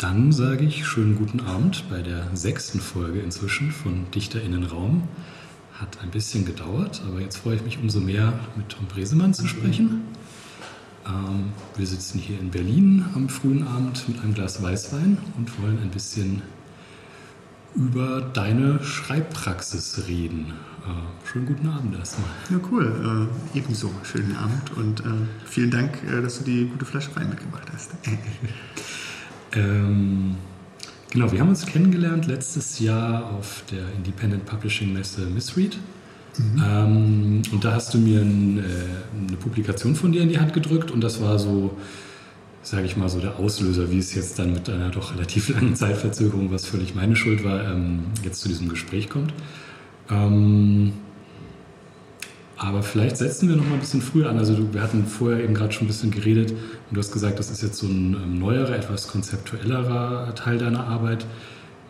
Dann sage ich schönen guten Abend bei der sechsten Folge inzwischen von DichterInnenraum. Hat ein bisschen gedauert, aber jetzt freue ich mich umso mehr, mit Tom Bresemann zu sprechen. Ähm, wir sitzen hier in Berlin am frühen Abend mit einem Glas Weißwein und wollen ein bisschen über deine Schreibpraxis reden. Äh, schönen guten Abend erstmal. Ja, cool. Äh, ebenso. Schönen Abend und äh, vielen Dank, äh, dass du die gute Flasche Wein mitgebracht hast. Ähm, genau, wir haben uns kennengelernt letztes Jahr auf der Independent Publishing Messe Missread. Mhm. Ähm, und da hast du mir ein, äh, eine Publikation von dir in die Hand gedrückt und das war so, sage ich mal, so der Auslöser, wie es jetzt dann mit einer doch relativ langen Zeitverzögerung, was völlig meine Schuld war, ähm, jetzt zu diesem Gespräch kommt. Ähm, aber vielleicht setzen wir noch mal ein bisschen früher an. Also du, wir hatten vorher eben gerade schon ein bisschen geredet und du hast gesagt, das ist jetzt so ein ähm, neuerer, etwas konzeptuellerer Teil deiner Arbeit.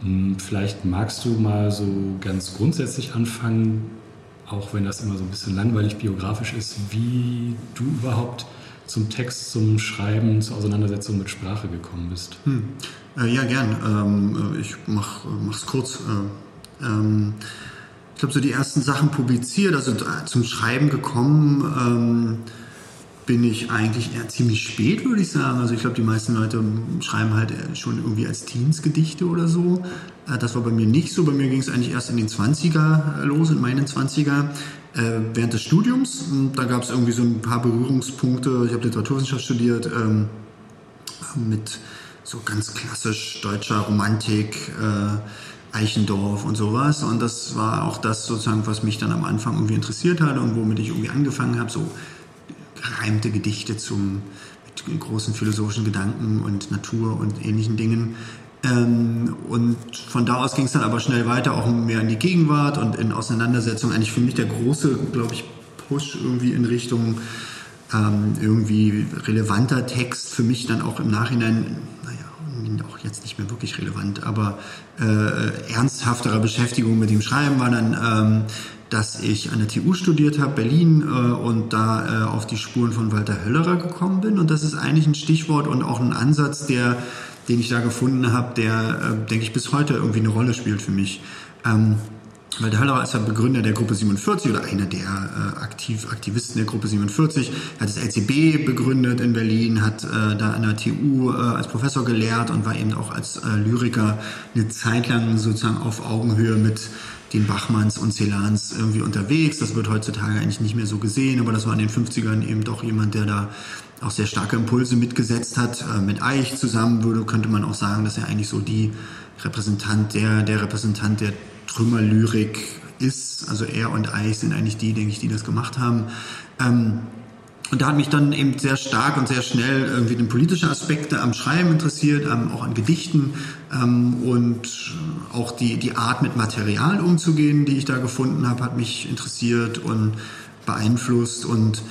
Hm, vielleicht magst du mal so ganz grundsätzlich anfangen, auch wenn das immer so ein bisschen langweilig biografisch ist, wie du überhaupt zum Text, zum Schreiben, zur Auseinandersetzung mit Sprache gekommen bist. Hm. Äh, ja, gern. Ähm, äh, ich mach, mach's kurz. Äh, ähm, ich habe so die ersten Sachen publiziert, also zum Schreiben gekommen ähm, bin ich eigentlich eher ziemlich spät, würde ich sagen. Also ich glaube, die meisten Leute schreiben halt schon irgendwie als Teensgedichte oder so. Äh, das war bei mir nicht so. Bei mir ging es eigentlich erst in den 20er los, in meinen 20er. Äh, während des Studiums, da gab es irgendwie so ein paar Berührungspunkte. Ich habe Literaturwissenschaft studiert ähm, mit so ganz klassisch deutscher Romantik, äh, Eichendorf und sowas. Und das war auch das sozusagen, was mich dann am Anfang irgendwie interessiert hat und womit ich irgendwie angefangen habe, so gereimte Gedichte zum, mit großen philosophischen Gedanken und Natur und ähnlichen Dingen. Ähm, und von da aus ging es dann aber schnell weiter, auch mehr in die Gegenwart und in Auseinandersetzung. Eigentlich für mich der große, glaube ich, Push irgendwie in Richtung ähm, irgendwie relevanter Text für mich dann auch im Nachhinein, naja, auch jetzt nicht mehr wirklich relevant, aber äh, ernsthafterer Beschäftigung mit dem Schreiben war dann, ähm, dass ich an der TU studiert habe, Berlin, äh, und da äh, auf die Spuren von Walter Höllerer gekommen bin. Und das ist eigentlich ein Stichwort und auch ein Ansatz, der, den ich da gefunden habe, der, äh, denke ich, bis heute irgendwie eine Rolle spielt für mich. Ähm, weil der Höllerer ist ja Begründer der Gruppe 47 oder einer der äh, Aktiv Aktivisten der Gruppe 47, hat das LCB begründet in Berlin, hat äh, da an der TU äh, als Professor gelehrt und war eben auch als äh, Lyriker eine Zeit lang sozusagen auf Augenhöhe mit den Bachmanns und Celans irgendwie unterwegs. Das wird heutzutage eigentlich nicht mehr so gesehen, aber das war in den 50ern eben doch jemand, der da auch sehr starke Impulse mitgesetzt hat. Äh, mit Eich zusammen würde, könnte man auch sagen, dass er eigentlich so die Repräsentant, der, der Repräsentant der Trümmerlyrik ist. Also er und Eich sind eigentlich die, denke ich, die das gemacht haben. Ähm, und da hat mich dann eben sehr stark und sehr schnell irgendwie den politischen Aspekte am Schreiben interessiert, ähm, auch an Gedichten ähm, und auch die, die Art mit Material umzugehen, die ich da gefunden habe, hat mich interessiert und beeinflusst und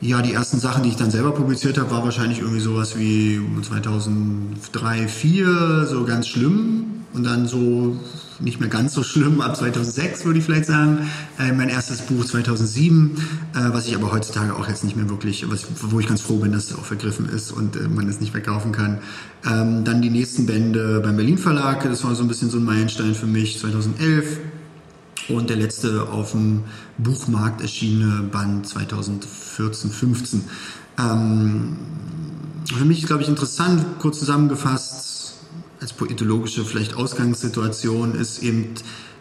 ja, die ersten Sachen, die ich dann selber publiziert habe, war wahrscheinlich irgendwie sowas wie 2003, 2004, so ganz schlimm. Und dann so nicht mehr ganz so schlimm ab 2006, würde ich vielleicht sagen. Äh, mein erstes Buch 2007, äh, was ich aber heutzutage auch jetzt nicht mehr wirklich, was, wo ich ganz froh bin, dass es auch vergriffen ist und äh, man es nicht mehr kaufen kann. Ähm, dann die nächsten Bände beim Berlin Verlag, das war so ein bisschen so ein Meilenstein für mich, 2011. Und der letzte auf dem Buchmarkt erschienene Band 2014, 15. Ähm, für mich, glaube ich, interessant, kurz zusammengefasst, als poetologische vielleicht Ausgangssituation ist eben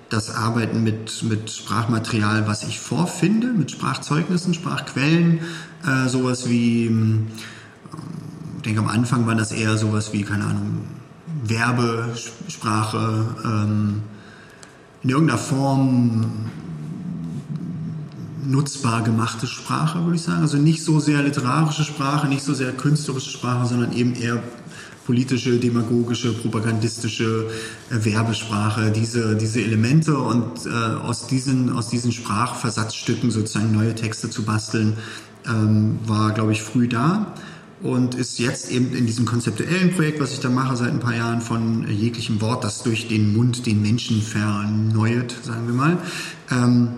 das Arbeiten mit, mit Sprachmaterial, was ich vorfinde, mit Sprachzeugnissen, Sprachquellen, äh, sowas wie, ähm, ich denke am Anfang war das eher sowas wie, keine Ahnung, Werbesprache, ähm, in irgendeiner Form nutzbar gemachte Sprache, würde ich sagen. Also nicht so sehr literarische Sprache, nicht so sehr künstlerische Sprache, sondern eben eher politische, demagogische, propagandistische äh, Werbesprache, diese, diese Elemente und äh, aus, diesen, aus diesen Sprachversatzstücken sozusagen neue Texte zu basteln, ähm, war, glaube ich, früh da und ist jetzt eben in diesem konzeptuellen Projekt, was ich da mache seit ein paar Jahren von jeglichem Wort, das durch den Mund den Menschen verneuert, sagen wir mal, ähm,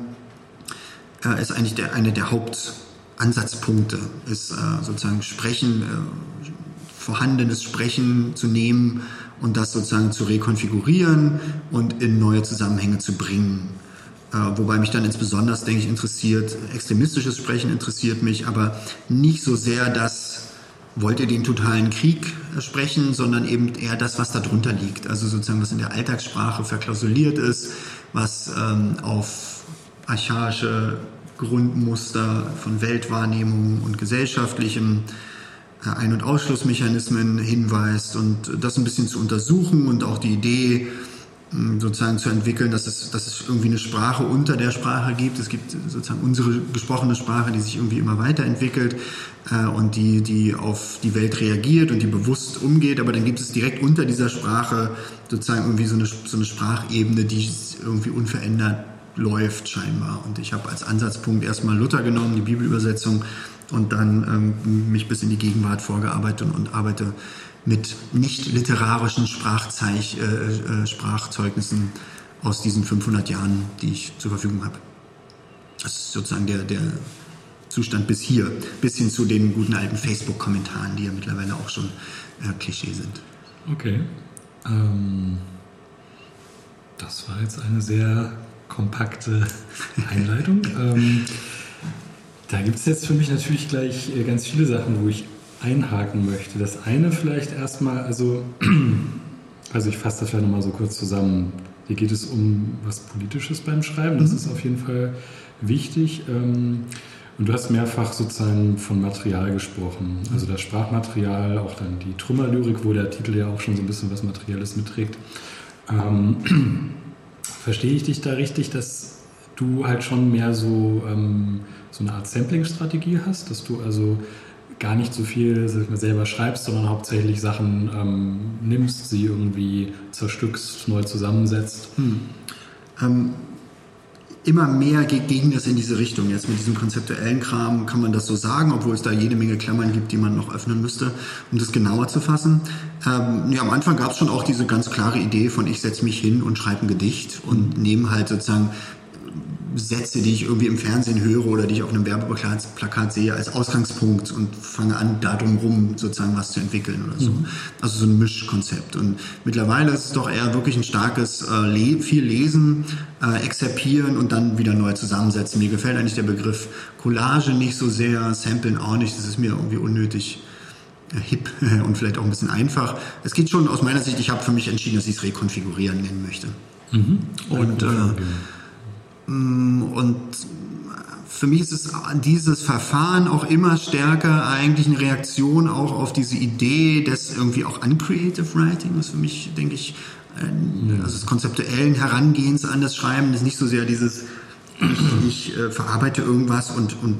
äh, ist eigentlich der, eine der Hauptansatzpunkte, ist äh, sozusagen Sprechen, äh, vorhandenes Sprechen zu nehmen und das sozusagen zu rekonfigurieren und in neue Zusammenhänge zu bringen. Äh, wobei mich dann insbesondere, denke ich, interessiert, extremistisches Sprechen interessiert mich, aber nicht so sehr das, wollt ihr den totalen Krieg sprechen, sondern eben eher das, was darunter liegt. Also sozusagen, was in der Alltagssprache verklausuliert ist, was ähm, auf archaische Grundmuster von Weltwahrnehmung und gesellschaftlichem äh, Ein- und Ausschlussmechanismen hinweist und das ein bisschen zu untersuchen und auch die Idee, sozusagen zu entwickeln, dass es, dass es irgendwie eine Sprache unter der Sprache gibt. Es gibt sozusagen unsere gesprochene Sprache, die sich irgendwie immer weiterentwickelt äh, und die, die auf die Welt reagiert und die bewusst umgeht. Aber dann gibt es direkt unter dieser Sprache sozusagen irgendwie so eine, so eine Sprachebene, die irgendwie unverändert läuft scheinbar. Und ich habe als Ansatzpunkt erstmal Luther genommen, die Bibelübersetzung, und dann ähm, mich bis in die Gegenwart vorgearbeitet und, und arbeite mit nicht literarischen Sprachzeich, äh, äh, Sprachzeugnissen aus diesen 500 Jahren, die ich zur Verfügung habe. Das ist sozusagen der, der Zustand bis hier, bis hin zu den guten alten Facebook-Kommentaren, die ja mittlerweile auch schon äh, Klischee sind. Okay. Ähm, das war jetzt eine sehr kompakte Einleitung. ähm, da gibt es jetzt für mich natürlich gleich äh, ganz viele Sachen, wo ich einhaken möchte. Das eine vielleicht erstmal, also, also ich fasse das vielleicht nochmal so kurz zusammen. Hier geht es um was Politisches beim Schreiben, das mhm. ist auf jeden Fall wichtig. Ähm, und du hast mehrfach sozusagen von Material gesprochen. Also das Sprachmaterial, auch dann die Trümmerlyrik, wo der Titel ja auch schon so ein bisschen was Materielles mitträgt. Ähm, verstehe ich dich da richtig, dass du halt schon mehr so, ähm, so eine Art Sampling-Strategie hast, dass du also gar nicht so viel selber schreibst, sondern hauptsächlich Sachen ähm, nimmst, sie irgendwie zerstückst, neu zusammensetzt. Hm. Ähm, immer mehr gegen das in diese Richtung. Jetzt mit diesem konzeptuellen Kram kann man das so sagen, obwohl es da jede Menge Klammern gibt, die man noch öffnen müsste, um das genauer zu fassen. Ähm, ja, am Anfang gab es schon auch diese ganz klare Idee von, ich setze mich hin und schreibe ein Gedicht und nehme halt sozusagen Sätze, die ich irgendwie im Fernsehen höre oder die ich auf einem Werbeplakat sehe, als Ausgangspunkt und fange an, da drumherum sozusagen was zu entwickeln oder so. Mhm. Also so ein Mischkonzept. Und mittlerweile ist es doch eher wirklich ein starkes äh, viel Lesen, äh, exerpieren und dann wieder neu zusammensetzen. Mir gefällt eigentlich der Begriff Collage nicht so sehr, Samplen auch nicht. Das ist mir irgendwie unnötig äh, hip und vielleicht auch ein bisschen einfach. Es geht schon aus meiner Sicht, ich habe für mich entschieden, dass ich es rekonfigurieren nennen möchte. Mhm. Und äh, und für mich ist es dieses Verfahren auch immer stärker eigentlich eine Reaktion auch auf diese Idee des irgendwie auch uncreative Writing, was für mich, denke ich, also des konzeptuellen Herangehens an das Schreiben ist nicht so sehr dieses, ich, ich äh, verarbeite irgendwas und, und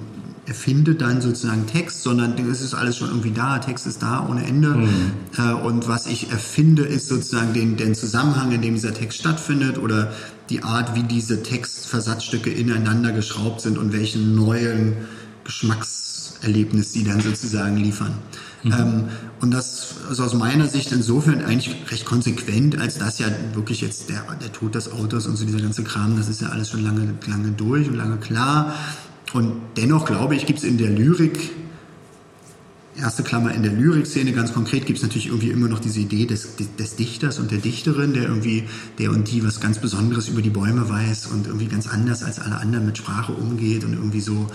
erfinde dann sozusagen Text, sondern es ist alles schon irgendwie da, Text ist da ohne Ende. Mhm. Äh, und was ich erfinde, ist sozusagen den, den Zusammenhang, in dem dieser Text stattfindet oder die Art, wie diese Textversatzstücke ineinander geschraubt sind und welchen neuen Geschmackserlebnis sie dann sozusagen liefern. Mhm. Ähm, und das ist aus meiner Sicht insofern eigentlich recht konsequent, als dass ja wirklich jetzt der, der Tod des Autors und so dieser ganze Kram, das ist ja alles schon lange, lange durch und lange klar. Und dennoch glaube ich, gibt es in der Lyrik, erste Klammer, in der Lyrikszene ganz konkret gibt es natürlich irgendwie immer noch diese Idee des, des Dichters und der Dichterin, der irgendwie, der und die was ganz Besonderes über die Bäume weiß und irgendwie ganz anders als alle anderen mit Sprache umgeht und irgendwie so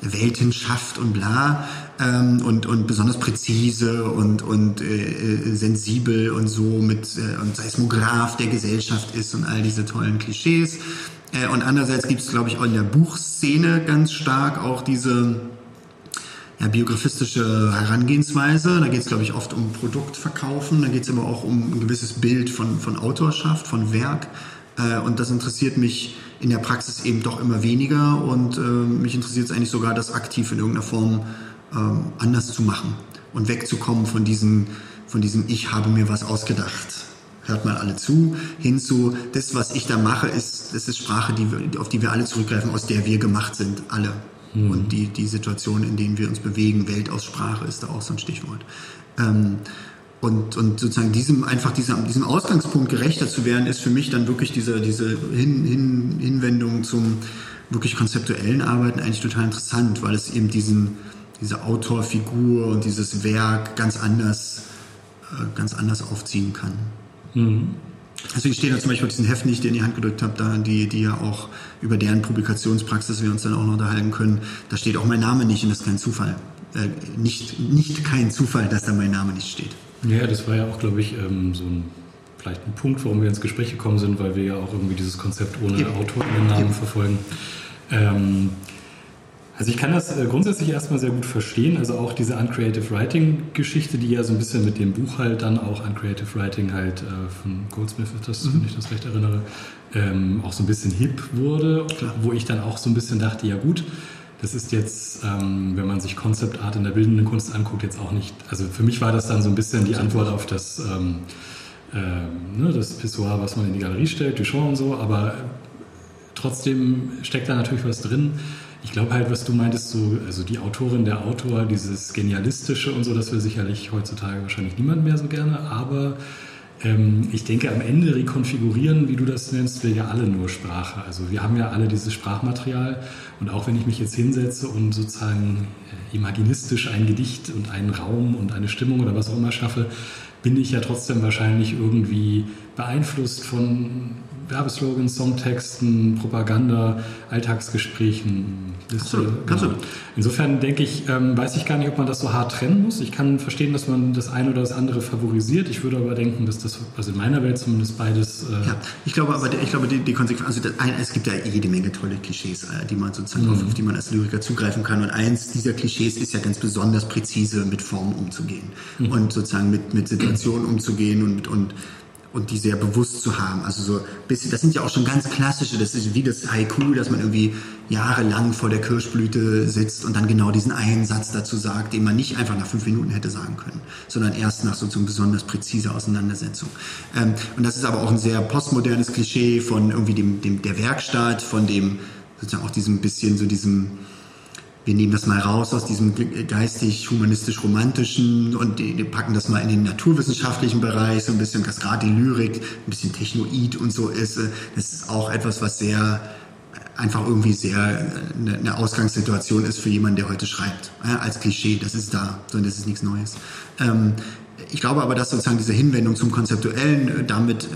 Welten schafft und bla ähm, und, und besonders präzise und, und äh, äh sensibel und so mit äh, und Seismograph der Gesellschaft ist und all diese tollen Klischees. Äh, und andererseits gibt es, glaube ich, auch in der Buchszene ganz stark auch diese ja, biografistische Herangehensweise. Da geht es, glaube ich, oft um Produktverkaufen. Da geht es aber auch um ein gewisses Bild von, von Autorschaft, von Werk. Äh, und das interessiert mich in der Praxis eben doch immer weniger. Und äh, mich interessiert es eigentlich sogar, das aktiv in irgendeiner Form ähm, anders zu machen und wegzukommen von diesem, von diesem Ich habe mir was ausgedacht hört mal alle zu, hinzu, das, was ich da mache, ist, das ist Sprache, die wir, auf die wir alle zurückgreifen, aus der wir gemacht sind, alle. Mhm. Und die, die Situation, in denen wir uns bewegen, Welt aus Sprache ist da auch so ein Stichwort. Ähm, und, und sozusagen diesem, einfach diesem, diesem Ausgangspunkt gerechter zu werden, ist für mich dann wirklich diese, diese Hin, Hin, Hinwendung zum wirklich konzeptuellen Arbeiten eigentlich total interessant, weil es eben diesen, diese Autorfigur und dieses Werk ganz anders, äh, ganz anders aufziehen kann. Mhm. Deswegen stehen da zum Beispiel diesen Heft nicht, den ich in die Hand gedrückt habe, da, die, die ja auch über deren Publikationspraxis wir uns dann auch noch unterhalten können. Da steht auch mein Name nicht und das ist kein Zufall. Äh, nicht, nicht kein Zufall, dass da mein Name nicht steht. Ja, das war ja auch, glaube ich, ähm, so ein, vielleicht ein Punkt, warum wir ins Gespräch gekommen sind, weil wir ja auch irgendwie dieses Konzept ohne Eben. Autor Eben. verfolgen. Ähm, also ich kann das äh, grundsätzlich erstmal sehr gut verstehen. Also auch diese Uncreative Writing Geschichte, die ja so ein bisschen mit dem Buch halt dann auch Uncreative Writing halt äh, von Goldsmith, das, mhm. wenn ich das recht erinnere, ähm, auch so ein bisschen hip wurde, wo ich dann auch so ein bisschen dachte, ja gut, das ist jetzt, ähm, wenn man sich Concept Art in der bildenden Kunst anguckt, jetzt auch nicht, also für mich war das dann so ein bisschen die Antwort auf das, ähm, äh, ne, das Pissoir, was man in die Galerie stellt, Duchamp und so, aber trotzdem steckt da natürlich was drin. Ich glaube halt, was du meintest, so, also die Autorin, der Autor, dieses Genialistische und so, das will sicherlich heutzutage wahrscheinlich niemand mehr so gerne, aber ähm, ich denke, am Ende rekonfigurieren, wie du das nennst, wir ja alle nur Sprache. Also wir haben ja alle dieses Sprachmaterial und auch wenn ich mich jetzt hinsetze und sozusagen äh, imaginistisch ein Gedicht und einen Raum und eine Stimmung oder was auch immer schaffe, bin ich ja trotzdem wahrscheinlich irgendwie beeinflusst von Werbeslogans, Songtexten, Propaganda, Alltagsgesprächen. Liste, Absolut, genau. Absolut. Insofern denke ich, ähm, weiß ich gar nicht, ob man das so hart trennen muss. Ich kann verstehen, dass man das eine oder das andere favorisiert. Ich würde aber denken, dass das, also in meiner Welt zumindest beides. Äh ja, ich glaube aber, ich glaube, die, die Konsequenz, also das, es gibt ja jede Menge tolle Klischees, äh, die man sozusagen mhm. auf, auf die man als Lyriker zugreifen kann. Und eins dieser Klischees ist ja ganz besonders präzise mit Formen umzugehen mhm. und sozusagen mit, mit Situationen umzugehen und, und und die sehr bewusst zu haben. Also so bisschen, das sind ja auch schon ganz klassische, das ist wie das Haiku, dass man irgendwie jahrelang vor der Kirschblüte sitzt und dann genau diesen einen Satz dazu sagt, den man nicht einfach nach fünf Minuten hätte sagen können, sondern erst nach sozusagen besonders präziser Auseinandersetzung. Ähm, und das ist aber auch ein sehr postmodernes Klischee von irgendwie dem, dem der Werkstatt, von dem sozusagen auch diesem bisschen so diesem wir nehmen das mal raus aus diesem geistig-humanistisch-romantischen und packen das mal in den naturwissenschaftlichen Bereich, so ein bisschen, dass gerade die Lyrik ein bisschen technoid und so ist. Das ist auch etwas, was sehr einfach irgendwie sehr eine, Ausgangssituation ist für jemanden, der heute schreibt. Als Klischee, das ist da, sondern das ist nichts Neues. Ähm, ich glaube aber, dass sozusagen diese Hinwendung zum Konzeptuellen damit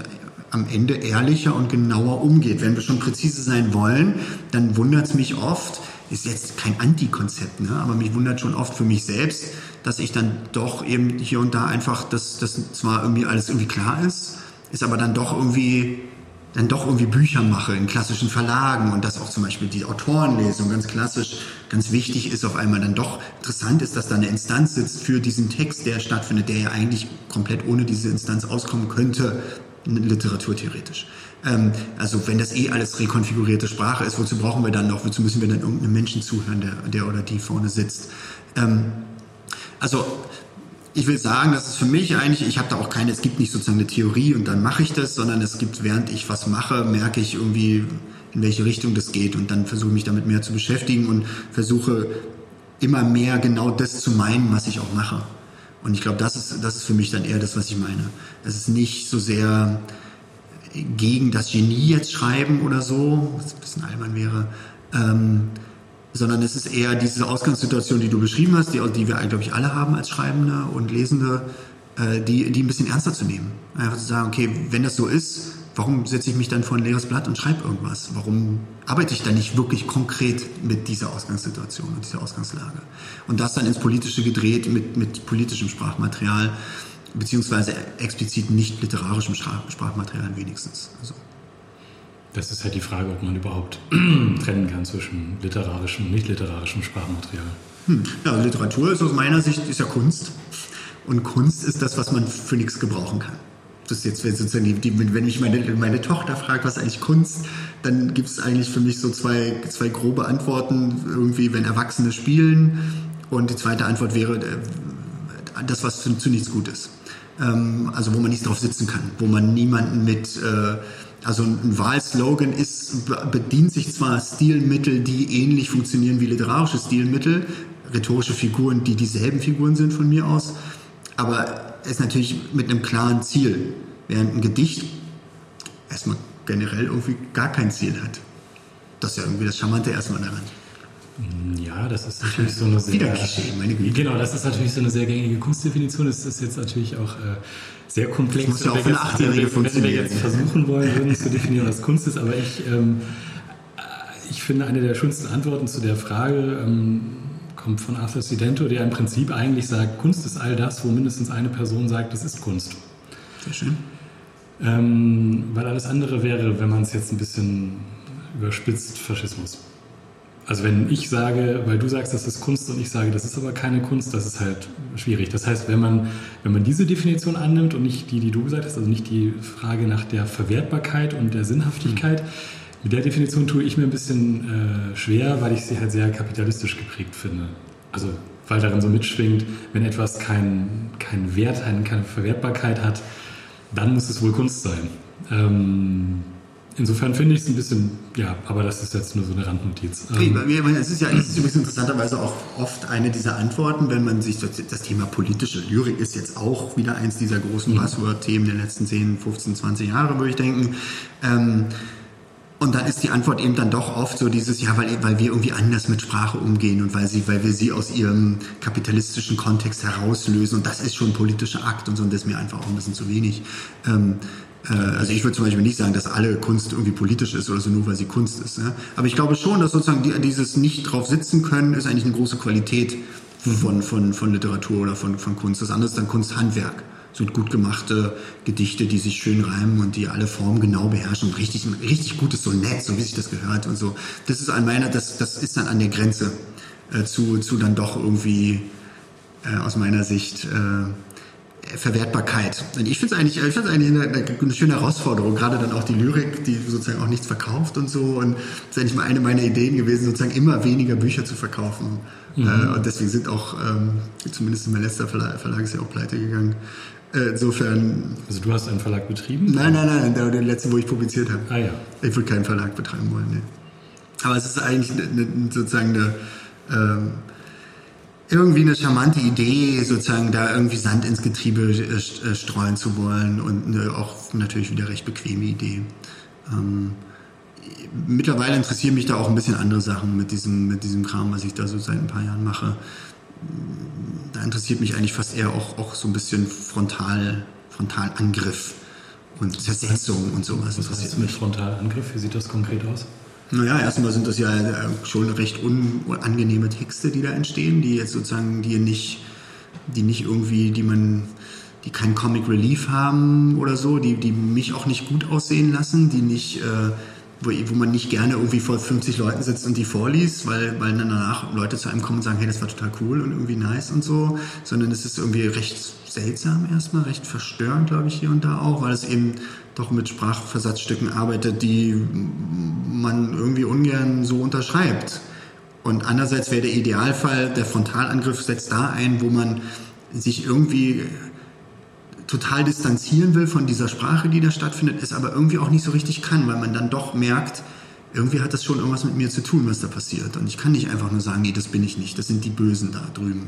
am Ende ehrlicher und genauer umgeht. Wenn wir schon präzise sein wollen, dann wundert es mich oft, ist jetzt kein Antikonzept, ne? aber mich wundert schon oft für mich selbst, dass ich dann doch eben hier und da einfach, dass das zwar irgendwie alles irgendwie klar ist, ist aber dann doch irgendwie dann doch irgendwie Bücher mache in klassischen Verlagen und dass auch zum Beispiel die Autorenlesung ganz klassisch ganz wichtig ist, auf einmal dann doch interessant ist, dass da eine Instanz sitzt für diesen Text, der stattfindet, der ja eigentlich komplett ohne diese Instanz auskommen könnte, literaturtheoretisch. Ähm, also wenn das eh alles rekonfigurierte Sprache ist, wozu brauchen wir dann noch, wozu müssen wir dann irgendeinem Menschen zuhören, der, der oder die vorne sitzt? Ähm, also ich will sagen, dass es für mich eigentlich, ich habe da auch keine, es gibt nicht sozusagen eine Theorie und dann mache ich das, sondern es gibt, während ich was mache, merke ich irgendwie, in welche Richtung das geht und dann versuche ich mich damit mehr zu beschäftigen und versuche immer mehr genau das zu meinen, was ich auch mache. Und ich glaube, das ist, das ist für mich dann eher das, was ich meine. Es ist nicht so sehr gegen das Genie jetzt schreiben oder so, was ein bisschen albern wäre, ähm, sondern es ist eher diese Ausgangssituation, die du beschrieben hast, die, die wir, glaube ich, alle haben als Schreibende und Lesende, äh, die, die ein bisschen ernster zu nehmen. Einfach zu sagen, okay, wenn das so ist, warum setze ich mich dann vor ein leeres Blatt und schreibe irgendwas? Warum arbeite ich dann nicht wirklich konkret mit dieser Ausgangssituation und dieser Ausgangslage? Und das dann ins Politische gedreht mit, mit politischem Sprachmaterial beziehungsweise explizit nicht literarischem Sprachmaterial wenigstens. Also. Das ist halt die Frage, ob man überhaupt trennen kann zwischen literarischem und nicht literarischem Sprachmaterial. Hm. Ja, Literatur ist aus meiner Sicht ist ja Kunst. Und Kunst ist das, was man für nichts gebrauchen kann. Das jetzt sozusagen die, die, wenn ich meine, meine Tochter frage, was ist eigentlich Kunst, dann gibt es eigentlich für mich so zwei, zwei grobe Antworten. Irgendwie, wenn Erwachsene spielen. Und die zweite Antwort wäre, äh, das, was zu, zu nichts gut ist ähm, also wo man nicht drauf sitzen kann, wo man niemanden mit, äh, also ein Wahlslogan ist, bedient sich zwar Stilmittel, die ähnlich funktionieren wie literarische Stilmittel, rhetorische Figuren, die dieselben Figuren sind von mir aus, aber es ist natürlich mit einem klaren Ziel, während ein Gedicht erstmal generell irgendwie gar kein Ziel hat. Das ist ja irgendwie das Charmante erstmal daran. Ja, das ist natürlich so eine sehr. Wieder Klischee, meine Güte. Genau, das ist natürlich so eine sehr gängige Kunstdefinition. Das ist jetzt natürlich auch äh, sehr komplex. Das muss ja auch für eine Achtjährige funktionieren. Wenn wir jetzt versuchen wollen würden zu definieren, was Kunst ist, aber ich, ähm, ich finde, eine der schönsten Antworten zu der Frage ähm, kommt von Arthur Sidento, der im Prinzip eigentlich sagt, Kunst ist all das, wo mindestens eine Person sagt, das ist Kunst. Sehr schön. Ähm, weil alles andere wäre, wenn man es jetzt ein bisschen überspitzt, Faschismus. Also wenn ich sage, weil du sagst, das ist Kunst und ich sage, das ist aber keine Kunst, das ist halt schwierig. Das heißt, wenn man, wenn man diese Definition annimmt und nicht die, die du gesagt hast, also nicht die Frage nach der Verwertbarkeit und der Sinnhaftigkeit, mit der Definition tue ich mir ein bisschen äh, schwer, weil ich sie halt sehr kapitalistisch geprägt finde. Also weil darin so mitschwingt, wenn etwas keinen kein Wert, keine Verwertbarkeit hat, dann muss es wohl Kunst sein. Ähm, Insofern finde ich es ein bisschen, ja, aber das ist jetzt nur so eine Randnotiz. Ähm es ist ja es ist übrigens interessanterweise auch oft eine dieser Antworten, wenn man sich das Thema politische Lyrik ist jetzt auch wieder eins dieser großen mhm. Buzzword-Themen der letzten 10, 15, 20 Jahre, würde ich denken. Ähm, und dann ist die Antwort eben dann doch oft so dieses, ja, weil, weil wir irgendwie anders mit Sprache umgehen und weil, sie, weil wir sie aus ihrem kapitalistischen Kontext herauslösen und das ist schon ein politischer Akt und so und das ist mir einfach auch ein bisschen zu wenig. Ähm, äh, also ich würde zum Beispiel nicht sagen, dass alle Kunst irgendwie politisch ist oder so, nur weil sie Kunst ist. Aber ich glaube schon, dass sozusagen dieses nicht drauf sitzen können, ist eigentlich eine große Qualität von, von, von Literatur oder von, von Kunst. Das andere ist dann Kunsthandwerk. So gut gemachte Gedichte, die sich schön reimen und die alle Formen genau beherrschen richtig, richtig gutes Sonett, so wie sich das gehört und so. Das ist an meiner, das, das ist dann an der Grenze äh, zu, zu dann doch irgendwie äh, aus meiner Sicht äh, Verwertbarkeit. Und ich finde es eigentlich, ich find's eigentlich eine, eine, schöne Herausforderung, gerade dann auch die Lyrik, die sozusagen auch nichts verkauft und so. Und das ist eigentlich mal eine meiner Ideen gewesen, sozusagen immer weniger Bücher zu verkaufen. Mhm. Äh, und deswegen sind auch, ähm, zumindest mein letzter Verlag, Verlag ist ja auch pleite gegangen. Äh, insofern. Also du hast einen Verlag betrieben? Nein, nein, nein, der, der letzte, wo ich publiziert habe. Ah ja. Ich würde keinen Verlag betreiben wollen, nee. Aber es ist eigentlich eine, eine, sozusagen eine ähm, irgendwie eine charmante Idee, sozusagen da irgendwie Sand ins Getriebe äh, äh, streuen zu wollen und eine auch natürlich wieder recht bequeme Idee. Ähm, mittlerweile interessieren mich da auch ein bisschen andere Sachen mit diesem, mit diesem Kram, was ich da so seit ein paar Jahren mache. Da interessiert mich eigentlich fast eher auch, auch so ein bisschen Frontal, Frontalangriff und Zersetzung und sowas. Was heißt mit Frontalangriff? Wie sieht das konkret aus? Naja, erstmal sind das ja äh, schon recht unangenehme Texte, die da entstehen, die jetzt sozusagen, die nicht, die nicht irgendwie, die man, die keinen Comic Relief haben oder so, die, die mich auch nicht gut aussehen lassen, die nicht, äh, wo, wo man nicht gerne irgendwie vor 50 Leuten sitzt und die vorliest, weil, weil dann danach Leute zu einem kommen und sagen, hey, das war total cool und irgendwie nice und so, sondern es ist irgendwie recht seltsam erstmal, recht verstörend, glaube ich, hier und da auch, weil es eben doch mit Sprachversatzstücken arbeitet, die man irgendwie ungern so unterschreibt. Und andererseits wäre der Idealfall, der Frontalangriff setzt da ein, wo man sich irgendwie total distanzieren will von dieser Sprache, die da stattfindet, es aber irgendwie auch nicht so richtig kann, weil man dann doch merkt, irgendwie hat das schon irgendwas mit mir zu tun, was da passiert. Und ich kann nicht einfach nur sagen, nee, das bin ich nicht, das sind die Bösen da drüben.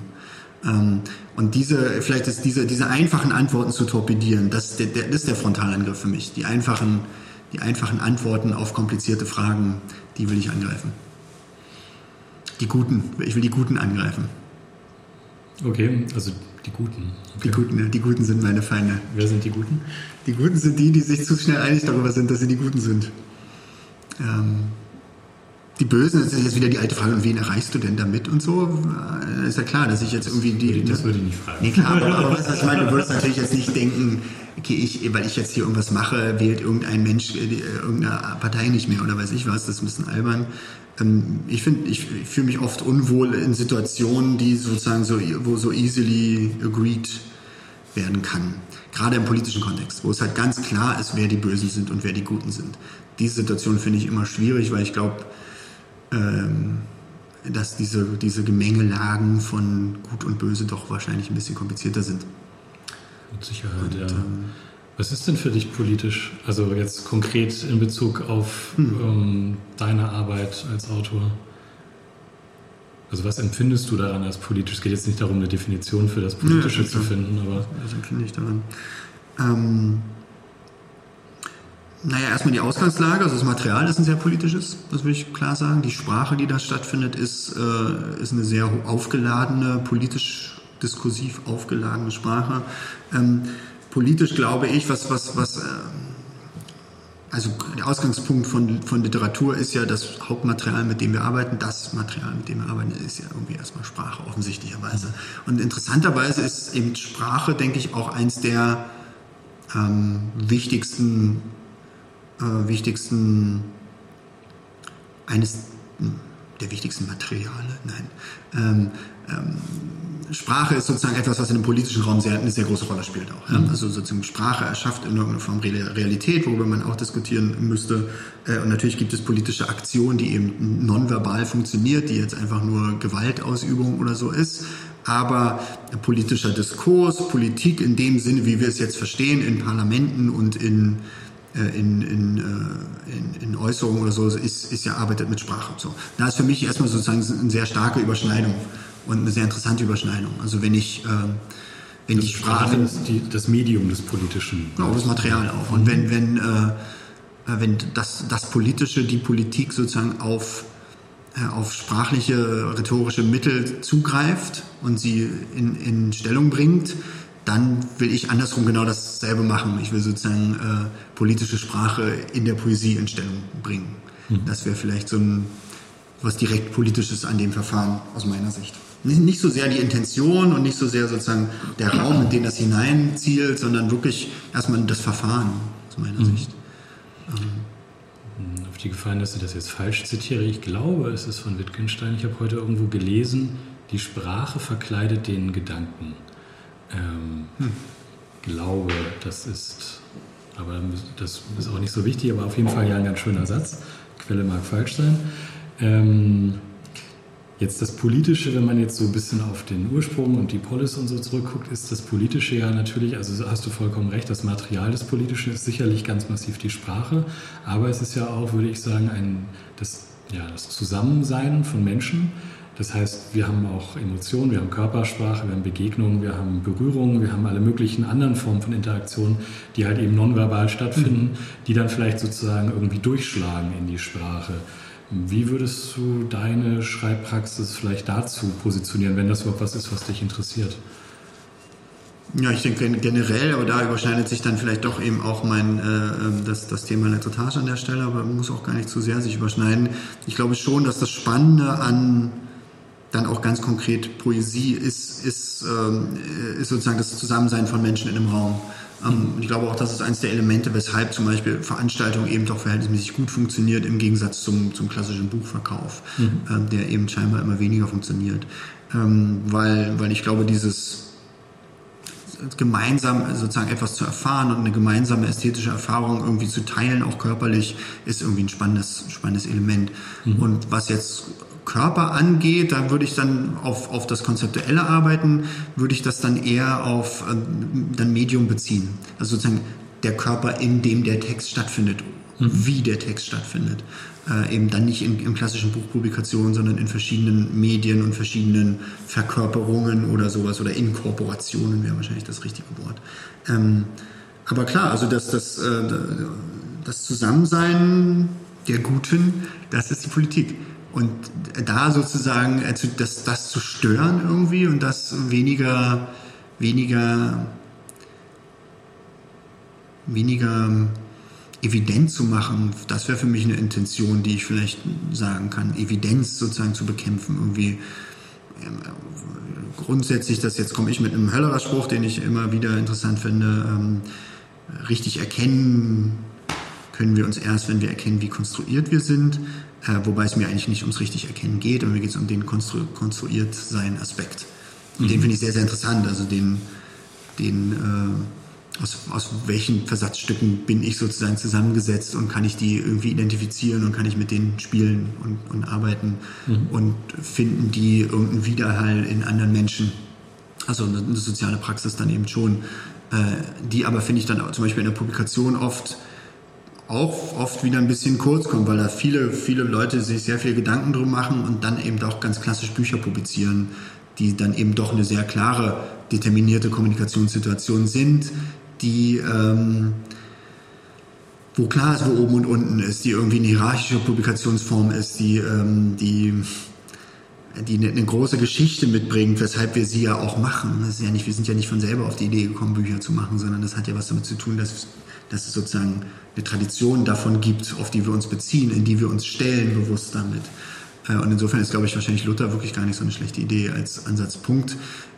Ähm, und diese, vielleicht ist diese, diese einfachen Antworten zu torpedieren, das, der, das ist der Frontalangriff für mich. Die einfachen, die einfachen Antworten auf komplizierte Fragen, die will ich angreifen. Die Guten, ich will die Guten angreifen. Okay, also die Guten. Okay. Die Guten, ja, die Guten sind meine Feinde. Wer sind die Guten? Die Guten sind die, die sich zu schnell einig darüber sind, dass sie die Guten sind. Ähm, die Bösen, das ist jetzt wieder die alte Frage, und wen erreichst du denn damit und so? Ist ja klar, dass ich jetzt irgendwie die. Das würde ich nicht fragen. Nee, klar, aber, aber was, ich meine, du würdest natürlich jetzt nicht denken, okay, ich, weil ich jetzt hier irgendwas mache, wählt irgendein Mensch äh, irgendeine Partei nicht mehr oder weiß ich was, das ist ein bisschen albern. Ähm, ich finde, ich, ich fühle mich oft unwohl in Situationen, die sozusagen so, wo so easily agreed werden kann. Gerade im politischen Kontext, wo es halt ganz klar ist, wer die Bösen sind und wer die Guten sind. Diese Situation finde ich immer schwierig, weil ich glaube, ähm, dass diese, diese Gemengelagen von Gut und Böse doch wahrscheinlich ein bisschen komplizierter sind. Mit Sicherheit, und, ja. Ähm, was ist denn für dich politisch? Also jetzt konkret in Bezug auf hm. ähm, deine Arbeit als Autor? Also was empfindest du daran als politisch? Es geht jetzt nicht darum, eine Definition für das Politische ja, zu finden, aber... Was empfinde ich daran? Ähm, Naja, erstmal die Ausgangslage, also das Material ist ein sehr politisches, das will ich klar sagen. Die Sprache, die da stattfindet, ist, äh, ist eine sehr aufgeladene, politisch diskursiv aufgeladene Sprache. Ähm, politisch glaube ich, was, was, was, äh, also der Ausgangspunkt von, von Literatur ist ja das Hauptmaterial, mit dem wir arbeiten. Das Material, mit dem wir arbeiten, ist ja irgendwie erstmal Sprache, offensichtlicherweise. Und interessanterweise ist eben Sprache, denke ich, auch eins der ähm, wichtigsten äh, wichtigsten, eines der wichtigsten Materiale, nein. Ähm, ähm, Sprache ist sozusagen etwas, was in dem politischen Raum sehr, eine sehr große Rolle spielt auch. Ja? Mhm. Also sozusagen Sprache erschafft in irgendeiner Form Realität, worüber man auch diskutieren müsste. Äh, und natürlich gibt es politische Aktion, die eben nonverbal funktioniert, die jetzt einfach nur Gewaltausübung oder so ist. Aber politischer Diskurs, Politik in dem Sinne, wie wir es jetzt verstehen, in Parlamenten und in in, in, äh, in, in Äußerungen oder so, ist, ist ja arbeitet mit Sprache. So. Da ist für mich erstmal sozusagen eine sehr starke Überschneidung und eine sehr interessante Überschneidung. Also wenn ich, äh, wenn das die Sprache... ist die, das Medium des Politischen. Genau, das Material auch. Und wenn, wenn, äh, wenn das, das Politische, die Politik sozusagen auf, äh, auf sprachliche, rhetorische Mittel zugreift und sie in, in Stellung bringt, dann will ich andersrum genau dasselbe machen. Ich will sozusagen äh, politische Sprache in der Poesie in Stellung bringen. Mhm. Das wäre vielleicht so ein was direkt politisches an dem Verfahren aus meiner Sicht. Nicht so sehr die Intention und nicht so sehr sozusagen der Raum, in den das hineinzielt, sondern wirklich erstmal das Verfahren aus meiner mhm. Sicht. Ähm. Auf die Gefahr, dass ich das jetzt falsch zitiere, ich glaube, es ist von Wittgenstein, ich habe heute irgendwo gelesen, die Sprache verkleidet den Gedanken ähm, hm. glaube, das ist, aber das ist auch nicht so wichtig, aber auf jeden Fall ja ein ganz schöner Satz. Quelle mag falsch sein. Ähm, jetzt das Politische, wenn man jetzt so ein bisschen auf den Ursprung und die Polis und so zurückguckt, ist das Politische ja natürlich, also hast du vollkommen recht, das Material des Politischen ist sicherlich ganz massiv die Sprache, aber es ist ja auch, würde ich sagen, ein, das, ja, das Zusammensein von Menschen das heißt, wir haben auch Emotionen, wir haben Körpersprache, wir haben Begegnungen, wir haben Berührungen, wir haben alle möglichen anderen Formen von Interaktionen, die halt eben nonverbal stattfinden, mhm. die dann vielleicht sozusagen irgendwie durchschlagen in die Sprache. Wie würdest du deine Schreibpraxis vielleicht dazu positionieren, wenn das überhaupt was ist, was dich interessiert? Ja, ich denke generell, aber da überschneidet sich dann vielleicht doch eben auch mein, äh, ähm, das, das Thema Letretage an der Stelle, aber man muss auch gar nicht zu sehr sich überschneiden. Ich glaube schon, dass das Spannende an dann auch ganz konkret Poesie ist, ist, ähm, ist sozusagen das Zusammensein von Menschen in einem Raum. Ähm, und ich glaube auch, das ist eines der Elemente, weshalb zum Beispiel Veranstaltungen eben doch verhältnismäßig gut funktioniert im Gegensatz zum, zum klassischen Buchverkauf, mhm. ähm, der eben scheinbar immer weniger funktioniert. Ähm, weil, weil ich glaube, dieses gemeinsam sozusagen etwas zu erfahren und eine gemeinsame ästhetische Erfahrung irgendwie zu teilen, auch körperlich, ist irgendwie ein spannendes, spannendes Element. Mhm. Und was jetzt Körper angeht, da würde ich dann auf, auf das Konzeptuelle arbeiten, würde ich das dann eher auf äh, dann Medium beziehen. Also sozusagen der Körper, in dem der Text stattfindet, mhm. wie der Text stattfindet. Äh, eben dann nicht in, in klassischen Buchpublikationen, sondern in verschiedenen Medien und verschiedenen Verkörperungen oder sowas oder Inkorporationen wäre wahrscheinlich das richtige Wort. Ähm, aber klar, also das, das, äh, das Zusammensein der Guten, das ist die Politik. Und da sozusagen also das, das zu stören irgendwie und das weniger, weniger, weniger evident zu machen, das wäre für mich eine Intention, die ich vielleicht sagen kann, Evidenz sozusagen zu bekämpfen, irgendwie ähm, grundsätzlich, das jetzt komme ich mit einem Höllerer Spruch, den ich immer wieder interessant finde, ähm, richtig erkennen können wir uns erst, wenn wir erkennen, wie konstruiert wir sind. Äh, wobei es mir eigentlich nicht ums richtig erkennen geht, aber mir geht es um den konstru konstruiert sein Aspekt. Und mhm. den finde ich sehr, sehr interessant. Also den, den äh, aus, aus welchen Versatzstücken bin ich sozusagen zusammengesetzt und kann ich die irgendwie identifizieren und kann ich mit denen spielen und, und arbeiten mhm. und finden die irgendeinen Widerhall in anderen Menschen. Also eine, eine soziale Praxis dann eben schon, äh, die aber finde ich dann zum Beispiel in der Publikation oft auch oft wieder ein bisschen kurz kommt, weil da viele, viele Leute sich sehr viel Gedanken drum machen und dann eben doch ganz klassisch Bücher publizieren, die dann eben doch eine sehr klare, determinierte Kommunikationssituation sind, die, ähm, wo klar ist, wo oben und unten ist, die irgendwie eine hierarchische Publikationsform ist, die, ähm, die, die eine, eine, große Geschichte mitbringt, weshalb wir sie ja auch machen. Das ist ja nicht, wir sind ja nicht von selber auf die Idee gekommen, Bücher zu machen, sondern das hat ja was damit zu tun, dass, dass es sozusagen eine Tradition davon gibt, auf die wir uns beziehen, in die wir uns stellen, bewusst damit. Äh, und insofern ist, glaube ich, wahrscheinlich Luther wirklich gar nicht so eine schlechte Idee als Ansatzpunkt,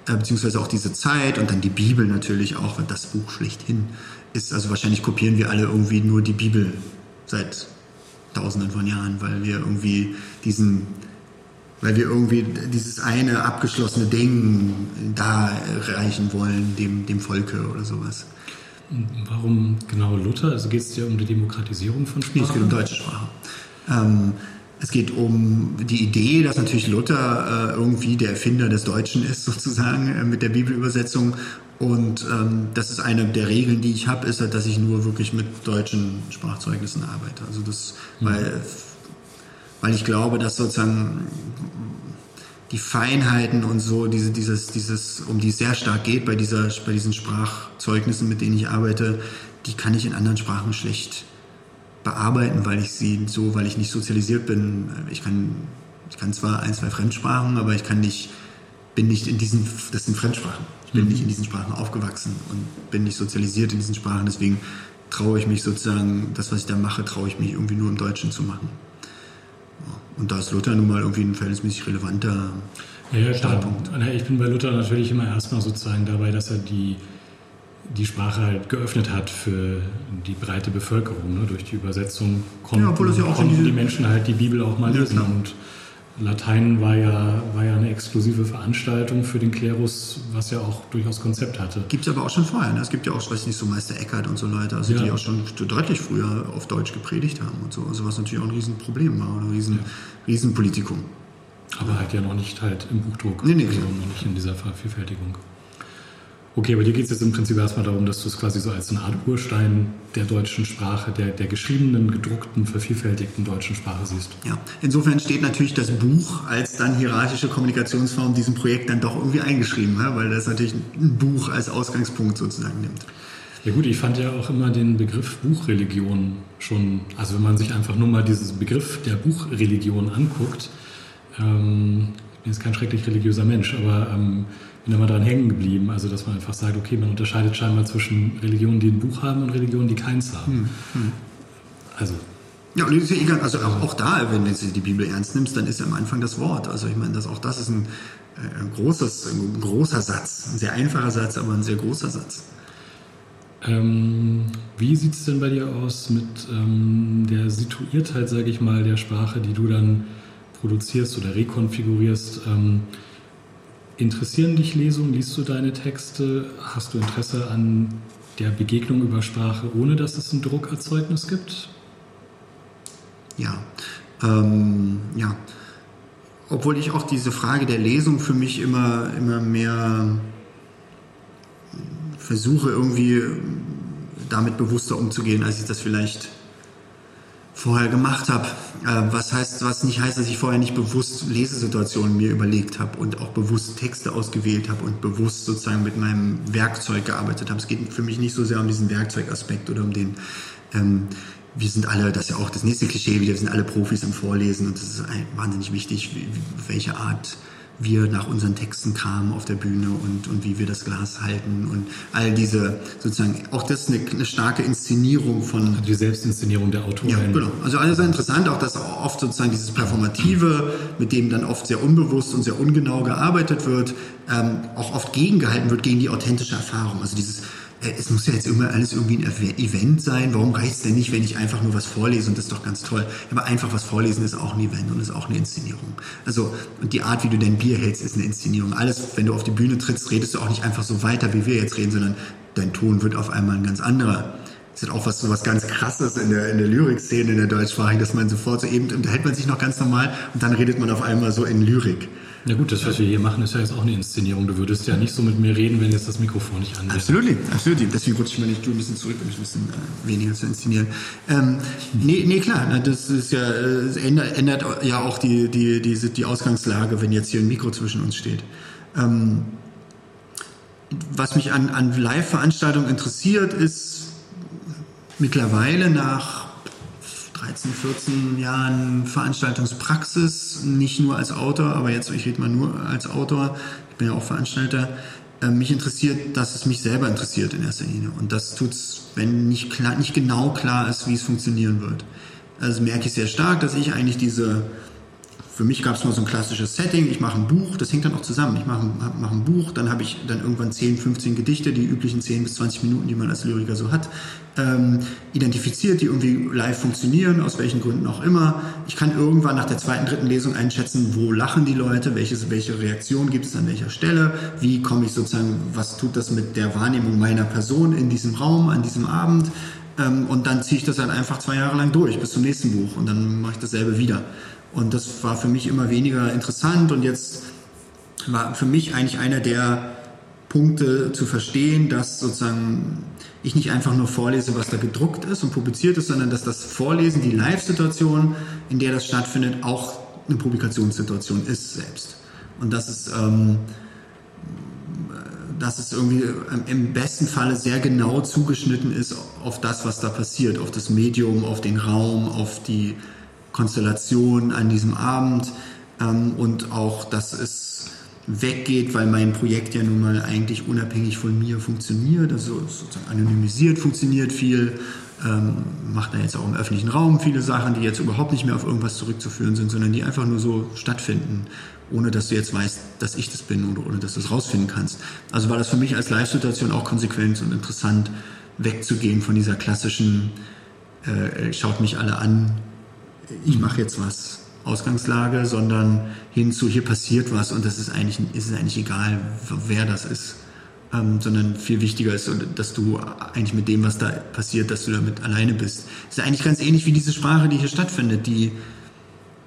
äh, beziehungsweise auch diese Zeit und dann die Bibel natürlich auch, das Buch schlechthin ist, also wahrscheinlich kopieren wir alle irgendwie nur die Bibel seit tausenden von Jahren, weil wir irgendwie diesen, weil wir irgendwie dieses eine abgeschlossene Ding da reichen wollen, dem, dem Volke oder sowas. Warum genau Luther? Also geht es ja um die Demokratisierung von Sprache? es geht um deutsche Sprache. Ähm, es geht um die Idee, dass natürlich Luther äh, irgendwie der Erfinder des Deutschen ist, sozusagen, äh, mit der Bibelübersetzung und ähm, das ist eine der Regeln, die ich habe, ist halt, dass ich nur wirklich mit deutschen Sprachzeugnissen arbeite. Also das, mhm. weil, weil ich glaube, dass sozusagen die Feinheiten und so, diese, dieses, dieses, um die es sehr stark geht bei, dieser, bei diesen Sprachzeugnissen, mit denen ich arbeite, die kann ich in anderen Sprachen schlecht bearbeiten, weil ich sie so, weil ich nicht sozialisiert bin. Ich kann, ich kann zwar ein, zwei Fremdsprachen, aber ich kann nicht, bin nicht in diesen, das sind Fremdsprachen. Ich bin mhm. nicht in diesen Sprachen aufgewachsen und bin nicht sozialisiert in diesen Sprachen. Deswegen traue ich mich sozusagen, das, was ich da mache, traue ich mich irgendwie nur im Deutschen zu machen. Und da ist Luther nun mal irgendwie ein verhältnismäßig relevanter ja, ja, Startpunkt. Ich bin bei Luther natürlich immer erstmal sozusagen dabei, dass er die, die Sprache halt geöffnet hat für die breite Bevölkerung. Ne? Durch die Übersetzung konnten, ja, ja konnten die Menschen halt die Bibel auch mal lesen. Ja, und Latein war ja, war ja eine exklusive Veranstaltung für den Klerus, was ja auch durchaus Konzept hatte. Gibt es aber auch schon vorher. Ne? Es gibt ja auch, weiß nicht, so Meister Eckert und so Leute, also ja. die auch schon deutlich früher auf Deutsch gepredigt haben und so. Also was natürlich auch ein Riesenproblem war, oder ein Riesen, ja. Riesenpolitikum. Aber halt ja noch nicht halt im Buchdruck. Nee, nee, also noch nicht in dieser Vervielfältigung. Okay, aber dir geht es jetzt im Prinzip erstmal darum, dass du es quasi so als eine Art Urstein der deutschen Sprache, der, der geschriebenen, gedruckten, vervielfältigten deutschen Sprache siehst. Ja, insofern steht natürlich das Buch als dann hierarchische Kommunikationsform diesem Projekt dann doch irgendwie eingeschrieben, weil das natürlich ein Buch als Ausgangspunkt sozusagen nimmt. Ja gut, ich fand ja auch immer den Begriff Buchreligion schon, also wenn man sich einfach nur mal diesen Begriff der Buchreligion anguckt, ähm, ich bin jetzt kein schrecklich religiöser Mensch, aber ähm, bin immer daran hängen geblieben. Also, dass man einfach sagt, okay, man unterscheidet scheinbar zwischen Religionen, die ein Buch haben und Religionen, die keins haben. Hm, hm. Also. Ja, und ist ja egal, also auch, auch da, wenn du die Bibel ernst nimmst, dann ist ja am Anfang das Wort. Also ich meine, das, auch das ist ein, äh, ein, großes, ein großer Satz. Ein sehr einfacher Satz, aber ein sehr großer Satz. Ähm, wie sieht es denn bei dir aus mit ähm, der Situiertheit, sage ich mal, der Sprache, die du dann produzierst oder rekonfigurierst? Ähm, Interessieren dich Lesungen? Liest du deine Texte? Hast du Interesse an der Begegnung über Sprache, ohne dass es ein Druckerzeugnis gibt? Ja, ähm, ja. Obwohl ich auch diese Frage der Lesung für mich immer, immer mehr versuche, irgendwie damit bewusster umzugehen, als ich das vielleicht vorher gemacht habe. Äh, was heißt, was nicht heißt, dass ich vorher nicht bewusst Lesesituationen mir überlegt habe und auch bewusst Texte ausgewählt habe und bewusst sozusagen mit meinem Werkzeug gearbeitet habe. Es geht für mich nicht so sehr um diesen Werkzeugaspekt oder um den, ähm, wir sind alle, das ist ja auch das nächste Klischee wir sind alle Profis im Vorlesen und das ist wahnsinnig wichtig, welche Art wir nach unseren Texten kamen auf der Bühne und, und wie wir das Glas halten und all diese sozusagen, auch das ist eine, eine starke Inszenierung von... Die Selbstinszenierung der Autoren. Ja, genau. Also alles sehr interessant, auch dass oft sozusagen dieses Performative, mit dem dann oft sehr unbewusst und sehr ungenau gearbeitet wird, ähm, auch oft gegengehalten wird gegen die authentische Erfahrung. Also dieses es muss ja jetzt immer alles irgendwie ein Event sein. Warum reicht es denn nicht, wenn ich einfach nur was vorlese und das ist doch ganz toll. Aber einfach was vorlesen ist auch ein Event und ist auch eine Inszenierung. Also und die Art, wie du dein Bier hältst, ist eine Inszenierung. Alles, wenn du auf die Bühne trittst, redest du auch nicht einfach so weiter, wie wir jetzt reden, sondern dein Ton wird auf einmal ein ganz anderer. Das ist auch was so was ganz krasses in der, in der Lyrikszene in der deutschsprachigen, dass man sofort so eben unterhält man sich noch ganz normal und dann redet man auf einmal so in Lyrik. Ja gut, das, was wir hier machen, ist ja jetzt auch eine Inszenierung. Du würdest ja nicht so mit mir reden, wenn jetzt das Mikrofon nicht an wäre. Absolut, absolut. Deswegen rutsche ich mal nicht ein bisschen zurück, um mich ein bisschen äh, weniger zu inszenieren. Ähm, nee, nee, klar, das ist ja, es ändert, ändert, ja auch die, die, die, die Ausgangslage, wenn jetzt hier ein Mikro zwischen uns steht. Ähm, was mich an, an Live-Veranstaltungen interessiert, ist mittlerweile nach 13, 14 Jahren Veranstaltungspraxis, nicht nur als Autor, aber jetzt, ich rede mal nur als Autor, ich bin ja auch Veranstalter, äh, mich interessiert, dass es mich selber interessiert in erster Linie. Und das tut es, wenn nicht, klar, nicht genau klar ist, wie es funktionieren wird. Also merke ich sehr stark, dass ich eigentlich diese für mich gab es mal so ein klassisches Setting, ich mache ein Buch, das hängt dann auch zusammen. Ich mache, mache ein Buch, dann habe ich dann irgendwann 10, 15 Gedichte, die üblichen 10 bis 20 Minuten, die man als Lyriker so hat, ähm, identifiziert, die irgendwie live funktionieren, aus welchen Gründen auch immer. Ich kann irgendwann nach der zweiten, dritten Lesung einschätzen, wo lachen die Leute, welches, welche Reaktion gibt es an welcher Stelle, wie komme ich sozusagen, was tut das mit der Wahrnehmung meiner Person in diesem Raum, an diesem Abend. Ähm, und dann ziehe ich das halt einfach zwei Jahre lang durch bis zum nächsten Buch und dann mache ich dasselbe wieder. Und das war für mich immer weniger interessant und jetzt war für mich eigentlich einer der Punkte zu verstehen, dass sozusagen ich nicht einfach nur vorlese, was da gedruckt ist und publiziert ist, sondern dass das Vorlesen, die Live-Situation, in der das stattfindet, auch eine Publikationssituation ist selbst. Und das ist, ähm, dass es irgendwie im besten Falle sehr genau zugeschnitten ist auf das, was da passiert, auf das Medium, auf den Raum, auf die Konstellation an diesem Abend ähm, und auch, dass es weggeht, weil mein Projekt ja nun mal eigentlich unabhängig von mir funktioniert, also sozusagen anonymisiert funktioniert viel, ähm, macht da jetzt auch im öffentlichen Raum viele Sachen, die jetzt überhaupt nicht mehr auf irgendwas zurückzuführen sind, sondern die einfach nur so stattfinden, ohne dass du jetzt weißt, dass ich das bin oder ohne dass du es rausfinden kannst. Also war das für mich als Live-Situation auch konsequent und interessant, wegzugehen von dieser klassischen, äh, schaut mich alle an, ich mache jetzt was Ausgangslage, sondern hin zu hier passiert was und das ist eigentlich, ist eigentlich egal, wer das ist. Ähm, sondern viel wichtiger ist, dass du eigentlich mit dem, was da passiert, dass du damit alleine bist. Das ist eigentlich ganz ähnlich wie diese Sprache, die hier stattfindet. Die,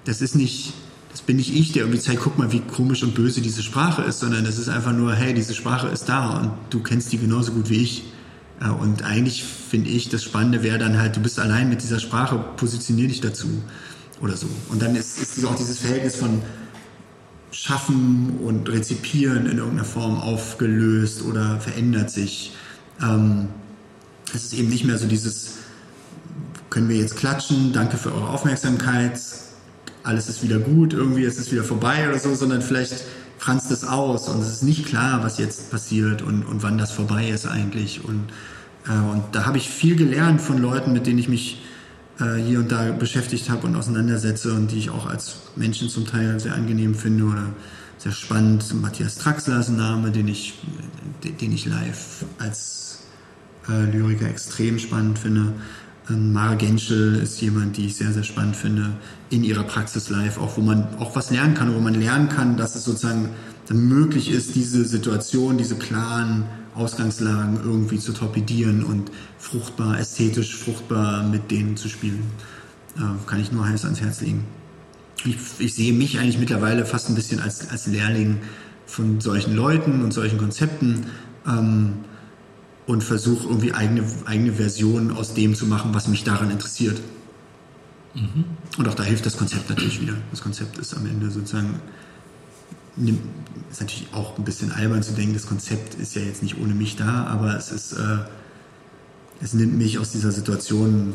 das ist nicht, das bin nicht ich, der irgendwie zeigt, guck mal, wie komisch und böse diese Sprache ist, sondern das ist einfach nur, hey, diese Sprache ist da und du kennst die genauso gut wie ich. Und eigentlich finde ich, das Spannende wäre dann halt, du bist allein mit dieser Sprache, positionier dich dazu oder so. Und dann ist, ist auch dieses Verhältnis von Schaffen und Rezipieren in irgendeiner Form aufgelöst oder verändert sich. Ähm, es ist eben nicht mehr so dieses, können wir jetzt klatschen, danke für eure Aufmerksamkeit, alles ist wieder gut, irgendwie ist es wieder vorbei oder so, sondern vielleicht franzt es aus und es ist nicht klar, was jetzt passiert und, und wann das vorbei ist eigentlich. Und, und da habe ich viel gelernt von Leuten, mit denen ich mich äh, hier und da beschäftigt habe und auseinandersetze und die ich auch als Menschen zum Teil sehr angenehm finde oder sehr spannend. Matthias Traxler ist ein Name, den ich, den ich live als äh, Lyriker extrem spannend finde. Ähm, Mara Genschel ist jemand, die ich sehr, sehr spannend finde, in ihrer Praxis live, auch wo man auch was lernen kann, wo man lernen kann, dass es sozusagen möglich ist, diese Situation, diese klaren Ausgangslagen irgendwie zu torpedieren und fruchtbar, ästhetisch fruchtbar mit denen zu spielen. Äh, kann ich nur heiß ans Herz legen. Ich, ich, sehe mich eigentlich mittlerweile fast ein bisschen als, als Lehrling von solchen Leuten und solchen Konzepten. Ähm, und versuche irgendwie eigene, eigene Versionen aus dem zu machen, was mich daran interessiert. Mhm. Und auch da hilft das Konzept natürlich wieder. Das Konzept ist am Ende sozusagen, ist natürlich auch ein bisschen albern zu denken, das Konzept ist ja jetzt nicht ohne mich da, aber es ist, äh, es nimmt mich aus dieser Situation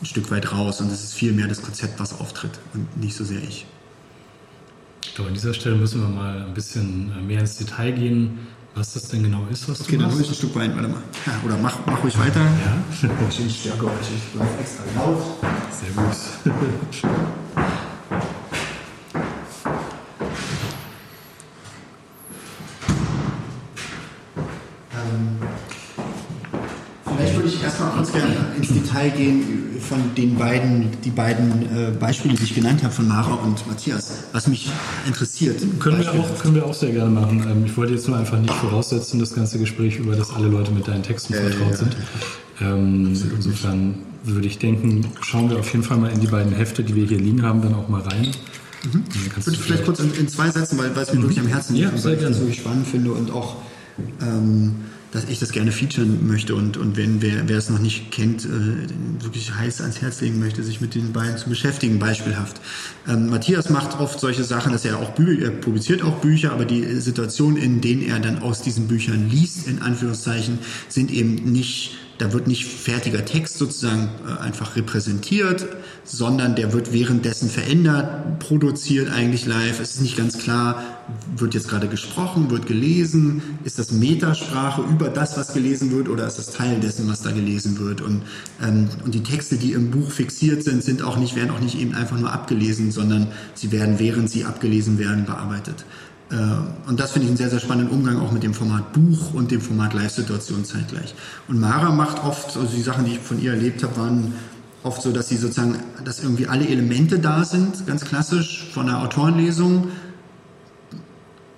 ein Stück weit raus und es ist viel mehr das Konzept, was auftritt und nicht so sehr ich. Ich glaube, an dieser Stelle müssen wir mal ein bisschen mehr ins Detail gehen was das denn genau ist, was okay, du machst. Okay, dann ich ein Stück Wein, warte mal. Ja, oder mach, mach ruhig weiter. Ja. Ich stärke euch, ich bleibe extra laut. Sehr gut. Gehen von den beiden, die beiden äh, Beispiele, die ich genannt habe, von Mara und Matthias, was mich interessiert. Können wir, auch, können wir auch sehr gerne machen. Ähm, ich wollte jetzt nur einfach nicht voraussetzen, das ganze Gespräch über, dass alle Leute mit deinen Texten vertraut ja, sind. Ähm, insofern würde ich denken, schauen wir auf jeden Fall mal in die beiden Hefte, die wir hier liegen haben, dann auch mal rein. Mhm. Ich würde vielleicht kurz in, in, zwei Sätzen, weil, weil es mir mhm. wirklich am Herzen liegt, ja, weil ich das wirklich spannend finde und auch ähm, dass ich das gerne featuren möchte und, und wenn wer, wer es noch nicht kennt, äh, wirklich heiß ans Herz legen möchte, sich mit den beiden zu beschäftigen, beispielhaft. Ähm, Matthias macht oft solche Sachen, dass er auch Bü er publiziert auch Bücher, aber die Situationen, in denen er dann aus diesen Büchern liest, in Anführungszeichen, sind eben nicht da wird nicht fertiger Text sozusagen äh, einfach repräsentiert, sondern der wird währenddessen verändert, produziert eigentlich live. Es ist nicht ganz klar, wird jetzt gerade gesprochen, wird gelesen, ist das Metasprache über das, was gelesen wird, oder ist das Teil dessen, was da gelesen wird? Und, ähm, und die Texte, die im Buch fixiert sind, sind auch nicht, werden auch nicht eben einfach nur abgelesen, sondern sie werden, während sie abgelesen werden, bearbeitet. Äh, und das finde ich einen sehr, sehr spannenden Umgang auch mit dem Format Buch und dem Format Live-Situation zeitgleich. Und Mara macht oft, also die Sachen, die ich von ihr erlebt habe, waren oft so, dass sie sozusagen, dass irgendwie alle Elemente da sind, ganz klassisch von der Autorenlesung,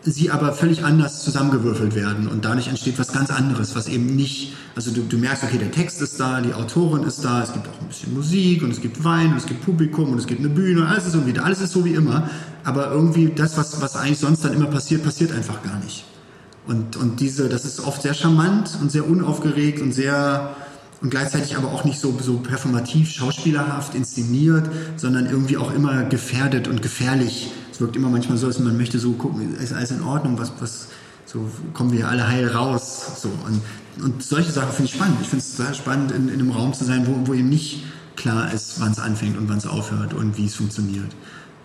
sie aber völlig anders zusammengewürfelt werden und dadurch entsteht was ganz anderes, was eben nicht, also du, du, merkst, okay, der Text ist da, die Autorin ist da, es gibt auch ein bisschen Musik und es gibt Wein und es gibt Publikum und es gibt eine Bühne, alles ist so wie, alles ist so wie immer, aber irgendwie das, was, was eigentlich sonst dann immer passiert, passiert einfach gar nicht. Und, und diese, das ist oft sehr charmant und sehr unaufgeregt und sehr, und gleichzeitig aber auch nicht so, so performativ, schauspielerhaft inszeniert, sondern irgendwie auch immer gefährdet und gefährlich. Es wirkt immer manchmal so, als man möchte so gucken, ist alles in Ordnung, was, was, so kommen wir alle heil raus. So. Und, und solche Sachen finde ich spannend. Ich finde es sehr spannend, in, in einem Raum zu sein, wo, wo eben nicht klar ist, wann es anfängt und wann es aufhört und wie es funktioniert.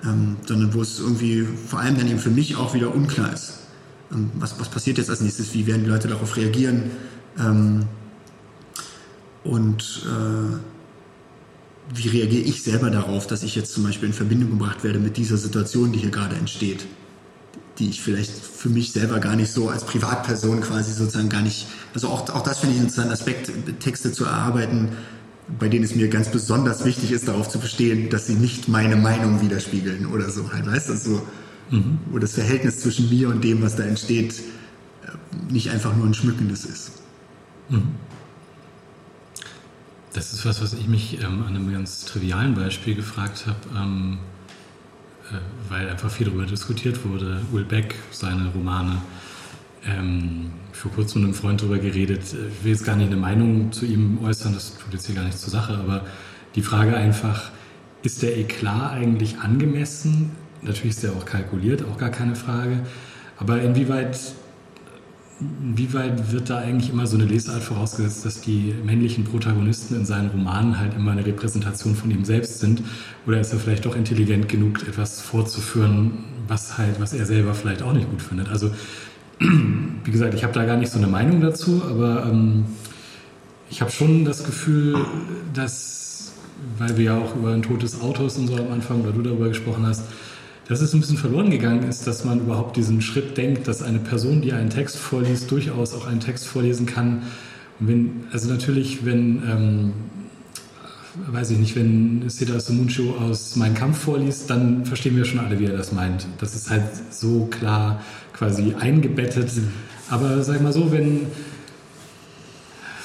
Ähm, sondern wo es irgendwie vor allem dann eben für mich auch wieder unklar ist. Ähm, was, was passiert jetzt als nächstes? Wie werden die Leute darauf reagieren? Ähm, und äh, wie reagiere ich selber darauf, dass ich jetzt zum Beispiel in Verbindung gebracht werde mit dieser Situation, die hier gerade entsteht, die ich vielleicht für mich selber gar nicht so als Privatperson quasi sozusagen gar nicht, also auch, auch das finde ich einen interessanten Aspekt, Texte zu erarbeiten, bei denen es mir ganz besonders wichtig ist, darauf zu bestehen, dass sie nicht meine Meinung widerspiegeln oder so halt, weißt du, so, mhm. wo das Verhältnis zwischen mir und dem, was da entsteht, äh, nicht einfach nur ein schmückendes ist. Mhm. Das ist was, was ich mich ähm, an einem ganz trivialen Beispiel gefragt habe, ähm, äh, weil einfach viel darüber diskutiert wurde. Will Beck, seine Romane. Ähm, vor kurzem mit einem Freund darüber geredet. Ich will jetzt gar nicht eine Meinung zu ihm äußern, das tut jetzt hier gar nichts zur Sache, aber die Frage einfach, ist der Eklat eigentlich angemessen? Natürlich ist der auch kalkuliert, auch gar keine Frage. Aber inwieweit Inwieweit wird da eigentlich immer so eine Lesart vorausgesetzt, dass die männlichen Protagonisten in seinen Romanen halt immer eine Repräsentation von ihm selbst sind? Oder ist er vielleicht doch intelligent genug, etwas vorzuführen, was halt, was er selber vielleicht auch nicht gut findet? Also, wie gesagt, ich habe da gar nicht so eine Meinung dazu, aber ähm, ich habe schon das Gefühl, dass, weil wir ja auch über ein totes Autos und so am Anfang, oder du darüber gesprochen hast, dass es ein bisschen verloren gegangen ist, dass man überhaupt diesen Schritt denkt, dass eine Person, die einen Text vorliest, durchaus auch einen Text vorlesen kann. Wenn, also natürlich, wenn, ähm, weiß ich nicht, wenn Siddhartha Sumunchu aus Mein Kampf vorliest, dann verstehen wir schon alle, wie er das meint. Das ist halt so klar quasi eingebettet. Aber sag mal so, wenn,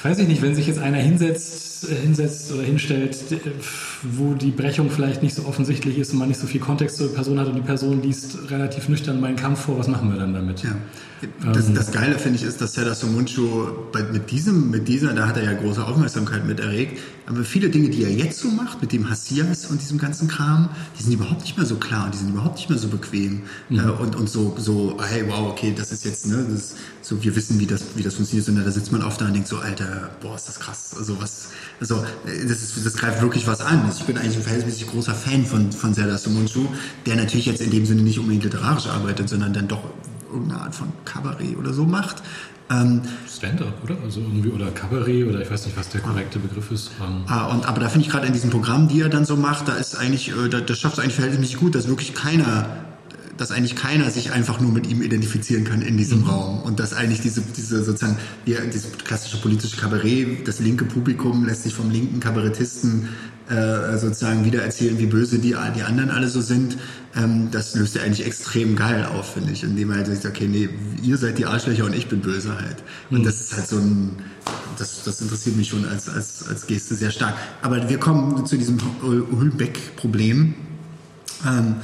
weiß ich nicht, wenn sich jetzt einer hinsetzt, hinsetzt oder hinstellt, wo die Brechung vielleicht nicht so offensichtlich ist und man nicht so viel Kontext zur Person hat und die Person liest relativ nüchtern meinen Kampf vor, was machen wir dann damit? Ja. Das, ähm, das Geile finde ich ist, dass Serdar Somuncu mit diesem, mit dieser, da hat er ja große Aufmerksamkeit mit erregt, aber viele Dinge, die er jetzt so macht, mit dem Hassias und diesem ganzen Kram, die sind überhaupt nicht mehr so klar und die sind überhaupt nicht mehr so bequem. Mhm. äh, und, und so, so, hey, wow, okay, das ist jetzt, ne, das, so, wir wissen, wie das, wie das funktioniert, sondern da sitzt man oft da und denkt so, Alter, boah, ist das krass, also was, also, äh, das ist, das greift wirklich was an. Also ich bin eigentlich ein verhältnismäßig großer Fan von, von Serdar Somuncu, der natürlich jetzt in dem Sinne nicht unbedingt literarisch arbeitet, sondern dann doch irgendeine Art von Kabarett oder so macht. Ähm, Stand-up, oder? Also irgendwie, oder Kabarett, oder ich weiß nicht, was der korrekte Begriff ist. Ähm. Ah, und, aber da finde ich gerade in diesem Programm, die er dann so macht, da ist eigentlich, äh, da, das schafft es eigentlich verhältnismäßig gut, dass wirklich keiner dass eigentlich keiner sich einfach nur mit ihm identifizieren kann in diesem mhm. Raum und dass eigentlich diese, diese sozusagen, ja, dieses klassische politische Kabarett, das linke Publikum lässt sich vom linken Kabarettisten äh, sozusagen wieder erzählen, wie böse die, die anderen alle so sind. Ähm, das löst ja eigentlich extrem geil auf, finde ich, indem er halt sagt, okay, nee, ihr seid die Arschlöcher und ich bin böse halt. Und mhm. das ist halt so ein, das, das interessiert mich schon als, als, als Geste sehr stark. Aber wir kommen zu diesem Hülbeck-Problem. Ähm,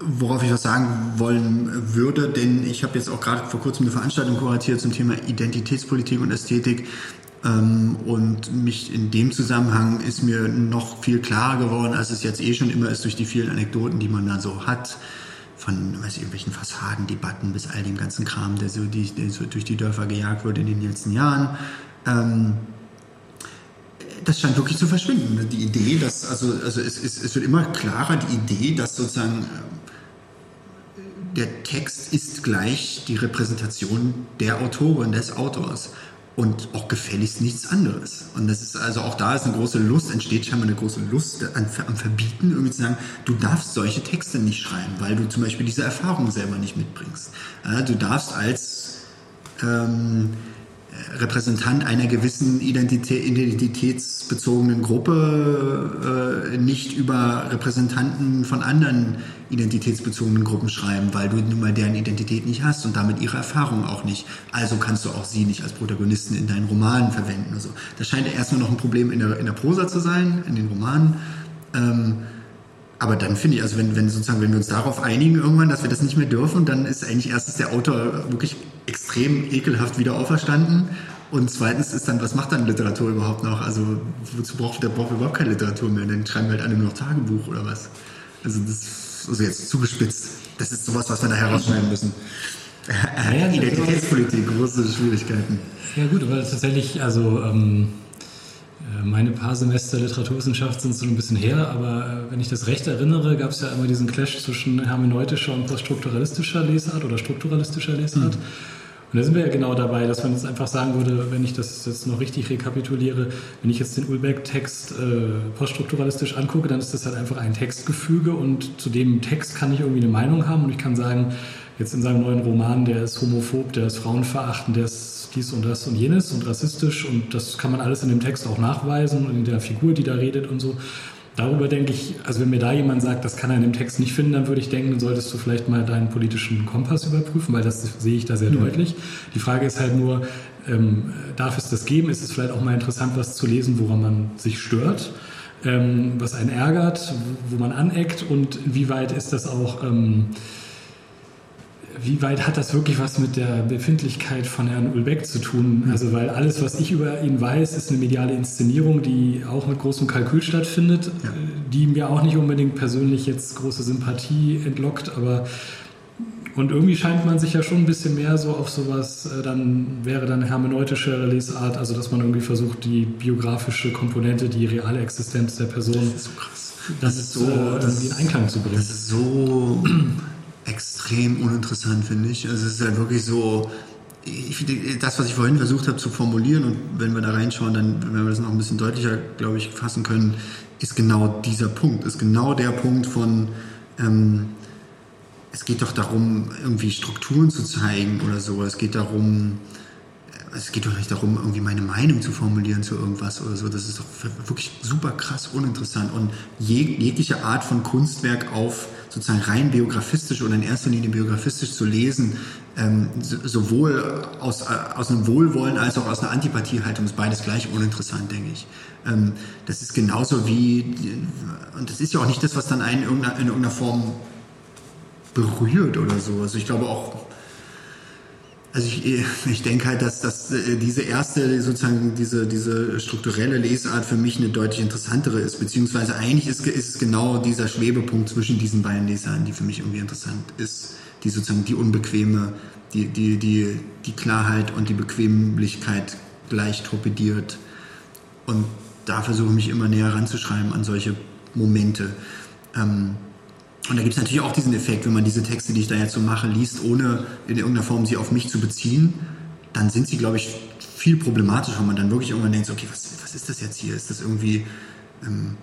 worauf ich was sagen wollen würde, denn ich habe jetzt auch gerade vor kurzem eine Veranstaltung kuratiert zum Thema Identitätspolitik und Ästhetik. Ähm, und mich in dem Zusammenhang ist mir noch viel klarer geworden, als es jetzt eh schon immer ist durch die vielen Anekdoten, die man da so hat, von weiß ich, irgendwelchen Fassadendebatten bis all dem ganzen Kram, der so, die, der so durch die Dörfer gejagt wurde in den letzten Jahren. Ähm, das scheint wirklich zu verschwinden. Die Idee, dass, also, also es, es, es wird immer klarer, die Idee, dass sozusagen der Text ist gleich die Repräsentation der Autorin, des Autors und auch gefälligst nichts anderes. Und das ist also auch da ist eine große Lust, entsteht scheinbar eine große Lust an, am Verbieten, irgendwie zu sagen, du darfst solche Texte nicht schreiben, weil du zum Beispiel diese Erfahrung selber nicht mitbringst. Du darfst als ähm, Repräsentant einer gewissen Identität, identitätsbezogenen Gruppe äh, nicht über Repräsentanten von anderen identitätsbezogenen Gruppen schreiben, weil du nun mal deren Identität nicht hast und damit ihre Erfahrung auch nicht. Also kannst du auch sie nicht als Protagonisten in deinen Romanen verwenden. Also das scheint ja erstmal noch ein Problem in der, in der Prosa zu sein, in den Romanen. Ähm, aber dann finde ich, also wenn, wenn sozusagen, wenn wir uns darauf einigen irgendwann, dass wir das nicht mehr dürfen, dann ist eigentlich erstens der Autor wirklich extrem ekelhaft wieder auferstanden. Und zweitens ist dann, was macht dann Literatur überhaupt noch? Also wozu braucht der braucht überhaupt keine Literatur mehr? Dann schreiben wir halt alle nur noch Tagebuch oder was? Also das also jetzt zugespitzt. Das ist sowas, was wir da herausschneiden müssen. Ja, Identitätspolitik, große Schwierigkeiten. Ja gut, aber tatsächlich, also ähm, äh, meine paar Semester Literaturwissenschaft sind so ein bisschen her, aber äh, wenn ich das recht erinnere, gab es ja immer diesen Clash zwischen hermeneutischer und poststrukturalistischer Lesart oder strukturalistischer Lesart. Mhm. Und da sind wir ja genau dabei, dass man jetzt einfach sagen würde, wenn ich das jetzt noch richtig rekapituliere, wenn ich jetzt den Ulbeck-Text äh, poststrukturalistisch angucke, dann ist das halt einfach ein Textgefüge und zu dem Text kann ich irgendwie eine Meinung haben und ich kann sagen, jetzt in seinem neuen Roman, der ist homophob, der ist frauenverachtend, der ist dies und das und jenes und rassistisch und das kann man alles in dem Text auch nachweisen und in der Figur, die da redet und so. Darüber denke ich, also wenn mir da jemand sagt, das kann er in dem Text nicht finden, dann würde ich denken, dann solltest du vielleicht mal deinen politischen Kompass überprüfen, weil das sehe ich da sehr mhm. deutlich. Die Frage ist halt nur, ähm, darf es das geben? Ist es vielleicht auch mal interessant, was zu lesen, woran man sich stört, ähm, was einen ärgert, wo man aneckt und inwieweit ist das auch... Ähm, wie weit hat das wirklich was mit der Befindlichkeit von Herrn Ulbeck zu tun? Also, weil alles, was ich über ihn weiß, ist eine mediale Inszenierung, die auch mit großem Kalkül stattfindet, ja. die mir auch nicht unbedingt persönlich jetzt große Sympathie entlockt, aber und irgendwie scheint man sich ja schon ein bisschen mehr so auf sowas, äh, dann wäre dann hermeneutische Lesart, also dass man irgendwie versucht, die biografische Komponente, die reale Existenz der Person, das ist so krass. Das, das ist so, äh, in Einklang zu bringen. Das ist so extrem uninteressant, finde ich. Also es ist halt wirklich so, ich, das, was ich vorhin versucht habe zu formulieren und wenn wir da reinschauen, dann werden wir das noch ein bisschen deutlicher, glaube ich, fassen können, ist genau dieser Punkt, ist genau der Punkt von, ähm, es geht doch darum, irgendwie Strukturen zu zeigen oder so. Es geht darum, es geht doch nicht darum, irgendwie meine Meinung zu formulieren zu irgendwas oder so. Das ist doch wirklich super krass uninteressant. Und jeg jegliche Art von Kunstwerk auf sozusagen rein biografistisch oder in erster Linie biografistisch zu lesen, ähm, sowohl aus, äh, aus einem Wohlwollen als auch aus einer Antipathiehaltung ist beides gleich uninteressant, denke ich. Ähm, das ist genauso wie, und das ist ja auch nicht das, was dann einen in irgendeiner, in irgendeiner Form berührt oder so. Also ich glaube auch, also ich, ich denke halt, dass, dass äh, diese erste, sozusagen diese, diese strukturelle Lesart für mich eine deutlich interessantere ist, beziehungsweise eigentlich ist, ist es genau dieser Schwebepunkt zwischen diesen beiden Lesarten, die für mich irgendwie interessant ist, die sozusagen die unbequeme, die, die, die, die Klarheit und die Bequemlichkeit gleich torpediert. Und da versuche ich mich immer näher ranzuschreiben an solche Momente. Ähm, und da gibt es natürlich auch diesen Effekt, wenn man diese Texte, die ich da jetzt so mache, liest, ohne in irgendeiner Form sie auf mich zu beziehen, dann sind sie, glaube ich, viel problematischer, wenn man dann wirklich irgendwann denkt, okay, was, was ist das jetzt hier? Ist das irgendwie, ähm,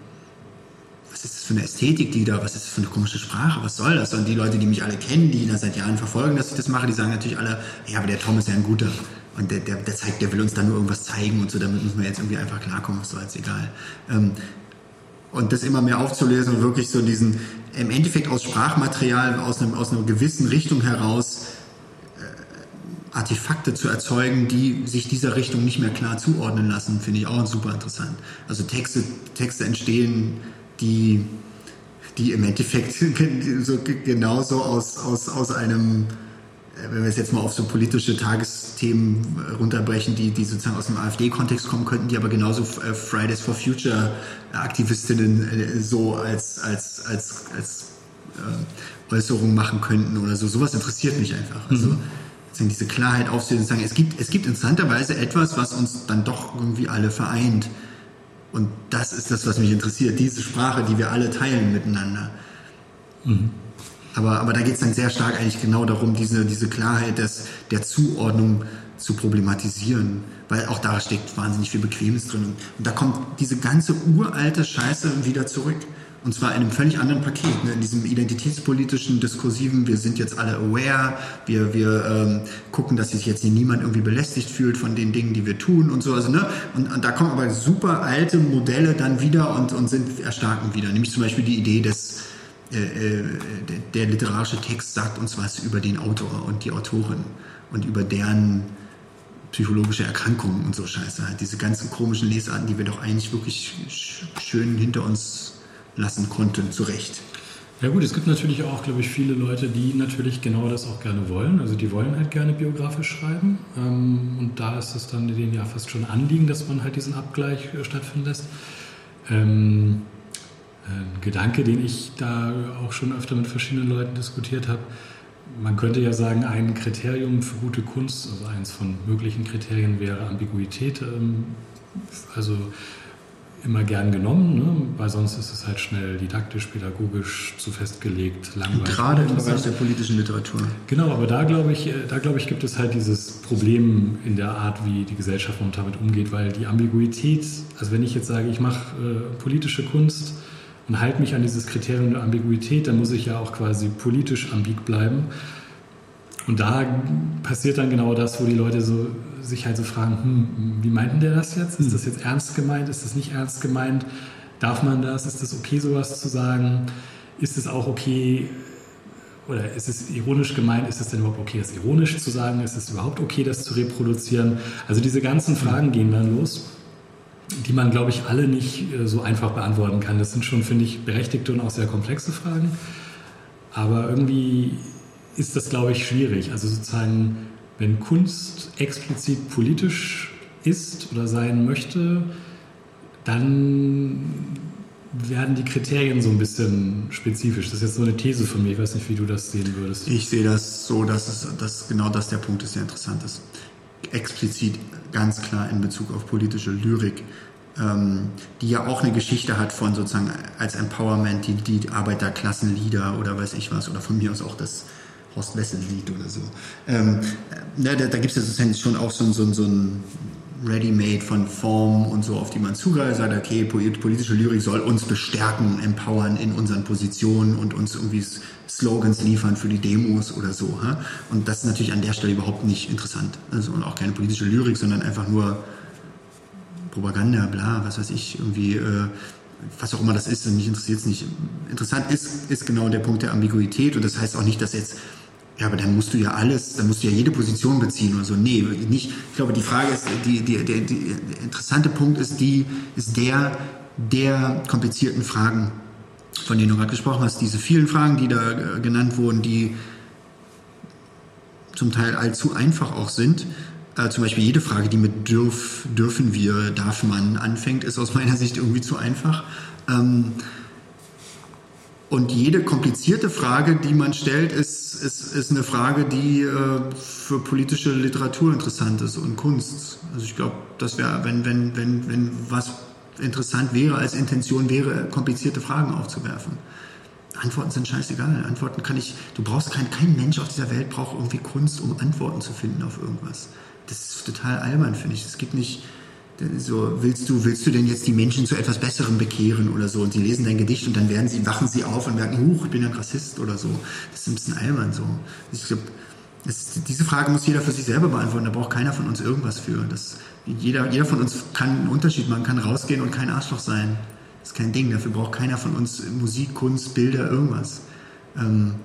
was ist das für eine Ästhetik, die da, was ist das für eine komische Sprache, was soll das? Und die Leute, die mich alle kennen, die da seit Jahren verfolgen, dass ich das mache, die sagen natürlich alle, ja, aber der Tom ist ja ein guter. Und der, der, der zeigt, der will uns da nur irgendwas zeigen und so, damit müssen wir jetzt irgendwie einfach klarkommen, ist so jetzt egal. Ähm, und das immer mehr aufzulösen und wirklich so diesen, im Endeffekt aus Sprachmaterial, aus, einem, aus einer gewissen Richtung heraus äh, Artefakte zu erzeugen, die sich dieser Richtung nicht mehr klar zuordnen lassen, finde ich auch super interessant. Also Texte, Texte entstehen, die, die im Endeffekt so genauso aus, aus, aus einem wenn wir es jetzt mal auf so politische Tagesthemen äh, runterbrechen, die, die sozusagen aus dem AfD-Kontext kommen könnten, die aber genauso äh, Fridays for Future Aktivistinnen so als, als, als, als äh, Äußerung machen könnten oder so. Sowas interessiert mich einfach. Also mhm. diese Klarheit aufzusehen und sagen, es gibt, es gibt interessanterweise etwas, was uns dann doch irgendwie alle vereint. Und das ist das, was mich interessiert, diese Sprache, die wir alle teilen miteinander. Mhm. Aber, aber da geht es dann sehr stark eigentlich genau darum, diese, diese Klarheit des, der Zuordnung zu problematisieren, weil auch da steckt wahnsinnig viel Bequemes drin. Und da kommt diese ganze uralte Scheiße wieder zurück. Und zwar in einem völlig anderen Paket, ne? in diesem identitätspolitischen, diskursiven, wir sind jetzt alle aware, wir, wir ähm, gucken, dass sich jetzt hier niemand irgendwie belästigt fühlt von den Dingen, die wir tun und so. Also, ne? und, und da kommen aber super alte Modelle dann wieder und, und sind erstarken wieder. Nämlich zum Beispiel die Idee des, der literarische Text sagt uns was über den Autor und die Autorin und über deren psychologische Erkrankungen und so Scheiße. Diese ganzen komischen Lesarten, die wir doch eigentlich wirklich schön hinter uns lassen konnten, zu Recht. Ja gut, es gibt natürlich auch, glaube ich, viele Leute, die natürlich genau das auch gerne wollen. Also die wollen halt gerne biografisch schreiben. Ähm, und da ist es dann denen ja fast schon Anliegen, dass man halt diesen Abgleich äh, stattfinden lässt. Ähm, ein Gedanke, den ich da auch schon öfter mit verschiedenen Leuten diskutiert habe, man könnte ja sagen, ein Kriterium für gute Kunst, also eines von möglichen Kriterien wäre Ambiguität. Ähm, also immer gern genommen, ne? weil sonst ist es halt schnell didaktisch, pädagogisch zu festgelegt, langweilig. Gerade im Bereich der politischen Literatur. Genau, aber da glaube ich, äh, da glaube ich, gibt es halt dieses Problem in der Art, wie die Gesellschaft momentan damit umgeht, weil die Ambiguität, also wenn ich jetzt sage, ich mache äh, politische Kunst und halte mich an dieses Kriterium der Ambiguität, dann muss ich ja auch quasi politisch ambig bleiben. Und da passiert dann genau das, wo die Leute so, sich halt so fragen, hm, wie meint denn der das jetzt? Ist das jetzt ernst gemeint? Ist das nicht ernst gemeint? Darf man das? Ist das okay, sowas zu sagen? Ist es auch okay, oder ist es ironisch gemeint? Ist es denn überhaupt okay, das ironisch zu sagen? Ist es überhaupt okay, das zu reproduzieren? Also diese ganzen Fragen gehen dann los, die man, glaube ich, alle nicht äh, so einfach beantworten kann. Das sind schon, finde ich, berechtigte und auch sehr komplexe Fragen. Aber irgendwie ist das, glaube ich, schwierig. Also sozusagen, wenn Kunst explizit politisch ist oder sein möchte, dann werden die Kriterien so ein bisschen spezifisch. Das ist jetzt so eine These von mir. Ich weiß nicht, wie du das sehen würdest. Ich sehe das so, dass, es, dass genau das der Punkt ist, der interessant ist. Explizit ganz klar in Bezug auf politische Lyrik, ähm, die ja auch eine Geschichte hat von sozusagen als Empowerment, die, die Arbeiterklassenlieder oder weiß ich was, oder von mir aus auch das Horst Wessel-Lied oder so. Ähm, na, da da gibt es ja sozusagen schon auch so, so, so ein Ready-Made von Form und so, auf die man zugreift, sagt, okay, politische Lyrik soll uns bestärken, empowern in unseren Positionen und uns irgendwie Slogans liefern für die Demos oder so. Ha? Und das ist natürlich an der Stelle überhaupt nicht interessant. Also und auch keine politische Lyrik, sondern einfach nur Propaganda, bla, was weiß ich, irgendwie, äh, was auch immer das ist, mich interessiert es nicht. Interessant ist, ist genau der Punkt der Ambiguität und das heißt auch nicht, dass jetzt ja, aber dann musst du ja alles, dann musst du ja jede Position beziehen oder so. Nee, nicht. Ich glaube, die Frage ist, die, die, der, die interessante Punkt ist die, ist der, der komplizierten Fragen, von denen du gerade gesprochen hast, diese vielen Fragen, die da äh, genannt wurden, die zum Teil allzu einfach auch sind. Äh, zum Beispiel jede Frage, die mit dürf, dürfen wir, darf man anfängt, ist aus meiner Sicht irgendwie zu einfach. Ähm, und jede komplizierte Frage, die man stellt, ist, ist, ist eine Frage, die äh, für politische Literatur interessant ist und Kunst. Also ich glaube, das wäre, wenn, wenn, wenn, wenn was interessant wäre als Intention wäre, komplizierte Fragen aufzuwerfen. Antworten sind scheißegal. Antworten kann ich, du brauchst kein, kein Mensch auf dieser Welt braucht irgendwie Kunst, um Antworten zu finden auf irgendwas. Das ist total albern, finde ich. Es gibt nicht, so, willst du, willst du denn jetzt die Menschen zu etwas Besserem bekehren oder so? Und sie lesen dein Gedicht und dann werden sie, wachen sie auf und merken, huch, ich bin ein Rassist oder so. Das ist ein bisschen albern so. Ich glaube, diese Frage muss jeder für sich selber beantworten. Da braucht keiner von uns irgendwas für. Das, jeder, jeder von uns kann einen Unterschied machen, kann rausgehen und kein Arschloch sein. Das ist kein Ding. Dafür braucht keiner von uns Musik, Kunst, Bilder, irgendwas. Ähm,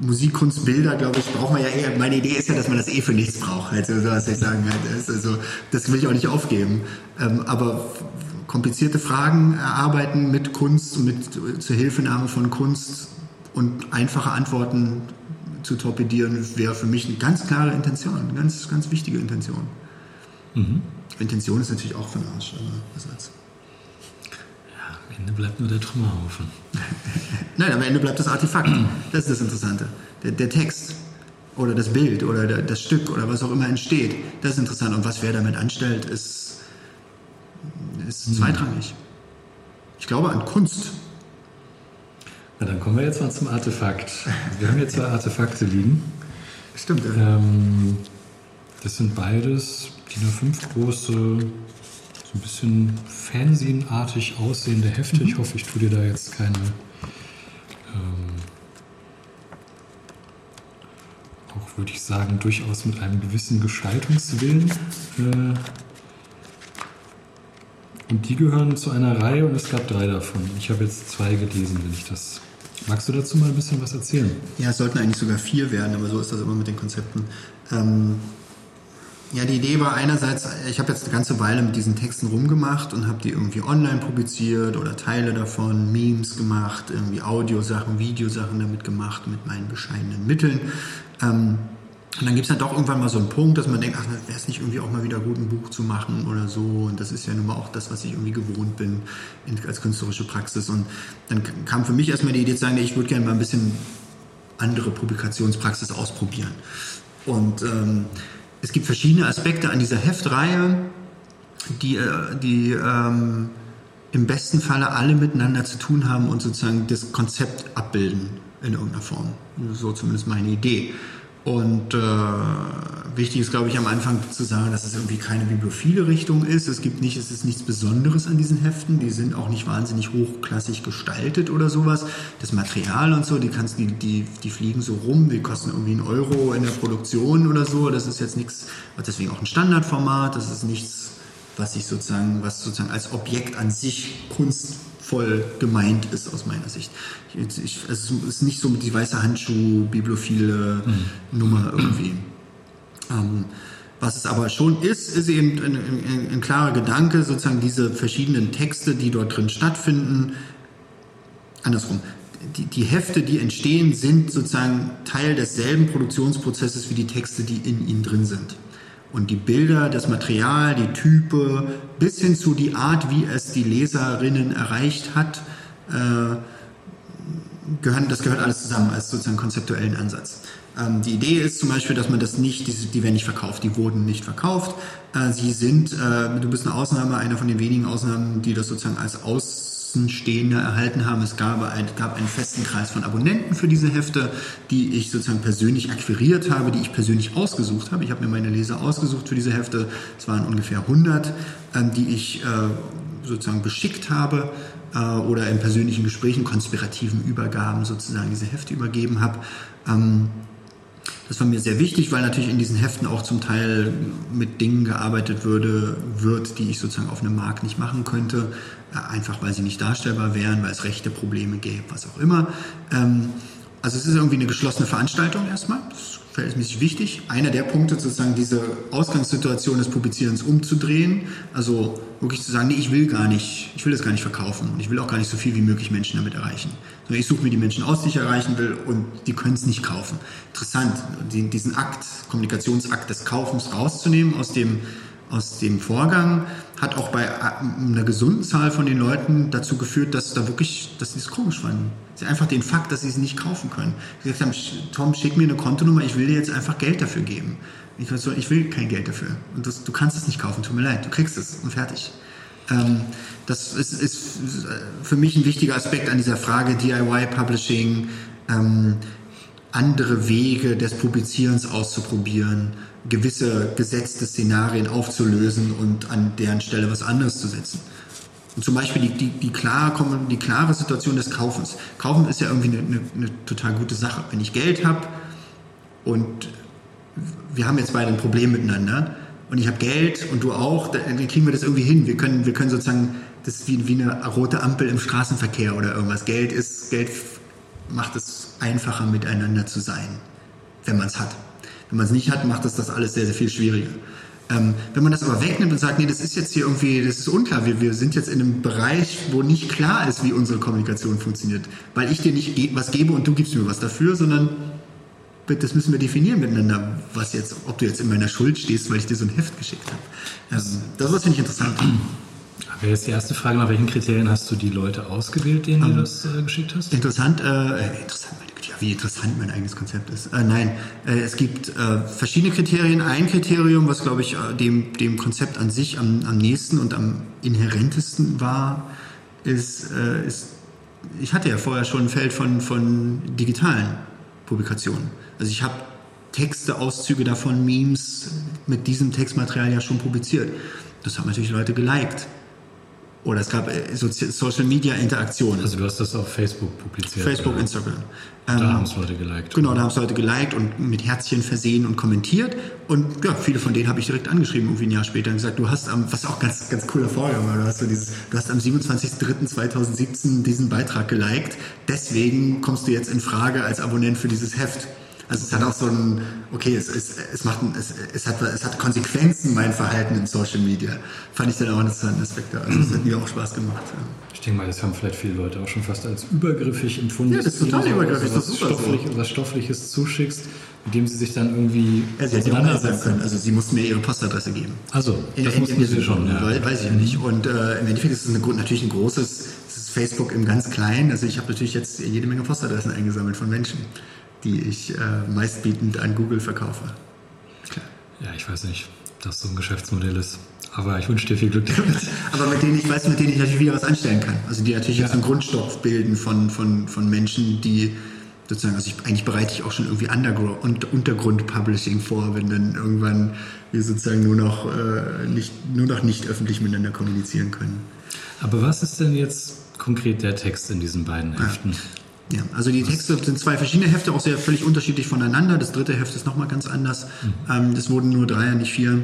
Musik, Kunst, Bilder, glaube ich, braucht man ja eher. Meine Idee ist ja, dass man das eh für nichts braucht. Also, so was ich sagen halt. Also, das will ich auch nicht aufgeben. Ähm, aber komplizierte Fragen erarbeiten mit Kunst, mit zur Hilfenahme von Kunst und einfache Antworten zu torpedieren, wäre für mich eine ganz klare Intention, eine ganz, ganz wichtige Intention. Mhm. Intention ist natürlich auch von Arsch, aber was soll's. Ende bleibt nur der Trümmerhaufen. Nein, am Ende bleibt das Artefakt. Das ist das Interessante. Der, der Text. oder das Bild oder das Stück oder was auch immer entsteht. Das ist interessant. Und was wer damit anstellt, ist, ist mhm. zweitrangig. Ich glaube an Kunst. Na, dann kommen wir jetzt mal zum Artefakt. Wir haben hier zwei Artefakte liegen. Stimmt. Ja. Ähm, das sind beides DIN A5 große, so ein bisschen Fernsehenartig aussehende Hefte. Mhm. Ich hoffe, ich tue dir da jetzt keine ähm, auch würde ich sagen, durchaus mit einem gewissen Gestaltungswillen. Äh, und die gehören zu einer Reihe und es gab drei davon. Ich habe jetzt zwei gelesen, wenn ich das. Magst du dazu mal ein bisschen was erzählen? Ja, es sollten eigentlich sogar vier werden, aber so ist das immer mit den Konzepten. Ähm, ja, die Idee war einerseits, ich habe jetzt eine ganze Weile mit diesen Texten rumgemacht und habe die irgendwie online publiziert oder Teile davon, Memes gemacht, irgendwie Audiosachen, Videosachen damit gemacht mit meinen bescheidenen Mitteln. Ähm, und dann gibt es dann doch irgendwann mal so einen Punkt, dass man denkt, ach, wäre es nicht irgendwie auch mal wieder gut, ein Buch zu machen oder so. Und das ist ja nun mal auch das, was ich irgendwie gewohnt bin in, als künstlerische Praxis. Und dann kam für mich erstmal die Idee zu sagen, ich würde gerne mal ein bisschen andere Publikationspraxis ausprobieren. Und ähm, es gibt verschiedene Aspekte an dieser Heftreihe, die, äh, die ähm, im besten Falle alle miteinander zu tun haben und sozusagen das Konzept abbilden in irgendeiner Form. So zumindest meine Idee. Und äh, wichtig ist, glaube ich, am Anfang zu sagen, dass es irgendwie keine bibliophile Richtung ist. Es gibt nicht, es ist nichts Besonderes an diesen Heften. Die sind auch nicht wahnsinnig hochklassig gestaltet oder sowas. Das Material und so, die kannst, die, die, die fliegen so rum, die kosten irgendwie einen Euro in der Produktion oder so. Das ist jetzt nichts, deswegen auch ein Standardformat. Das ist nichts, was sich sozusagen, was sozusagen als Objekt an sich Kunst voll gemeint ist aus meiner Sicht. Ich, ich, es ist nicht so die weiße Handschuh, bibliophile mhm. Nummer irgendwie. Ähm, was es aber schon ist, ist eben ein, ein, ein, klarer Gedanke, sozusagen diese verschiedenen Texte, die dort drin stattfinden, andersrum. Die, die Hefte, die entstehen, sind sozusagen Teil desselben Produktionsprozesses wie die Texte, die in ihnen drin sind. Und die Bilder, das Material, die Type, bis hin zu die Art, wie es die Leserinnen erreicht hat, äh, gehören, das gehört alles zusammen als sozusagen konzeptuellen Ansatz. Ähm, die Idee ist zum Beispiel, dass man das nicht, die, die werden nicht verkauft, die wurden nicht verkauft. Äh, sie sind, äh, du bist eine Ausnahme, einer von den wenigen Ausnahmen, die das sozusagen als Aus Außenstehende erhalten haben. Es gab, ein, gab einen festen Kreis von Abonnenten für diese Hefte, die ich sozusagen persönlich akquiriert habe, die ich persönlich ausgesucht habe. Ich habe mir meine Leser ausgesucht für diese Hefte. Es waren ungefähr 100, ähm, die ich äh, sozusagen beschickt habe äh, oder in persönlichen Gesprächen, konspirativen Übergaben sozusagen diese Hefte übergeben habe. Ähm, das war mir sehr wichtig, weil natürlich in diesen Heften auch zum Teil mit Dingen gearbeitet würde, wird, die ich sozusagen auf einem Markt nicht machen könnte, einfach weil sie nicht darstellbar wären, weil es rechte Probleme gäbe, was auch immer. Ähm, also es ist irgendwie eine geschlossene Veranstaltung erstmal. Das ist verhältnismäßig wichtig. Einer der Punkte sozusagen diese Ausgangssituation des Publizierens umzudrehen. Also wirklich zu sagen, nee, ich will gar nicht, ich will das gar nicht verkaufen und ich will auch gar nicht so viel wie möglich Menschen damit erreichen. Sondern ich suche mir die Menschen aus, die ich erreichen will und die können es nicht kaufen. Interessant, diesen Akt, Kommunikationsakt des Kaufens rauszunehmen aus dem aus dem Vorgang hat auch bei äh, einer gesunden Zahl von den Leuten dazu geführt, dass da wirklich, dass sie es komisch fanden. Sie einfach den Fakt, dass sie es nicht kaufen können. Sie gesagt haben, Tom, schick mir eine Kontonummer, ich will dir jetzt einfach Geld dafür geben. Ich, so, ich will kein Geld dafür. Und das, du kannst es nicht kaufen, tut mir leid, du kriegst es und fertig. Ähm, das ist, ist, für mich ein wichtiger Aspekt an dieser Frage DIY Publishing, ähm, andere Wege des Publizierens auszuprobieren gewisse gesetzte Szenarien aufzulösen und an deren Stelle was anderes zu setzen. Und zum Beispiel die, die, die, klare, die klare Situation des Kaufens. Kaufen ist ja irgendwie eine, eine, total gute Sache. Wenn ich Geld habe und wir haben jetzt beide ein Problem miteinander und ich habe Geld und du auch, dann kriegen wir das irgendwie hin. Wir können, wir können sozusagen, das ist wie, wie eine rote Ampel im Straßenverkehr oder irgendwas. Geld ist, Geld macht es einfacher miteinander zu sein, wenn man es hat. Wenn man es nicht hat, macht es das alles sehr, sehr viel schwieriger. Ähm, wenn man das aber wegnimmt und sagt, nee, das ist jetzt hier irgendwie, das ist unklar, wir, wir sind jetzt in einem Bereich, wo nicht klar ist, wie unsere Kommunikation funktioniert, weil ich dir nicht was gebe und du gibst mir was dafür, sondern das müssen wir definieren miteinander, was jetzt, ob du jetzt in meiner Schuld stehst, weil ich dir so ein Heft geschickt habe. Ähm, das was finde ich interessant. Jetzt die erste Frage, nach welchen Kriterien hast du die Leute ausgewählt, denen um, du ähm, das äh, geschickt hast? Interessant, äh, interessant, meine Güte, ja, wie interessant mein eigenes Konzept ist. Äh, nein, äh, es gibt äh, verschiedene Kriterien. Ein Kriterium, was glaube ich äh, dem, dem Konzept an sich am, am nächsten und am inhärentesten war, ist, äh, ist, ich hatte ja vorher schon ein Feld von, von digitalen Publikationen. Also ich habe Texte, Auszüge davon, Memes mit diesem Textmaterial ja schon publiziert. Das haben natürlich Leute geliked. Oder es gab äh, Social Media Interaktionen. Also du hast das auf Facebook publiziert? Facebook, oder? Instagram. Da ähm, haben es Leute geliked. Genau, da haben es Leute geliked und mit Herzchen versehen und kommentiert. Und ja, viele von denen habe ich direkt angeschrieben, irgendwie ein Jahr später und gesagt, du hast am, was auch ganz, ganz cooler Vorgang war, du hast, so dieses, du hast am 27.03.2017 diesen Beitrag geliked. Deswegen kommst du jetzt in Frage als Abonnent für dieses Heft. Also es hat auch so ein, okay, es, es, es, macht es, es, hat, es hat Konsequenzen, mein Verhalten in Social Media. Fand ich dann auch einen interessanten Aspekt. Also es hat mir auch Spaß gemacht. Ich denke mal, das haben vielleicht viele Leute auch schon fast als übergriffig empfunden. Ja, das ist total übergriffig. Also was, Stofflich, so. was Stoffliches zuschickst, mit dem sie sich dann irgendwie ja, sie auseinandersetzen können. Also sie mussten mir ihre Postadresse geben. Also, das mussten sie schon. Ja. Weiß ich ja nicht. Und äh, im Endeffekt ist es eine, natürlich ein großes, Facebook im ganz Kleinen. Also ich habe natürlich jetzt jede Menge Postadressen eingesammelt von Menschen die ich äh, meistbietend an Google verkaufe. Klar. Ja, ich weiß nicht, ob das so ein Geschäftsmodell ist. Aber ich wünsche dir viel Glück damit. Aber mit denen ich weiß, mit denen ich natürlich wieder was anstellen kann. Also die natürlich ja. jetzt einen Grundstoff bilden von, von, von Menschen, die sozusagen, also ich, eigentlich bereite ich auch schon irgendwie Untergrund-Publishing vor, wenn dann irgendwann wir sozusagen nur noch, äh, nicht, nur noch nicht öffentlich miteinander kommunizieren können. Aber was ist denn jetzt konkret der Text in diesen beiden Heften? Ja. Ja, also die Texte sind zwei verschiedene Hefte, auch sehr völlig unterschiedlich voneinander. Das dritte Heft ist nochmal ganz anders. Mhm. Es wurden nur drei, nicht vier.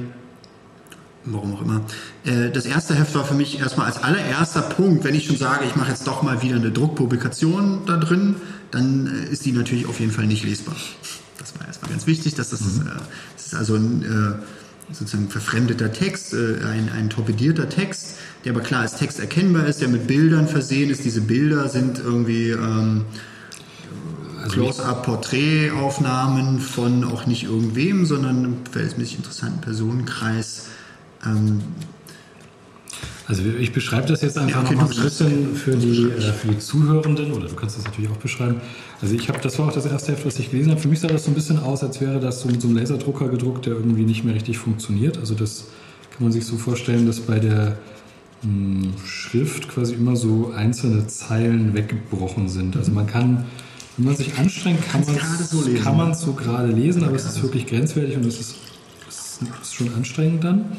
Warum auch immer. Äh, das erste Heft war für mich erstmal als allererster Punkt, wenn ich schon sage, ich mache jetzt doch mal wieder eine Druckpublikation da drin, dann äh, ist die natürlich auf jeden Fall nicht lesbar. Das war erstmal ganz wichtig, dass das, mhm. das ist also ein sozusagen verfremdeter Text, ein, ein torpedierter Text der aber klar als Text erkennbar ist, der mit Bildern versehen ist. Diese Bilder sind irgendwie ähm, Close-up-Porträtaufnahmen von auch nicht irgendwem, sondern einem verhältnismäßig interessanten Personenkreis. Ähm, also ich beschreibe das jetzt einfach ja, okay, noch mal ein bisschen für die, äh, für die Zuhörenden, oder du kannst das natürlich auch beschreiben. Also ich habe, das war auch das erste Heft, was ich gelesen habe. Für mich sah das so ein bisschen aus, als wäre das so mit so einem Laserdrucker gedruckt, der irgendwie nicht mehr richtig funktioniert. Also das kann man sich so vorstellen, dass bei der Schrift quasi immer so einzelne Zeilen weggebrochen sind. Also man kann, wenn man sich anstrengt, kann man es so, kann so gerade lesen, aber es ist wirklich grenzwertig und es ist, es ist schon anstrengend dann.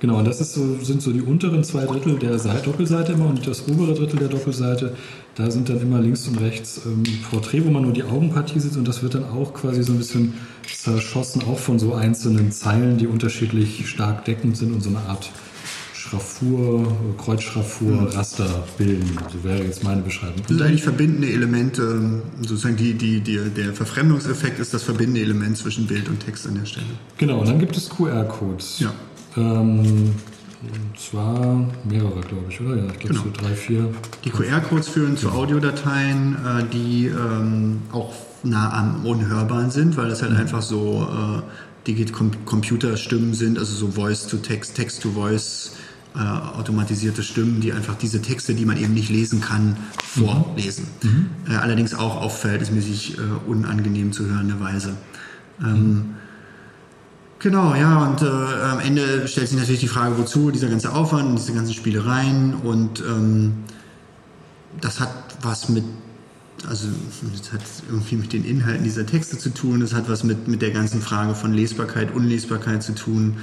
Genau, und das ist so, sind so die unteren zwei Drittel der Seite, Doppelseite immer und das obere Drittel der Doppelseite, da sind dann immer links und rechts ähm, Porträt, wo man nur die Augenpartie sieht und das wird dann auch quasi so ein bisschen zerschossen, auch von so einzelnen Zeilen, die unterschiedlich stark deckend sind und so eine Art Schraffur, Kreuzschraffur, mhm. Raster bilden. So wäre jetzt meine Beschreibung. Das sind eigentlich verbindende Elemente, sozusagen die, die, die, der Verfremdungseffekt ist das verbindende Element zwischen Bild und Text an der Stelle. Genau, und dann gibt es QR-Codes. Ja. Ähm, und zwar mehrere, glaube ich, oder? Ja, ich glaube genau. so drei, vier. Die QR-Codes führen zu Audiodateien, äh, die ähm, auch nah am Unhörbaren sind, weil das halt mhm. einfach so äh, die Computerstimmen sind, also so Voice-to-Text, Text-to-Voice äh, automatisierte Stimmen, die einfach diese Texte, die man eben nicht lesen kann, vorlesen. Mhm. Äh, allerdings auch auf verhältnismäßig äh, unangenehm zu hörende Weise. Ähm, mhm. Genau, ja, und äh, am Ende stellt sich natürlich die Frage, wozu dieser ganze Aufwand, diese ganzen Spielereien und ähm, das hat was mit, also das hat irgendwie mit den Inhalten dieser Texte zu tun, das hat was mit, mit der ganzen Frage von Lesbarkeit, Unlesbarkeit zu tun.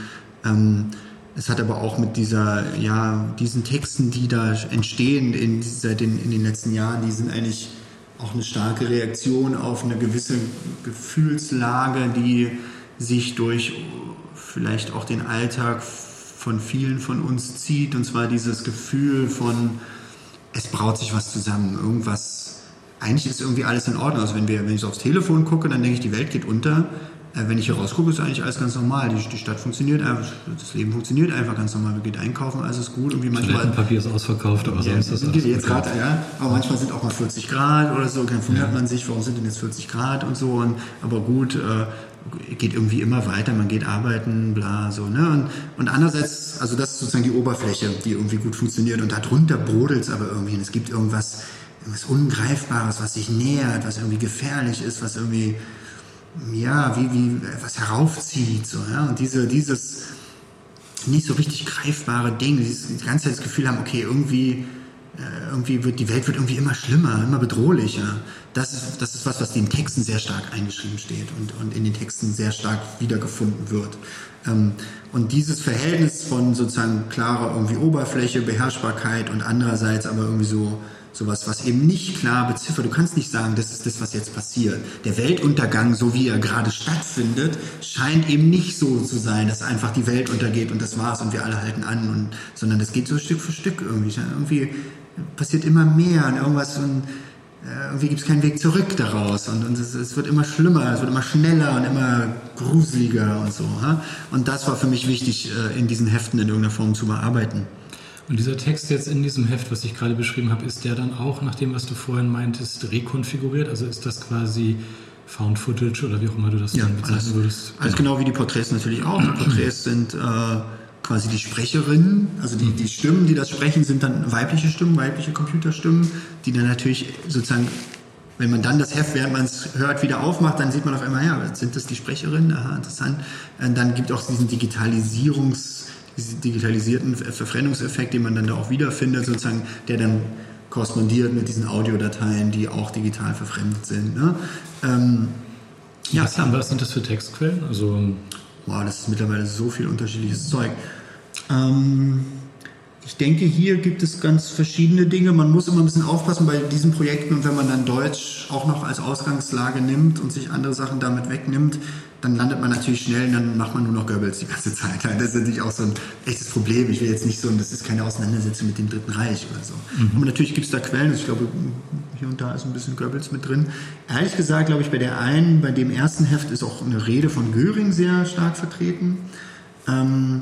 Ähm, es hat aber auch mit dieser, ja, diesen Texten, die da entstehen in, seit den, in den letzten Jahren, die sind eigentlich auch eine starke Reaktion auf eine gewisse Gefühlslage, die sich durch vielleicht auch den Alltag von vielen von uns zieht. Und zwar dieses Gefühl von, es braut sich was zusammen, irgendwas. Eigentlich ist irgendwie alles in Ordnung. Also wenn, wir, wenn ich aufs Telefon gucke, dann denke ich, die Welt geht unter. Äh, wenn ich hier rausgucke, ist eigentlich alles ganz normal. Die, die Stadt funktioniert einfach, das Leben funktioniert einfach ganz normal. Man geht einkaufen, alles ist gut. Irgendwie manchmal, Papier ist ausverkauft, aber sonst ist das jetzt grad, ja, Aber manchmal sind auch mal 40 Grad oder so. Dann wundert ja. man sich, warum sind denn jetzt 40 Grad und so. Und, aber gut, äh, geht irgendwie immer weiter. Man geht arbeiten, bla, so. Ne? Und, und andererseits, also das ist sozusagen die Oberfläche, die irgendwie gut funktioniert. Und darunter brodelt es aber irgendwie. Und es gibt irgendwas irgendwas Ungreifbares, was sich nähert, was irgendwie gefährlich ist, was irgendwie, ja, wie, wie, was heraufzieht, so, ja. Und diese, dieses nicht so richtig greifbare Ding, dieses, die ganze Zeit das Gefühl haben, okay, irgendwie, äh, irgendwie wird die Welt wird irgendwie immer schlimmer, immer bedrohlicher. Das ist, das ist was, was in den Texten sehr stark eingeschrieben steht und, und in den Texten sehr stark wiedergefunden wird. Ähm, und dieses Verhältnis von sozusagen klarer irgendwie Oberfläche, Beherrschbarkeit und andererseits aber irgendwie so sowas, was eben nicht klar beziffert. Du kannst nicht sagen, das ist das, was jetzt passiert. Der Weltuntergang, so wie er gerade stattfindet, scheint eben nicht so zu sein, dass einfach die Welt untergeht und das war's und wir alle halten an, und, sondern das geht so Stück für Stück irgendwie. Irgendwie passiert immer mehr und irgendwas und äh, irgendwie gibt es keinen Weg zurück daraus und, und es, es, wird immer schlimmer, es wird immer schneller und immer gruseliger und so. Und das war für mich wichtig, äh, in diesen Heften in irgendeiner Form zu bearbeiten. Und dieser Text jetzt in diesem Heft, was ich gerade beschrieben habe, ist der dann auch, nach dem, was du vorhin meintest, rekonfiguriert? Also ist das quasi Found Footage oder wie auch immer du das ja, bezeichnen alles, würdest? Alles genau wie die Porträts natürlich auch. Die Porträts sind äh, quasi die Sprecherinnen, also die, die Stimmen, die das sprechen, sind dann weibliche Stimmen, weibliche Computerstimmen, die dann natürlich sozusagen wenn man dann das Heft, während man es hört, wieder aufmacht, dann sieht man auf einmal, ja, sind das die Sprecherinnen? Aha, interessant. Und dann gibt es auch diesen Digitalisierungs- digitalisierten Verfremdungseffekt, den man dann da auch wiederfindet, sozusagen, der dann korrespondiert mit diesen Audiodateien, die auch digital verfremdet sind. Ne? Ähm, ja, was, was sind das für Textquellen? Also wow, das ist mittlerweile so viel unterschiedliches Zeug. Ähm, ich denke, hier gibt es ganz verschiedene Dinge. Man muss immer ein bisschen aufpassen bei diesen Projekten und wenn man dann Deutsch auch noch als Ausgangslage nimmt und sich andere Sachen damit wegnimmt, dann landet man natürlich schnell und dann macht man nur noch Goebbels die ganze Zeit. Das ist natürlich auch so ein echtes Problem. Ich will jetzt nicht so, das ist keine Auseinandersetzung mit dem Dritten Reich oder so. Mhm. Aber natürlich gibt es da Quellen, ich glaube, hier und da ist ein bisschen Goebbels mit drin. Ehrlich gesagt, glaube ich, bei der einen, bei dem ersten Heft ist auch eine Rede von Göring sehr stark vertreten. Ähm,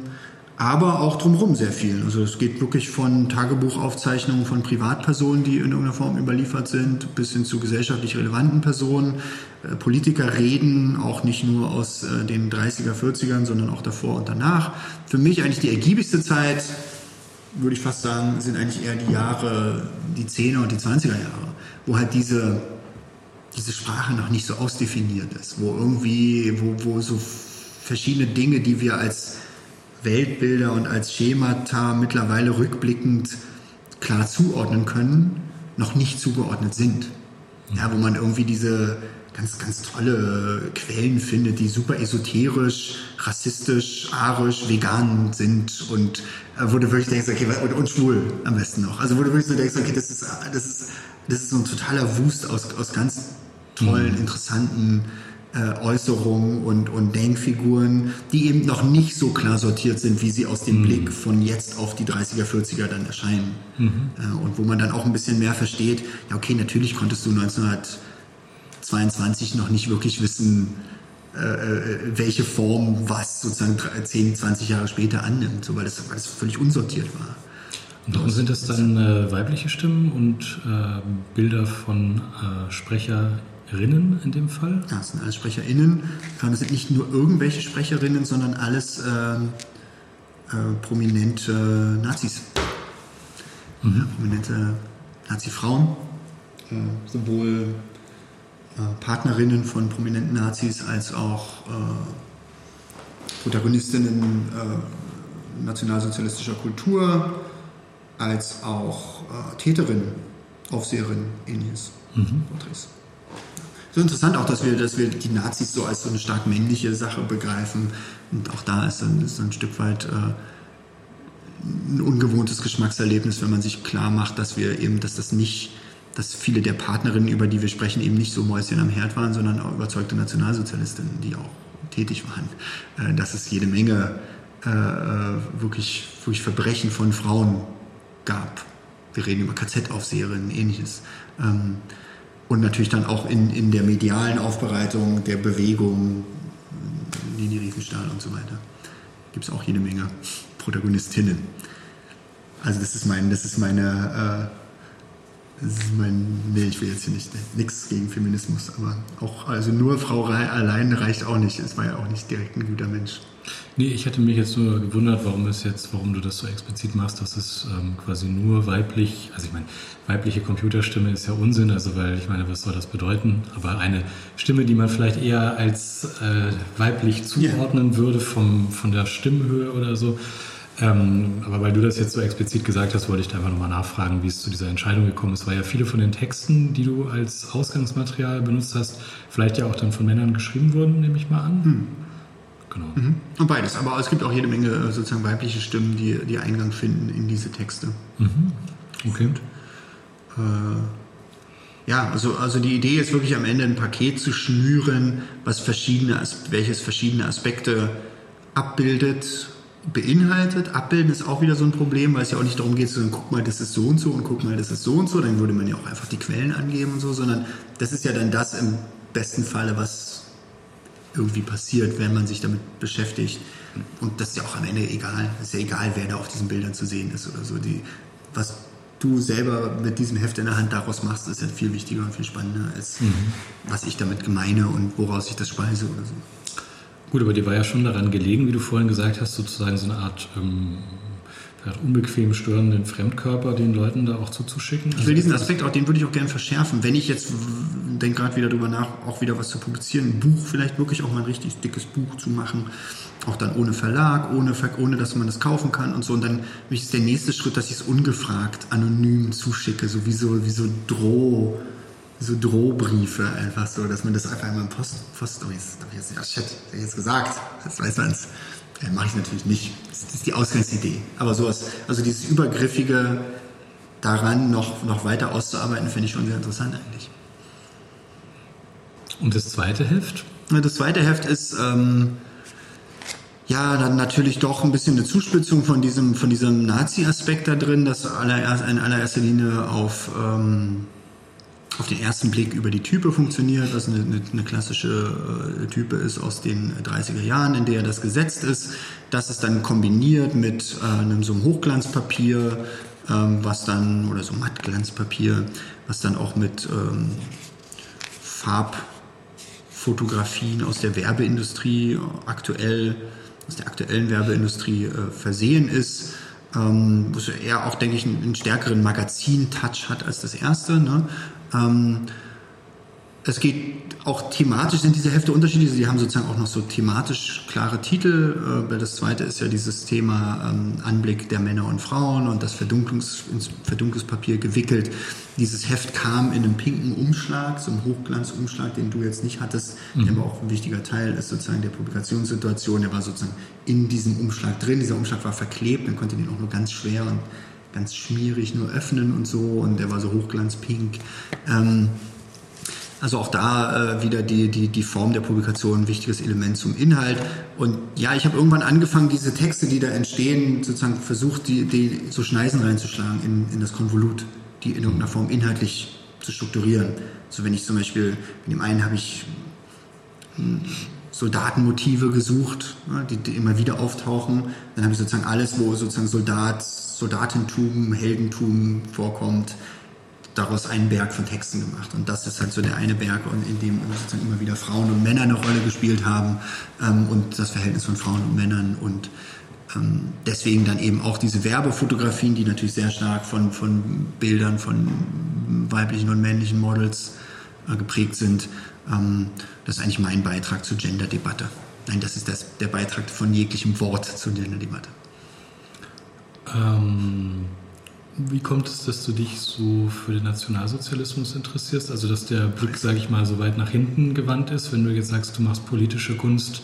aber auch drumherum sehr viel. Also es geht wirklich von Tagebuchaufzeichnungen von Privatpersonen, die in irgendeiner Form überliefert sind, bis hin zu gesellschaftlich relevanten Personen. Äh, Politiker reden auch nicht nur aus äh, den 30er, 40ern, sondern auch davor und danach. Für mich eigentlich die ergiebigste Zeit, würde ich fast sagen, sind eigentlich eher die Jahre, die 10er und die 20er Jahre, wo halt diese, diese Sprache noch nicht so ausdefiniert ist, wo irgendwie, wo, wo so verschiedene Dinge, die wir als Weltbilder und als Schemata mittlerweile rückblickend klar zuordnen können, noch nicht zugeordnet sind. Ja, wo man irgendwie diese ganz, ganz tolle Quellen findet, die super esoterisch, rassistisch, arisch, vegan sind und äh, wo du wirklich denkst, okay, und, und schwul am besten noch. Also wo du wirklich so denkst, okay, das ist, das ist, das ist so ein totaler Wust aus, aus ganz tollen, mhm. interessanten äh, Äußerungen und, und Denkfiguren, die eben noch nicht so klar sortiert sind, wie sie aus dem mhm. Blick von jetzt auf die 30er, 40er dann erscheinen. Mhm. Äh, und wo man dann auch ein bisschen mehr versteht, ja okay, natürlich konntest du 1922 noch nicht wirklich wissen, äh, äh, welche Form was sozusagen 10, 20 Jahre später annimmt, so, weil, das, weil das völlig unsortiert war. Und warum sind das dann äh, weibliche Stimmen und äh, Bilder von äh, Sprecher Sprecherinnen in dem Fall? Ja, es sind alles SprecherInnen. Es sind nicht nur irgendwelche Sprecherinnen, sondern alles äh, äh, prominente Nazis. Mhm. Prominente Nazi-Frauen. Äh, sowohl äh, Partnerinnen von prominenten Nazis als auch äh, Protagonistinnen äh, nationalsozialistischer Kultur, als auch Täterinnen, Aufseherinnen, ähnliches. Mhm. Porträts so interessant auch, dass wir, dass wir die Nazis so als so eine stark männliche Sache begreifen. Und auch da ist dann, ist ein Stück weit äh, ein ungewohntes Geschmackserlebnis, wenn man sich klar macht, dass wir eben, dass das nicht, dass viele der Partnerinnen, über die wir sprechen, eben nicht so Mäuschen am Herd waren, sondern auch überzeugte Nationalsozialistinnen, die auch tätig waren. Äh, dass es jede Menge äh, äh wirklich, wirklich Verbrechen von Frauen gab. Wir reden über KZ-Aufseherinnen, ähnliches. Ähm, und natürlich dann auch in, in der medialen Aufbereitung der Bewegung, Lini Riefenstahl und so weiter, gibt es auch jede Menge Protagonistinnen. Also das ist, mein, das ist meine mein, nee, ich will jetzt hier nicht, nichts gegen Feminismus, aber auch, also nur Frau allein reicht auch nicht. Es war ja auch nicht direkt ein guter Mensch. Nee, ich hätte mich jetzt nur gewundert, warum es jetzt, warum du das so explizit machst, dass es ähm, quasi nur weiblich, also ich meine, weibliche Computerstimme ist ja Unsinn, also weil ich meine, was soll das bedeuten? Aber eine Stimme, die man vielleicht eher als äh, weiblich zuordnen yeah. würde vom, von der Stimmhöhe oder so. Ähm, aber weil du das jetzt so explizit gesagt hast, wollte ich da einfach nochmal nachfragen, wie es zu dieser Entscheidung gekommen ist. Weil ja viele von den Texten, die du als Ausgangsmaterial benutzt hast, vielleicht ja auch dann von Männern geschrieben wurden, nehme ich mal an. Hm. Genau. Mhm. Und beides. Aber es gibt auch jede Menge äh, sozusagen weibliche Stimmen, die, die Eingang finden in diese Texte. Mhm. Okay. Und, äh, ja, also, also die Idee ist wirklich am Ende ein Paket zu schnüren, was verschiedene, welches verschiedene Aspekte abbildet, beinhaltet. Abbilden ist auch wieder so ein Problem, weil es ja auch nicht darum geht, zu sagen, guck mal, das ist so und so und guck mal, das ist so und so. Dann würde man ja auch einfach die Quellen angeben und so, sondern das ist ja dann das im besten Falle, was irgendwie passiert, wenn man sich damit beschäftigt. Und das ist ja auch am Ende egal. Es ist ja egal, wer da auf diesen Bildern zu sehen ist oder so. Die, was du selber mit diesem Heft in der Hand daraus machst, ist ja viel wichtiger und viel spannender, als mhm. was ich damit gemeine und woraus ich das speise oder so. Gut, aber dir war ja schon daran gelegen, wie du vorhin gesagt hast, sozusagen so eine Art ähm, unbequem störenden Fremdkörper den Leuten da auch zuzuschicken? Ich will diesen Aspekt auch, den würde ich auch gerne verschärfen. Wenn ich jetzt denke gerade wieder darüber nach, auch wieder was zu publizieren, ein Buch vielleicht wirklich auch mal ein richtig dickes Buch zu machen, auch dann ohne Verlag, ohne, ohne dass man das kaufen kann und so. Und dann ist der nächste Schritt, dass ich es ungefragt anonym zuschicke, so wie so, wie so Droh so Drohbriefe einfach so, dass man das einfach einmal im Post, Post oh, jetzt, jetzt, ja shit, hab ich jetzt gesagt, das weiß man es. Äh, Mache ich natürlich nicht. Das ist die Ausgangsidee. Aber sowas, also dieses Übergriffige daran noch, noch weiter auszuarbeiten, finde ich schon sehr interessant eigentlich. Und das zweite Heft? Das zweite Heft ist ähm, ja dann natürlich doch ein bisschen eine Zuspitzung von diesem, von diesem Nazi-Aspekt da drin, das allererst, in allererster Linie auf ähm, auf den ersten Blick über die Type funktioniert, was eine, eine, eine klassische äh, Type ist aus den 30er Jahren, in der das gesetzt ist. Das ist dann kombiniert mit äh, einem so einem Hochglanzpapier, ähm, was dann, oder so Mattglanzpapier, was dann auch mit ähm, Farbfotografien aus der Werbeindustrie aktuell, aus der aktuellen Werbeindustrie äh, versehen ist. Ähm, wo es eher auch, denke ich, einen, einen stärkeren Magazin-Touch hat als das erste. Ne? Ähm, es geht auch thematisch sind diese Hefte unterschiedlich. Sie haben sozusagen auch noch so thematisch klare Titel. Äh, das zweite ist ja dieses Thema ähm, Anblick der Männer und Frauen und das Verdunklungs, ins Verdunklungspapier gewickelt. Dieses Heft kam in einem pinken Umschlag, so einem Hochglanzumschlag, den du jetzt nicht hattest, mhm. der aber auch ein wichtiger Teil ist sozusagen der Publikationssituation. Der war sozusagen in diesem Umschlag drin. Dieser Umschlag war verklebt, man konnte den auch nur ganz schwer und ganz schmierig nur öffnen und so und der war so hochglanzpink. Ähm, also auch da äh, wieder die, die, die Form der Publikation ein wichtiges Element zum Inhalt. Und ja, ich habe irgendwann angefangen, diese Texte, die da entstehen, sozusagen versucht, die, die so Schneisen reinzuschlagen in, in das Konvolut, die in irgendeiner Form inhaltlich zu strukturieren. So wenn ich zum Beispiel, in dem einen habe ich hm, Soldatenmotive gesucht, ne, die, die, immer wieder auftauchen. Dann habe ich sozusagen alles, wo sozusagen Soldat, Soldatentum, Heldentum vorkommt, daraus einen Berg von Texten gemacht. Und das ist halt so der eine Berg, in dem sozusagen immer wieder Frauen und Männer eine Rolle gespielt haben ähm, und das Verhältnis von Frauen und Männern und ähm, deswegen dann eben auch diese Werbefotografien, die natürlich sehr stark von, von Bildern von weiblichen und männlichen Models äh, geprägt sind. Ähm, das ist eigentlich mein Beitrag zur Gender-Debatte. Nein, das ist das, der Beitrag von jeglichem Wort zur Gender-Debatte. Ähm, wie kommt es, dass du dich so für den Nationalsozialismus interessierst? Also, dass der Blick, sage ich mal, so weit nach hinten gewandt ist. Wenn du jetzt sagst, du machst politische Kunst,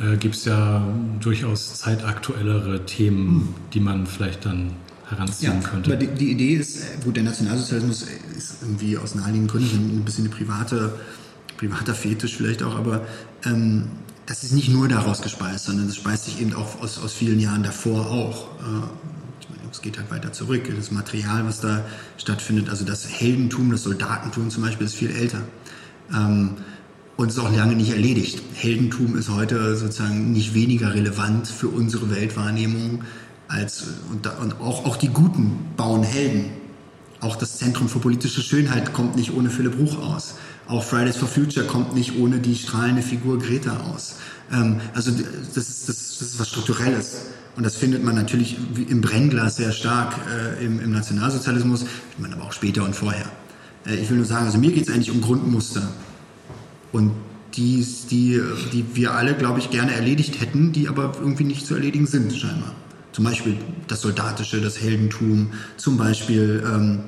äh, gibt es ja durchaus zeitaktuellere Themen, hm. die man vielleicht dann heranziehen ja, könnte. Aber die, die, Idee ist, äh, gut, der Nationalsozialismus ist irgendwie aus naheliegenden Gründen ein bisschen eine private privater Fetisch vielleicht auch, aber ähm, das ist nicht nur daraus gespeist, sondern das speist sich eben auch aus, aus vielen Jahren davor auch. Äh, es geht halt weiter zurück. Das Material, was da stattfindet, also das Heldentum, das Soldatentum zum Beispiel, ist viel älter. Ähm, und ist auch lange nicht erledigt. Heldentum ist heute sozusagen nicht weniger relevant für unsere Weltwahrnehmung als, und, und auch, auch die Guten bauen Helden auch das Zentrum für politische Schönheit kommt nicht ohne Philipp Ruch aus. Auch Fridays for Future kommt nicht ohne die strahlende Figur Greta aus. Ähm, also das ist, das, das ist was Strukturelles. Und das findet man natürlich im Brennglas sehr stark äh, im, im, Nationalsozialismus, findet man aber auch später und vorher. Äh, ich will nur sagen, also mir geht es eigentlich um Grundmuster. Und die, die, die wir alle, glaube ich, gerne erledigt hätten, die aber irgendwie nicht zu erledigen sind, scheinbar. Zum Beispiel das Soldatische, das Heldentum, zum Beispiel ähm,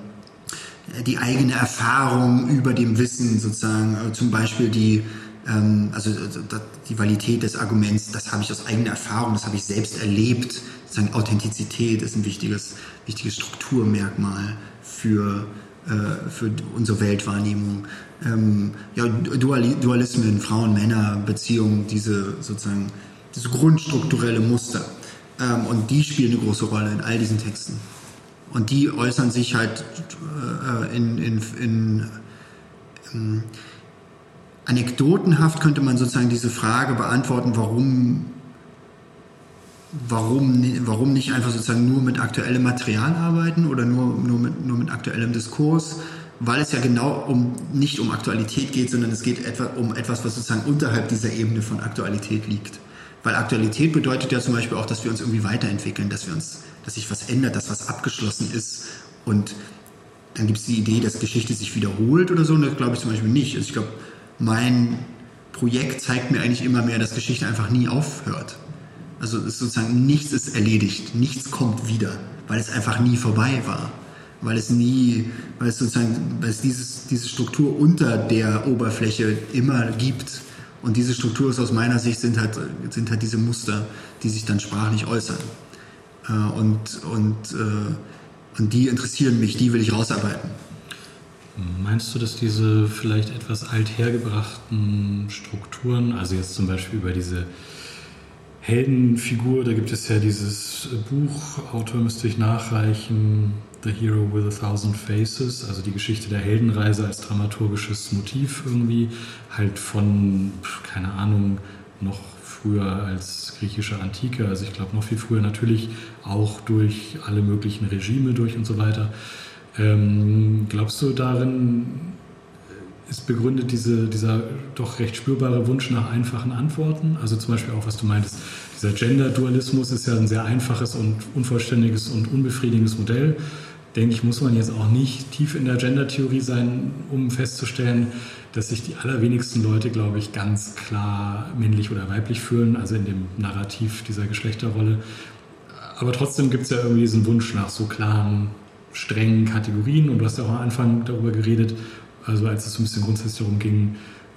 die eigene Erfahrung über dem Wissen sozusagen, äh, zum Beispiel die, ähm, also, also die Validität des Arguments, das habe ich aus eigener Erfahrung, das habe ich selbst erlebt. Sozusagen Authentizität ist ein wichtiges, wichtiges Strukturmerkmal für, äh, für unsere Weltwahrnehmung. Ähm, ja, Dualismen, Frauen, Männer, Beziehungen, diese sozusagen diese grundstrukturelle Muster. Ähm, und die spielen eine große Rolle in all diesen Texten. Und die äußern sich halt äh, in, in, in, ähm, anekdotenhaft könnte man sozusagen diese Frage beantworten, warum, warum, warum nicht einfach sozusagen nur mit aktuellem Material arbeiten oder nur, nur, mit, nur mit aktuellem Diskurs, weil es ja genau um, nicht um Aktualität geht, sondern es geht etwa um etwas, was sozusagen unterhalb dieser Ebene von Aktualität liegt. Weil Aktualität bedeutet ja zum Beispiel auch, dass wir uns irgendwie weiterentwickeln, dass wir uns, dass sich was ändert, dass was abgeschlossen ist. Und dann gibt es die Idee, dass Geschichte sich wiederholt oder so. Und das glaube ich zum Beispiel nicht. Also ich glaube, mein Projekt zeigt mir eigentlich immer mehr, dass Geschichte einfach nie aufhört. Also sozusagen nichts ist erledigt, nichts kommt wieder, weil es einfach nie vorbei war. Weil es nie, weil es sozusagen, weil es dieses, diese Struktur unter der Oberfläche immer gibt. Und diese Struktur ist aus meiner Sicht sind halt, sind halt diese Muster, die sich dann sprachlich äußern. Äh, und, und, äh, und die interessieren mich, die will ich rausarbeiten. Meinst du, dass diese vielleicht etwas althergebrachten Strukturen, also jetzt zum Beispiel über diese Heldenfigur, da gibt es ja dieses Buch, Autor müsste ich nachreichen, The Hero with a Thousand Faces, also die Geschichte der Heldenreise als dramaturgisches Motiv irgendwie, halt von, keine Ahnung, noch früher als griechische Antike, also ich glaube noch viel früher natürlich auch durch alle möglichen Regime durch und so weiter. Ähm, glaubst du darin ist begründet diese, dieser doch recht spürbare Wunsch nach einfachen Antworten? Also zum Beispiel auch, was du meintest, dieser Gender-Dualismus ist ja ein sehr einfaches und unvollständiges und unbefriedigendes Modell. Denke ich, muss man jetzt auch nicht tief in der Gender-Theorie sein, um festzustellen, dass sich die allerwenigsten Leute, glaube ich, ganz klar männlich oder weiblich fühlen, also in dem Narrativ dieser Geschlechterrolle. Aber trotzdem gibt es ja irgendwie diesen Wunsch nach so klaren strengen Kategorien und du hast ja auch am Anfang darüber geredet, also als es so ein bisschen grundsätzlich darum ging,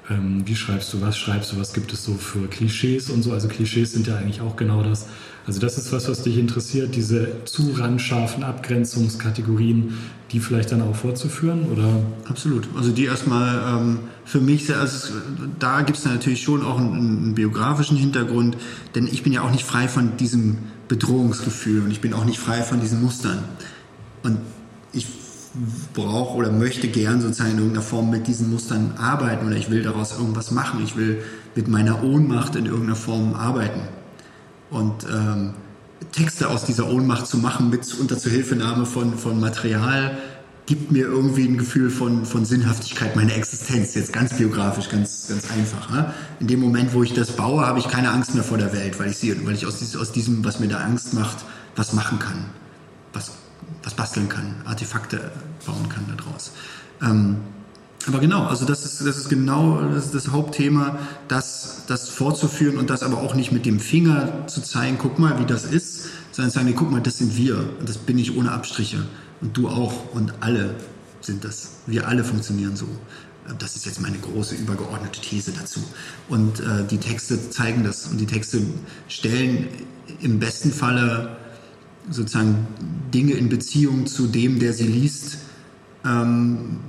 ähm, wie schreibst du, was schreibst du, was gibt es so für Klischees und so. Also Klischees sind ja eigentlich auch genau das. Also das ist was, was dich interessiert, diese zu randscharfen Abgrenzungskategorien, die vielleicht dann auch vorzuführen, oder? Absolut. Also die erstmal ähm, für mich, also da gibt es natürlich schon auch einen, einen biografischen Hintergrund, denn ich bin ja auch nicht frei von diesem Bedrohungsgefühl und ich bin auch nicht frei von diesen Mustern. Und brauche oder möchte gern sozusagen in irgendeiner Form mit diesen Mustern arbeiten oder ich will daraus irgendwas machen. Ich will mit meiner Ohnmacht in irgendeiner Form arbeiten. Und ähm, Texte aus dieser Ohnmacht zu machen mit unter Zuhilfenahme von, von Material gibt mir irgendwie ein Gefühl von, von Sinnhaftigkeit meiner Existenz. Jetzt ganz biografisch, ganz, ganz einfach. Ne? In dem Moment, wo ich das baue, habe ich keine Angst mehr vor der Welt, weil ich, sie, weil ich aus, aus diesem, was mir da Angst macht, was machen kann. Was was basteln kann, Artefakte bauen kann daraus. Ähm, aber genau, also das ist, das ist genau das, ist das Hauptthema, das, das vorzuführen und das aber auch nicht mit dem Finger zu zeigen, guck mal, wie das ist, sondern sagen, nee, guck mal, das sind wir und das bin ich ohne Abstriche und du auch und alle sind das. Wir alle funktionieren so. Das ist jetzt meine große übergeordnete These dazu. Und äh, die Texte zeigen das und die Texte stellen im besten Falle sozusagen Dinge in Beziehung zu dem, der sie liest, ähm,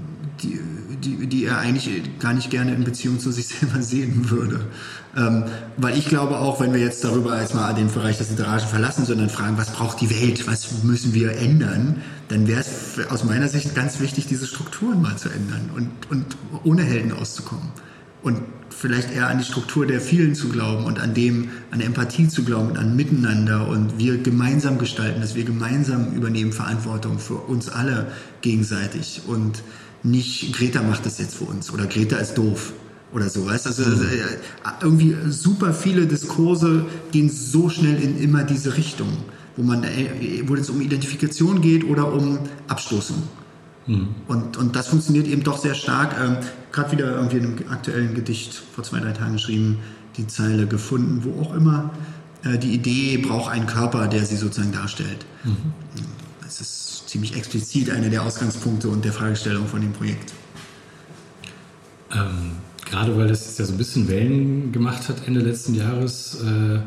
die, die, die er eigentlich gar nicht gerne in Beziehung zu sich selber sehen würde. Ähm, weil ich glaube auch, wenn wir jetzt darüber jetzt mal den Bereich des Literarischen verlassen, sondern fragen, was braucht die Welt, was müssen wir ändern, dann wäre es aus meiner Sicht ganz wichtig, diese Strukturen mal zu ändern und, und ohne Helden auszukommen. Und vielleicht eher an die Struktur der vielen zu glauben und an dem, an Empathie zu glauben und an Miteinander und wir gemeinsam gestalten, dass wir gemeinsam übernehmen Verantwortung für uns alle gegenseitig und nicht Greta macht das jetzt für uns oder Greta ist doof oder so. Weißt? Also mhm. irgendwie super viele Diskurse gehen so schnell in immer diese Richtung, wo man, äh, wo es um Identifikation geht oder um Abstoßung. Mhm. Und, und das funktioniert eben doch sehr stark. Ähm, Gerade wieder irgendwie in einem aktuellen Gedicht vor zwei, drei Tagen geschrieben, die Zeile gefunden, wo auch immer äh, die Idee braucht einen Körper, der sie sozusagen darstellt. Mhm. Das ist ziemlich explizit einer der Ausgangspunkte und der Fragestellung von dem Projekt. Ähm, gerade weil das ja so ein bisschen Wellen gemacht hat Ende letzten Jahres, äh,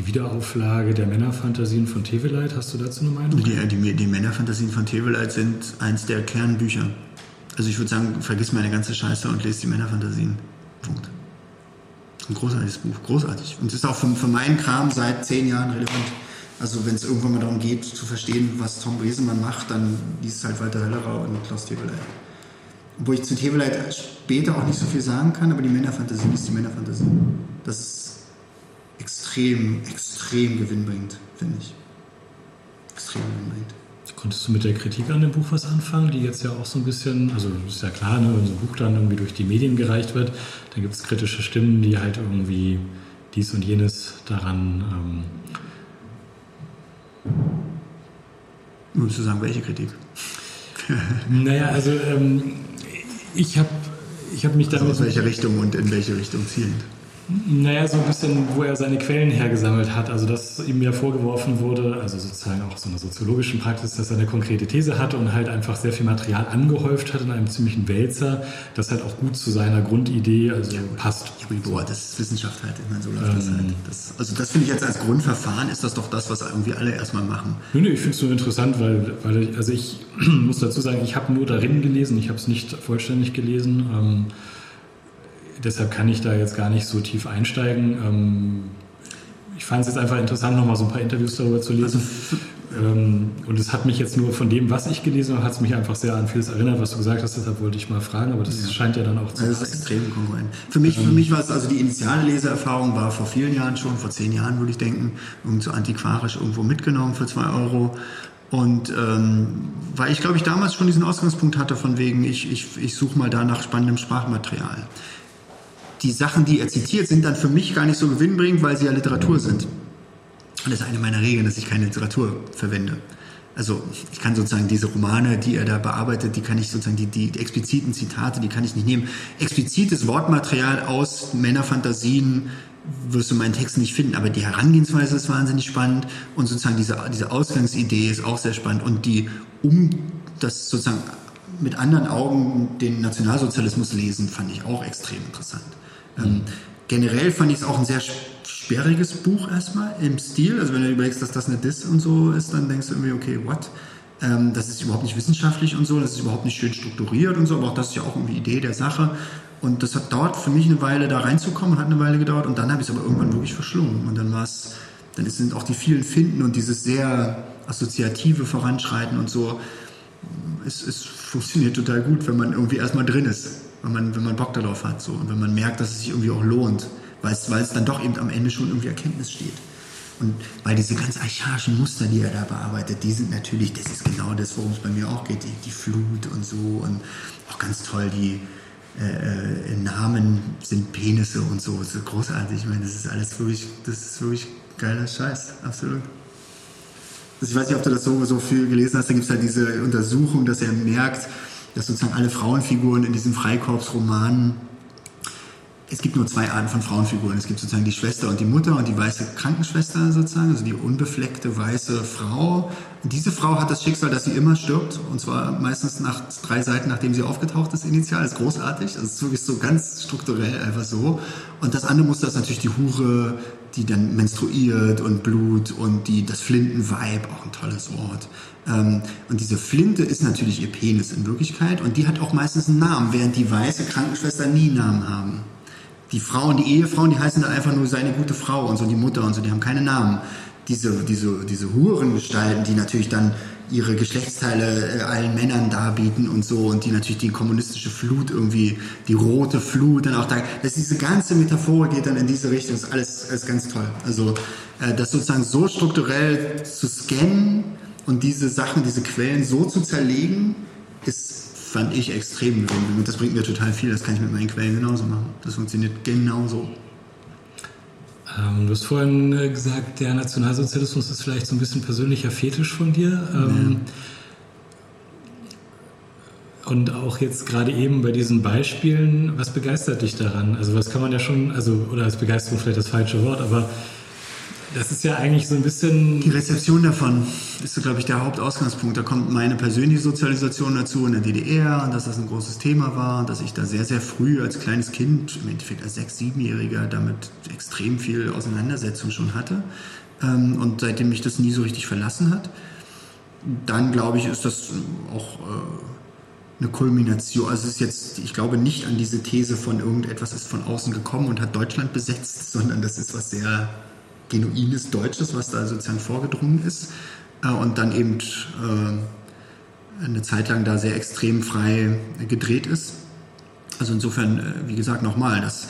die Wiederauflage der Männerfantasien von Teveleit, hast du dazu eine Meinung? Die, die, die Männerfantasien von Teveleit sind eins der Kernbücher. Also ich würde sagen, vergiss meine ganze Scheiße und lese die Männerfantasien. Punkt. Ein großartiges Buch, großartig. Und es ist auch für, für meinen Kram seit zehn Jahren relevant. Also wenn es irgendwann mal darum geht, zu verstehen, was Tom Bresemann macht, dann liest halt Walter Höllerer und Klaus Teveleit. Wo ich zu Teveleit später auch nicht so viel sagen kann, aber die Männerfantasie ist die Männerfantasie. Das ist extrem, extrem gewinnbringend, finde ich. Extrem gewinnbringend. Konntest du mit der Kritik an dem Buch was anfangen, die jetzt ja auch so ein bisschen, also ist ja klar, ne, wenn so ein Buch dann irgendwie durch die Medien gereicht wird, dann gibt es kritische Stimmen, die halt irgendwie dies und jenes daran. Ähm Würdest du sagen, welche Kritik? naja, also ähm, ich habe ich hab mich also damit. Aus welcher Richtung und in welche Richtung zielend? Naja, so ein bisschen, wo er seine Quellen hergesammelt hat. Also, dass ihm ja vorgeworfen wurde, also sozusagen auch so einer soziologischen Praxis, dass er eine konkrete These hatte und halt einfach sehr viel Material angehäuft hat in einem ziemlichen Wälzer, das halt auch gut zu seiner Grundidee also ja, passt. Ja, boah, das ist Wissenschaft halt. Ich meine, so läuft ähm, das halt. Das, also, das finde ich jetzt als Grundverfahren, ist das doch das, was irgendwie alle erstmal machen. Nö, nö, ich finde es nur interessant, weil, weil ich, also ich muss dazu sagen, ich habe nur darin gelesen, ich habe es nicht vollständig gelesen. Ähm, deshalb kann ich da jetzt gar nicht so tief einsteigen. Ähm, ich fand es jetzt einfach interessant, nochmal so ein paar Interviews darüber zu lesen. Ähm, und es hat mich jetzt nur von dem, was ich gelesen habe, hat es mich einfach sehr an vieles erinnert, was du gesagt hast. Deshalb wollte ich mal fragen, aber das ja. scheint ja dann auch zu sein. Das ist extrem konkurrent. Für mich, ähm, für mich war es, also die initiale Leseerfahrung war vor vielen Jahren schon, vor zehn Jahren würde ich denken, irgend so antiquarisch irgendwo mitgenommen für zwei Euro. Und ähm, weil ich, glaube ich, damals schon diesen Ausgangspunkt hatte, von wegen, ich, ich, ich suche mal da nach spannendem Sprachmaterial die Sachen, die er zitiert, sind dann für mich gar nicht so gewinnbringend, weil sie ja Literatur sind. Und das ist eine meiner Regeln, dass ich keine Literatur verwende. Also ich kann sozusagen diese Romane, die er da bearbeitet, die kann ich sozusagen, die, die expliziten Zitate, die kann ich nicht nehmen. Explizites Wortmaterial aus Männerfantasien wirst du in meinen Texten nicht finden, aber die Herangehensweise ist wahnsinnig spannend und sozusagen diese, diese Ausgangsidee ist auch sehr spannend und die, um das sozusagen mit anderen Augen den Nationalsozialismus lesen, fand ich auch extrem interessant. Ähm, generell fand ich es auch ein sehr sperriges Buch erstmal im Stil. Also wenn du überlegst, dass das eine Diss und so ist, dann denkst du irgendwie, okay, what? Ähm, das ist überhaupt nicht wissenschaftlich und so, das ist überhaupt nicht schön strukturiert und so, aber auch das ist ja auch irgendwie Idee der Sache. Und das hat dauert für mich eine Weile da reinzukommen, hat eine Weile gedauert und dann habe ich es aber irgendwann wirklich verschlungen. Und dann war es, dann sind auch die vielen Finden und dieses sehr assoziative Voranschreiten und so, es, es funktioniert total gut, wenn man irgendwie erstmal drin ist wenn man, wenn man Bock darauf hat so, und wenn man merkt, dass es sich irgendwie auch lohnt, weil es, weil es dann doch eben am Ende schon irgendwie Erkenntnis steht. Und weil diese ganz archaischen Muster, die er da bearbeitet, die sind natürlich, das ist genau das, worum es bei mir auch geht, die, die Flut und so und auch ganz toll, die äh, äh Namen sind Penisse und so, ist großartig. Ich meine, das ist alles wirklich, das ist wirklich geiler Scheiß, absolut. Also ich weiß nicht, ob du das so, so viel gelesen hast, da gibt es halt diese Untersuchung, dass er merkt, dass sozusagen alle Frauenfiguren in diesen Freikorpsromanen es gibt nur zwei Arten von Frauenfiguren. Es gibt sozusagen die Schwester und die Mutter und die weiße Krankenschwester sozusagen, also die unbefleckte weiße Frau. Und diese Frau hat das Schicksal, dass sie immer stirbt und zwar meistens nach drei Seiten, nachdem sie aufgetaucht ist initial. Das ist großartig. Das ist wirklich so ganz strukturell einfach so. Und das andere Muster ist natürlich die Hure, die dann menstruiert und Blut und die, das Flintenweib, auch ein tolles Wort. Ähm, und diese Flinte ist natürlich ihr Penis in Wirklichkeit und die hat auch meistens einen Namen, während die weiße Krankenschwester nie Namen haben die Frauen, die Ehefrauen, die heißen dann einfach nur seine gute Frau und so, die Mutter und so, die haben keine Namen. diese, diese, diese Hurengestalten, die natürlich dann ihre Geschlechtsteile äh, allen Männern darbieten und so und die natürlich die kommunistische Flut irgendwie, die rote Flut dann auch da, dass diese ganze Metaphor geht dann in diese Richtung, ist alles, alles ganz toll. Also äh, das sozusagen so strukturell zu scannen und diese Sachen, diese Quellen so zu zerlegen, ist, fand ich extrem und das bringt mir total viel, das kann ich mit meinen Quellen genauso machen. Das funktioniert genauso. Ähm, du hast vorhin äh, gesagt, der Nationalsozialismus ist vielleicht so ein bisschen persönlicher Fetisch von dir. Ähm, ja. Und auch jetzt gerade eben bei diesen Beispielen, was begeistert dich daran? Also was kann man ja schon, also oder als Begeisterung vielleicht das falsche Wort, aber das ist ja eigentlich so ein bisschen. Die Rezeption davon ist, glaube ich, der Hauptausgangspunkt. Da kommt meine persönliche Sozialisation dazu in der DDR, dass das ein großes Thema war, dass ich da sehr, sehr früh als kleines Kind, im Endeffekt als Sechs-, Siebenjähriger, damit extrem viel Auseinandersetzung schon hatte. Ähm, und seitdem mich das nie so richtig verlassen hat. Dann, glaube ich, ist das auch äh, eine Kulmination. Also es ist jetzt, ich glaube nicht an diese These von irgendetwas ist von außen gekommen und hat Deutschland besetzt, sondern das ist was sehr genuines Deutsches, was da sozusagen vorgedrungen ist. Äh, und dann eben äh, eine Zeit lang da sehr extrem frei gedreht ist. Also insofern, äh, wie gesagt, nochmal, das,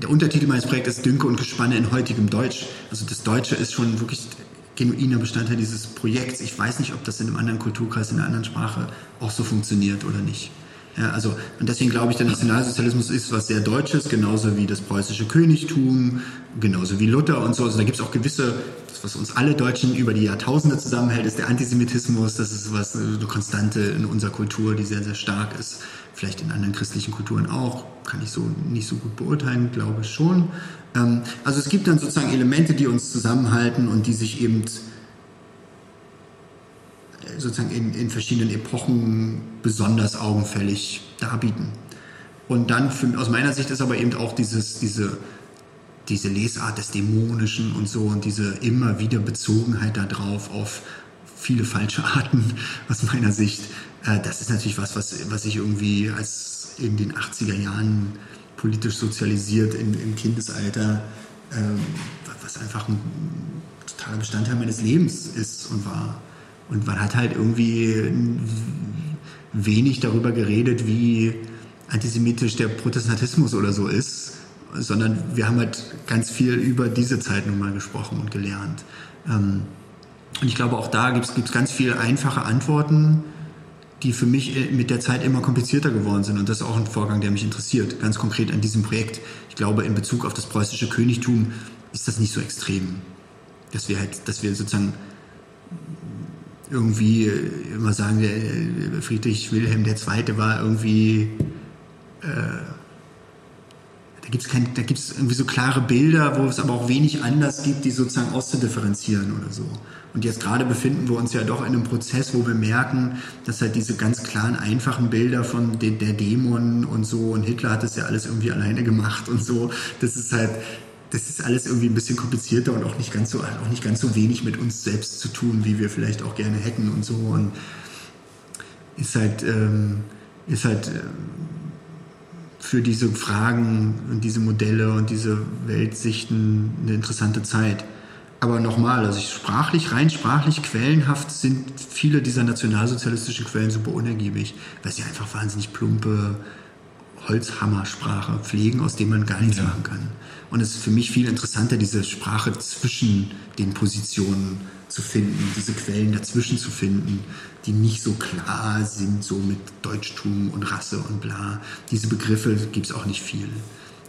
der Untertitel meines Projekts ist Dünke und Gespanne in heutigem Deutsch. Also das Deutsche ist schon wirklich genuiner Bestandteil dieses Projekts. Ich weiß nicht, ob das in einem anderen Kulturkreis, in einer anderen Sprache auch so funktioniert oder nicht. Ja, also, und deswegen glaube ich, der Nationalsozialismus ist was sehr Deutsches, genauso wie das preußische Königtum, genauso wie Luther und so. Also da gibt es auch gewisse, was uns alle Deutschen über die Jahrtausende zusammenhält, ist der Antisemitismus. Das ist was, eine Konstante in unserer Kultur, die sehr, sehr stark ist. Vielleicht in anderen christlichen Kulturen auch. Kann ich so nicht so gut beurteilen, glaube ich schon. Ähm, also es gibt dann sozusagen Elemente, die uns zusammenhalten und die sich eben sozusagen in, in verschiedenen Epochen besonders augenfällig darbieten. Und dann für, aus meiner Sicht ist aber eben auch dieses, diese, diese Lesart des Dämonischen und so und diese immer wieder Bezogenheit darauf auf viele falsche Arten aus meiner Sicht. Äh, das ist natürlich was, was, was ich irgendwie als in den 80er Jahren politisch sozialisiert in, im Kindesalter, ähm, was einfach ein totaler Bestandteil meines Lebens ist und war. Und man hat halt irgendwie wenig darüber geredet, wie antisemitisch der Protestantismus oder so ist, sondern wir haben halt ganz viel über diese Zeit nun mal gesprochen und gelernt. Ähm, und ich glaube, auch da gibt es ganz viele einfache Antworten, die für mich mit der Zeit immer komplizierter geworden sind. Und das ist auch ein Vorgang, der mich interessiert, ganz konkret an diesem Projekt. Ich glaube, in Bezug auf das preußische Königtum ist das nicht so extrem. Dass wir halt, dass wir sozusagen irgendwie äh, immer sagen, äh, Friedrich Wilhelm II. war irgendwie, äh, da gibt es irgendwie so klare Bilder, wo es aber auch wenig Anlass gibt, die sozusagen auszudifferenzieren oder so. Und jetzt gerade befinden wir uns ja doch in einem Prozess, wo wir merken, dass halt diese ganz klaren, einfachen Bilder von den, der Dämon und so und Hitler hat das ja alles irgendwie alleine gemacht und so, das ist halt, das ist alles irgendwie ein bisschen komplizierter und auch nicht ganz so, auch nicht ganz so wenig mit uns selbst zu tun, wie wir vielleicht auch gerne hätten und so. Und ist halt, ähm, ist halt ähm, für diese Fragen und diese Modelle und diese Weltsichten eine interessante Zeit. Aber nochmal, also sprachlich, rein sprachlich, quellenhaft sind viele dieser nationalsozialistischen Quellen super unergiebig, weil sie einfach wahnsinnig plumpe Holzhammersprache pflegen, aus dem man gar nichts ja. machen kann. Und es ist für mich viel interessanter, diese Sprache zwischen den Positionen zu finden, diese Quellen dazwischen zu finden, die nicht so klar sind, so mit Deutschtum und Rasse und bla. Diese Begriffe gibt es auch nicht viel.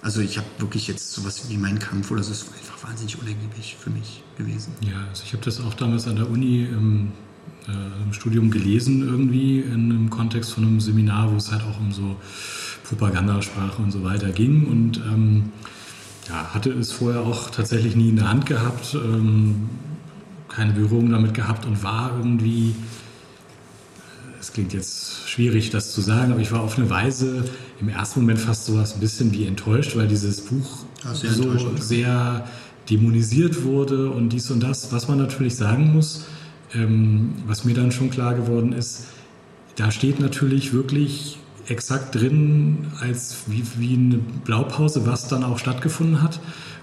Also ich habe wirklich jetzt sowas wie Mein Kampf oder so, ist einfach wahnsinnig unergiebig für mich gewesen. Ja, also ich habe das auch damals an der Uni im, äh, im Studium gelesen irgendwie, in einem Kontext von einem Seminar, wo es halt auch um so Propagandasprache und so weiter ging und ähm, ja, hatte es vorher auch tatsächlich nie in der Hand gehabt, ähm, keine Berührung damit gehabt und war irgendwie, es klingt jetzt schwierig, das zu sagen, aber ich war auf eine Weise im ersten Moment fast so was ein bisschen wie enttäuscht, weil dieses Buch sehr so sehr dämonisiert wurde und dies und das. Was man natürlich sagen muss, ähm, was mir dann schon klar geworden ist, da steht natürlich wirklich exakt drin, als wie, wie eine Blaupause, was dann auch stattgefunden hat.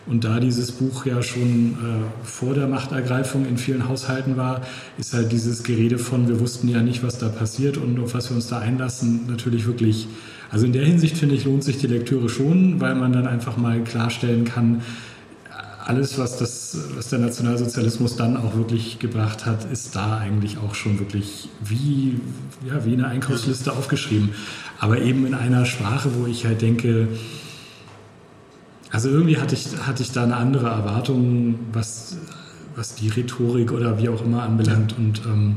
und da dieses Buch ja schon äh, vor der Machtergreifung in vielen Haushalten war, ist halt dieses Gerede von, wir wussten ja nicht, was da passiert und auf was wir uns da einlassen, natürlich wirklich, also in der Hinsicht finde ich, lohnt sich die Lektüre schon, weil man dann einfach mal klarstellen kann, alles, was, das, was der Nationalsozialismus dann auch wirklich gebracht hat, ist da eigentlich auch schon wirklich wie, ja, wie eine Einkaufsliste aufgeschrieben. Aber eben in einer Sprache, wo ich halt denke, also irgendwie hatte ich, hatte ich da eine andere Erwartung, was, was die Rhetorik oder wie auch immer anbelangt. Und ähm,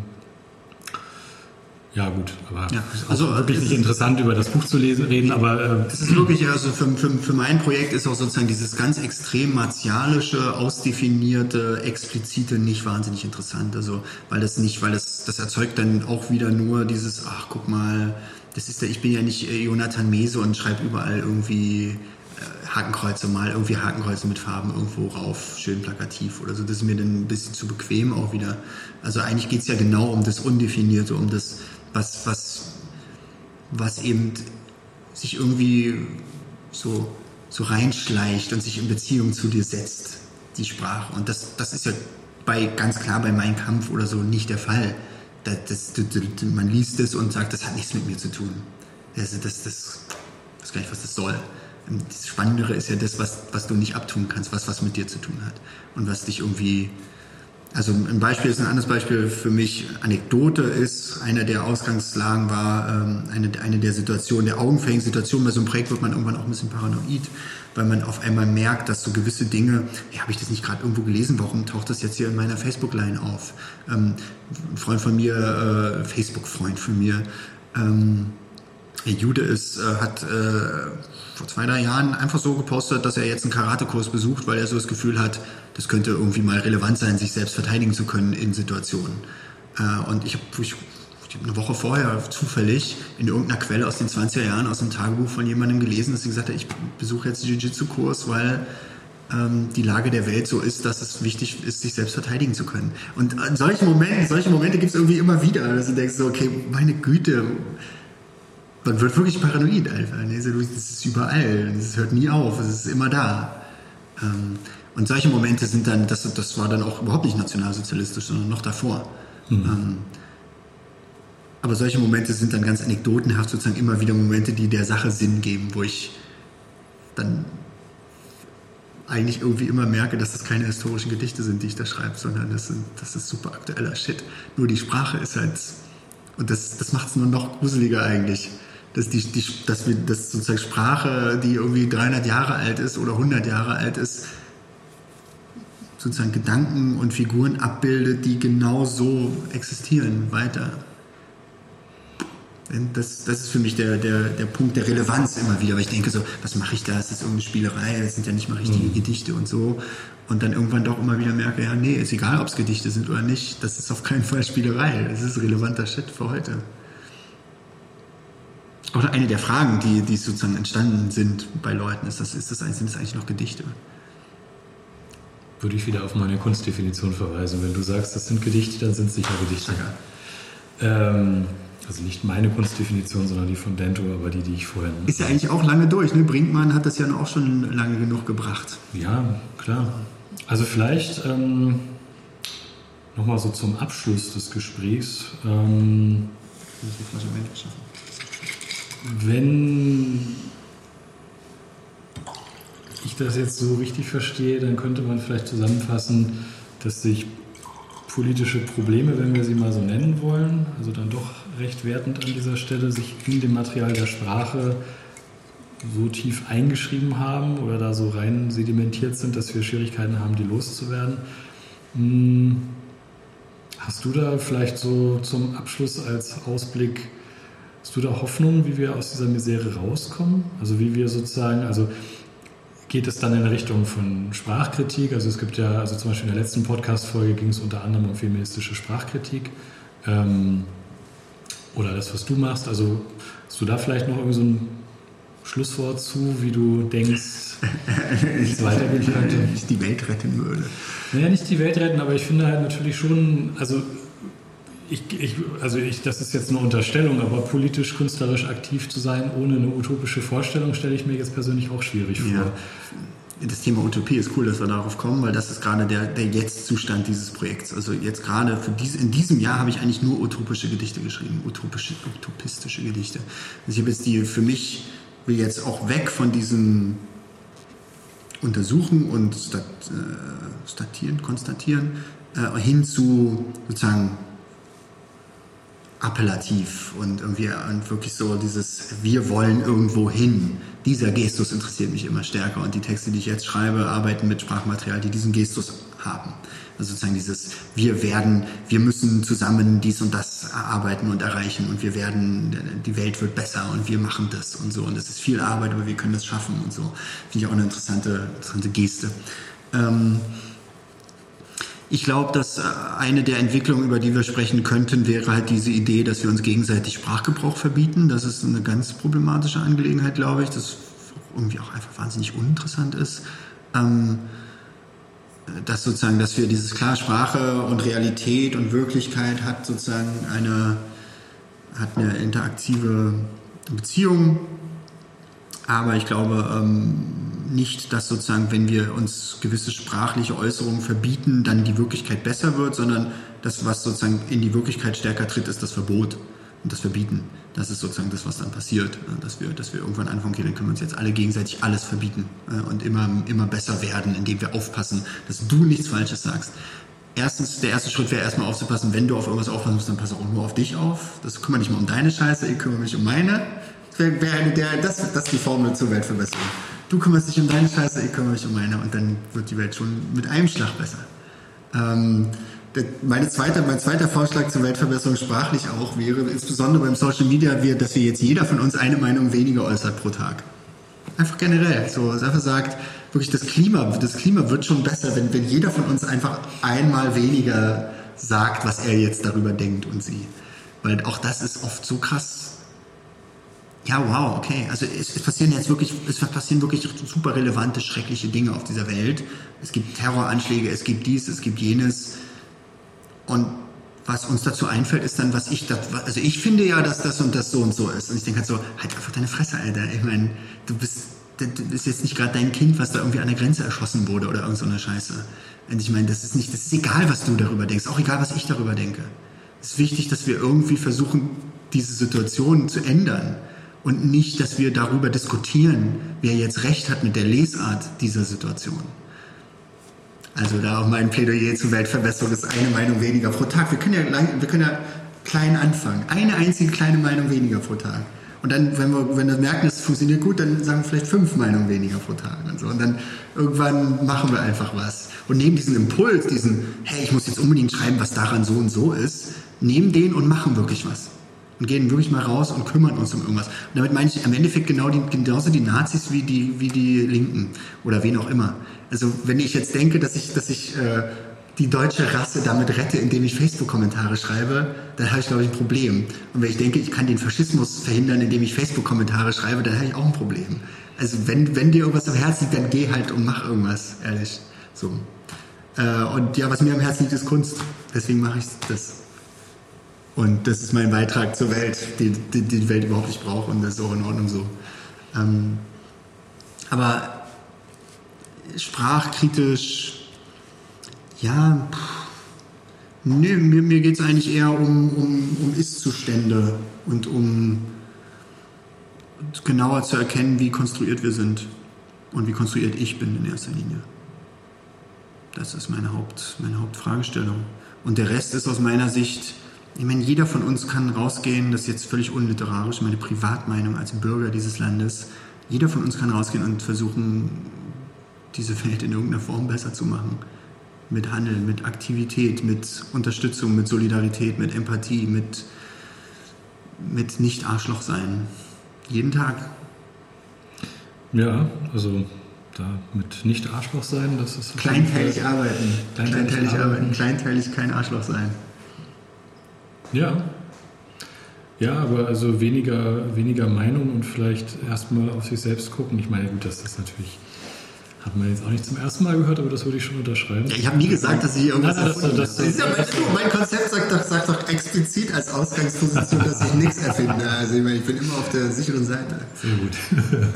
ja, gut, aber ja, also wirklich nicht interessant, über das Buch zu lesen, reden, aber. Äh, es ist wirklich, also für, für, für mein Projekt ist auch sozusagen dieses ganz extrem martialische, ausdefinierte, explizite nicht wahnsinnig interessant. Also, weil das nicht, weil das, das erzeugt dann auch wieder nur dieses, ach, guck mal, das ist ich bin ja nicht äh, Jonathan Mese und schreibe überall irgendwie äh, Hakenkreuze mal, irgendwie Hakenkreuze mit Farben irgendwo rauf, schön plakativ oder so. Das ist mir dann ein bisschen zu bequem auch wieder. Also eigentlich geht es ja genau um das Undefinierte, um das was, was, was eben sich irgendwie so, so reinschleicht und sich in Beziehung zu dir setzt, die Sprache. Und das, das ist ja bei, ganz klar bei Mein Kampf oder so nicht der Fall. Das, das, das, man liest es und sagt, das hat nichts mit mir zu tun. Das, das, das, ich weiß gar nicht, was das soll. Das Spannendere ist ja das, was, was du nicht abtun kannst, was was mit dir zu tun hat und was dich irgendwie also ein Beispiel ist ein anderes Beispiel für mich. Anekdote ist, eine der Ausgangslagen war ähm, eine, eine der Situationen, der augenfälligen Situationen. Bei so einem Projekt wird man irgendwann auch ein bisschen paranoid, weil man auf einmal merkt, dass so gewisse Dinge, ja, habe ich das nicht gerade irgendwo gelesen, warum taucht das jetzt hier in meiner Facebook-Line auf? Ähm, ein Freund von mir, äh, Facebook-Freund von mir, ähm, Jude ist, äh, hat äh, vor zwei, drei Jahren einfach so gepostet, dass er jetzt einen Karatekurs besucht, weil er so das Gefühl hat, das könnte irgendwie mal relevant sein, sich selbst verteidigen zu können in Situationen. Äh, und ich habe eine Woche vorher zufällig in irgendeiner Quelle aus den 20er Jahren aus einem Tagebuch von jemandem gelesen, dass sie gesagt hat, ich besuche jetzt Jiu-Jitsu-Kurs, weil ähm, die Lage der Welt so ist, dass es wichtig ist, sich selbst verteidigen zu können. Und in solchen Momenten, solche Momente gibt es irgendwie immer wieder, dass du denkst, so, okay, meine Güte, man wird wirklich paranoid einfach. Das ist überall, das hört nie auf, es ist immer da. Ähm, und solche Momente sind dann, das, das war dann auch überhaupt nicht nationalsozialistisch, sondern noch davor. Mhm. Aber solche Momente sind dann ganz anekdotenhaft, sozusagen immer wieder Momente, die der Sache Sinn geben, wo ich dann eigentlich irgendwie immer merke, dass das keine historischen Gedichte sind, die ich da schreibe, sondern das, sind, das ist super aktueller Shit. Nur die Sprache ist halt, und das, das macht es nur noch gruseliger eigentlich dass, die, die, dass wir dass sozusagen Sprache, die irgendwie 300 Jahre alt ist oder 100 Jahre alt ist, sozusagen Gedanken und Figuren abbildet, die genau so existieren weiter. Das, das ist für mich der, der, der Punkt der Relevanz immer wieder, weil ich denke so, was mache ich da? Ist das irgendeine Spielerei? Das sind ja nicht mal richtige mhm. Gedichte und so. Und dann irgendwann doch immer wieder merke, ja, nee, ist egal, ob es Gedichte sind oder nicht, das ist auf keinen Fall Spielerei. Das ist relevanter Shit für heute. Oder eine der Fragen, die, die sozusagen entstanden sind bei Leuten, ist das, ist das, sind das eigentlich noch Gedichte? Würde ich wieder auf meine Kunstdefinition verweisen. Wenn du sagst, das sind Gedichte, dann sind es sicher Gedichte. Ähm, also nicht meine Kunstdefinition, sondern die von Dento, aber die, die ich vorhin. Ist ja eigentlich auch lange durch, ne? Brinkmann hat das ja auch schon lange genug gebracht. Ja, klar. Also vielleicht ähm, nochmal so zum Abschluss des Gesprächs. Ähm, wenn ich das jetzt so richtig verstehe, dann könnte man vielleicht zusammenfassen, dass sich politische Probleme, wenn wir sie mal so nennen wollen, also dann doch recht wertend an dieser Stelle, sich in dem Material der Sprache so tief eingeschrieben haben oder da so rein sedimentiert sind, dass wir Schwierigkeiten haben, die loszuwerden. Hm, hast du da vielleicht so zum Abschluss als Ausblick Hast du da Hoffnung, wie wir aus dieser Misere rauskommen? Also wie wir sozusagen, also geht es dann in Richtung von Sprachkritik? Also es gibt ja, also zum Beispiel in der letzten Podcast-Folge ging es unter anderem um feministische Sprachkritik. Ähm, oder das, was du machst. Also hast du da vielleicht noch irgendwie so ein Schlusswort zu, wie du denkst, wie es weitergehen könnte? Ich die Welt retten würde. Naja, nicht die Welt retten, aber ich finde halt natürlich schon, also ich, ich, also ich, das ist jetzt eine Unterstellung, aber politisch, künstlerisch aktiv zu sein ohne eine utopische Vorstellung, stelle ich mir jetzt persönlich auch schwierig vor. Ja. Das Thema Utopie ist cool, dass wir darauf kommen, weil das ist gerade der, der Jetzt-Zustand dieses Projekts. Also jetzt gerade für diese, in diesem Jahr habe ich eigentlich nur utopische Gedichte geschrieben, utopische, utopistische Gedichte. Also ich habe jetzt die für mich, will jetzt auch weg von diesem Untersuchen und stat, äh, statieren, konstatieren, äh, hin zu sozusagen appellativ und irgendwie und wirklich so dieses Wir wollen irgendwo hin. Dieser Gestus interessiert mich immer stärker und die Texte, die ich jetzt schreibe, arbeiten mit Sprachmaterial, die diesen Gestus haben. Also sozusagen dieses Wir werden, wir müssen zusammen dies und das erarbeiten und erreichen und wir werden, die Welt wird besser und wir machen das und so und es ist viel Arbeit, aber wir können das schaffen und so. Finde ich auch eine interessante, interessante Geste. Ähm, ich glaube, dass äh, eine der Entwicklungen, über die wir sprechen könnten, wäre halt diese Idee, dass wir uns gegenseitig Sprachgebrauch verbieten. Das ist eine ganz problematische Angelegenheit, glaube ich, das irgendwie auch einfach wahnsinnig uninteressant ist. Ähm, dass sozusagen, dass wir dieses klar Sprache und Realität und Wirklichkeit hat sozusagen eine, hat eine interaktive Beziehung. Aber ich glaube, ähm, nicht, dass sozusagen, wenn wir uns gewisse sprachliche Äußerungen verbieten, dann die Wirklichkeit besser wird, sondern das, was sozusagen in die Wirklichkeit stärker tritt, ist das Verbot und das Verbieten. Das ist sozusagen das, was dann passiert, dass wir, dass wir irgendwann anfangen, okay, dann können wir uns jetzt alle gegenseitig alles verbieten und immer, immer besser werden, indem wir aufpassen, dass du nichts Falsches sagst. Erstens, der erste Schritt wäre erstmal aufzupassen, wenn du auf irgendwas aufpassen musst, dann pass auch nur auf dich auf. Das kümmert nicht mal um deine Scheiße, ich kümmere mich um meine. Das, wäre eine der, das, das ist die Formel zur Weltverbesserung du kümmerst dich um deine Scheiße, ich kümmere mich um meine und dann wird die Welt schon mit einem Schlag besser. Ähm, meine zweite, mein zweiter Vorschlag zur Weltverbesserung sprachlich auch wäre, insbesondere beim Social Media, dass wir jetzt jeder von uns eine Meinung weniger äußert pro Tag. Einfach generell. So, einfach sagt, wirklich das Klima, das Klima wird schon besser, wenn, wenn jeder von uns einfach einmal weniger sagt, was er jetzt darüber denkt und sie. Weil auch das ist oft so krass ja, wow, okay. Also es, es, passieren jetzt wirklich, es passieren wirklich super relevante, schreckliche Dinge auf dieser Welt. Es gibt Terroranschläge, es gibt dies, es gibt jenes. Und was uns dazu einfällt, ist dann, was ich da, also ich finde ja, dass das und das so und so ist. Und ich denke halt so, halt einfach deine Fresse, Alter. Ich meine, du bist, das ist jetzt nicht gerade dein Kind, was da irgendwie an der Grenze erschossen wurde oder irgend so eine Scheiße. Und ich meine, das ist nicht, das ist egal, was du darüber denkst, auch egal, was ich darüber denke. Es ist wichtig, dass wir irgendwie versuchen, diese Situation zu ändern und nicht, dass wir darüber diskutieren, wer jetzt recht hat mit der Lesart dieser Situation. Also da auch mein Plädoyer zur Weltverbesserung ist eine Meinung weniger pro Tag. Wir können ja, wir können ja klein anfangen. Eine einzige kleine Meinung weniger pro Tag. Und dann, wenn wir, wenn wir merken, es funktioniert gut, dann sagen wir vielleicht fünf Meinungen weniger pro Tag und so. Und dann irgendwann machen wir einfach was. Und nehmen diesen Impuls, diesen, hey, ich muss jetzt unbedingt schreiben, was daran so und so ist, nehmen den und machen wirklich was und gehen wirklich mal raus und kümmern uns um irgendwas. Und damit meine ich im Endeffekt genau die, genauso die Nazis wie die, wie die Linken oder wen auch immer. Also wenn ich jetzt denke, dass ich, dass ich äh, die deutsche Rasse damit rette, indem ich Facebook-Kommentare schreibe, dann habe ich, glaube ich, ein Problem. Und wenn ich denke, ich kann den Faschismus verhindern, indem ich Facebook-Kommentare schreibe, dann habe ich auch ein Problem. Also wenn, wenn dir irgendwas am Herzen liegt, dann geh halt und mach irgendwas, ehrlich. So. Äh, und ja, was mir am Herzen liegt, ist Kunst. Deswegen mache ich das. Und das ist mein Beitrag zur Welt, die die, die Welt überhaupt nicht braucht und das ist auch in Ordnung so. Ähm, aber sprachkritisch, ja, pff, nee, mir, mir geht es eigentlich eher um, um, um Ist-Zustände und um genauer zu erkennen, wie konstruiert wir sind und wie konstruiert ich bin in erster Linie. Das ist meine, Haupt, meine Hauptfragestellung. Und der Rest ist aus meiner Sicht ich meine, jeder von uns kann rausgehen, das ist jetzt völlig unliterarisch, meine Privatmeinung als Bürger dieses Landes. Jeder von uns kann rausgehen und versuchen, diese Welt in irgendeiner Form besser zu machen. Mit Handeln, mit Aktivität, mit Unterstützung, mit Solidarität, mit Empathie, mit, mit Nicht-Arschloch sein. Jeden Tag. Ja, also da mit Nicht-Arschloch sein, das ist. Kleinteilig arbeiten. Kleinteilig, Kleinteilig arbeiten. arbeiten. Kleinteilig kein Arschloch sein. Ja. Ja, aber also weniger, weniger Meinung und vielleicht erstmal auf sich selbst gucken. Ich meine, gut, das ist natürlich, hat man jetzt auch nicht zum ersten Mal gehört, aber das würde ich schon unterschreiben. Ja, ich habe nie gesagt, dass ich irgendwas nein, nein, das, das, das, ist ja mein, mein Konzept sagt doch, sagt doch explizit als Ausgangsposition, dass ich nichts erfinde. Also ich, meine, ich bin immer auf der sicheren Seite. Sehr gut.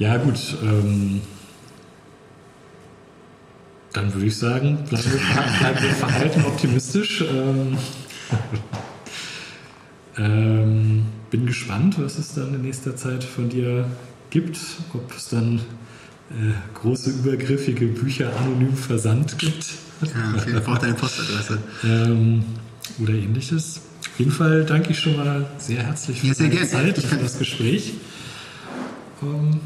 Ja, gut. Ähm, dann würde ich sagen, bleiben wir, bleiben wir verhalten optimistisch. Ähm, ähm, bin gespannt, was es dann in nächster Zeit von dir gibt. Ob es dann äh, große, übergriffige Bücher anonym versandt gibt. Ja, okay, ich brauche deine Postadresse. ähm, oder ähnliches. Auf jeden Fall danke ich schon mal sehr herzlich für Ja, sehr deine gerne. Zeit Ich und für das Gespräch. Ähm,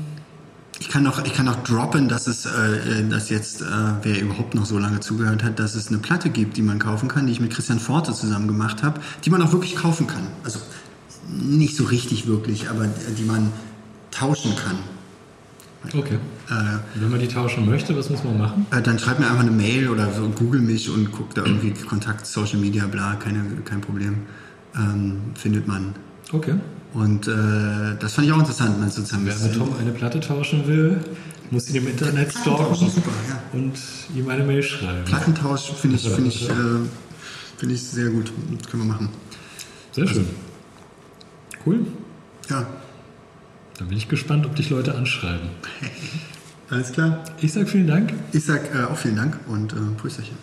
Ich kann noch, ich kann noch droppen, dass es, äh, dass jetzt, äh, wer überhaupt noch so lange zugehört hat, dass es eine Platte gibt, die man kaufen kann, die ich mit Christian Forte zusammen gemacht habe, die man auch wirklich kaufen kann. Also nicht so richtig wirklich, aber die man tauschen kann. okay. Äh, Wenn man die tauschen möchte, was muss man machen? äh, dann schreibt mir einfach eine Mail oder so, google mich und guckt da irgendwie Kontakt, Social Media, bla, keine, kein Problem. Ähm, findet man. Okay. Und äh, das fand ich auch interessant, man sozusagen. Wer mit Tom eine Platte tauschen will, muss ihn im Internet stalken Super, ja. und ihm eine Mail schreiben. Plattentausch finde ich, finde ich, äh, finde ich sehr gut. Können wir machen. Sehr schön. Cool. Ja, Dann bin ich gespannt, ob dich Leute anschreiben. alles klar. Ich sage vielen Dank. Ich sag äh, auch vielen Dank und äh, Prüsterchen.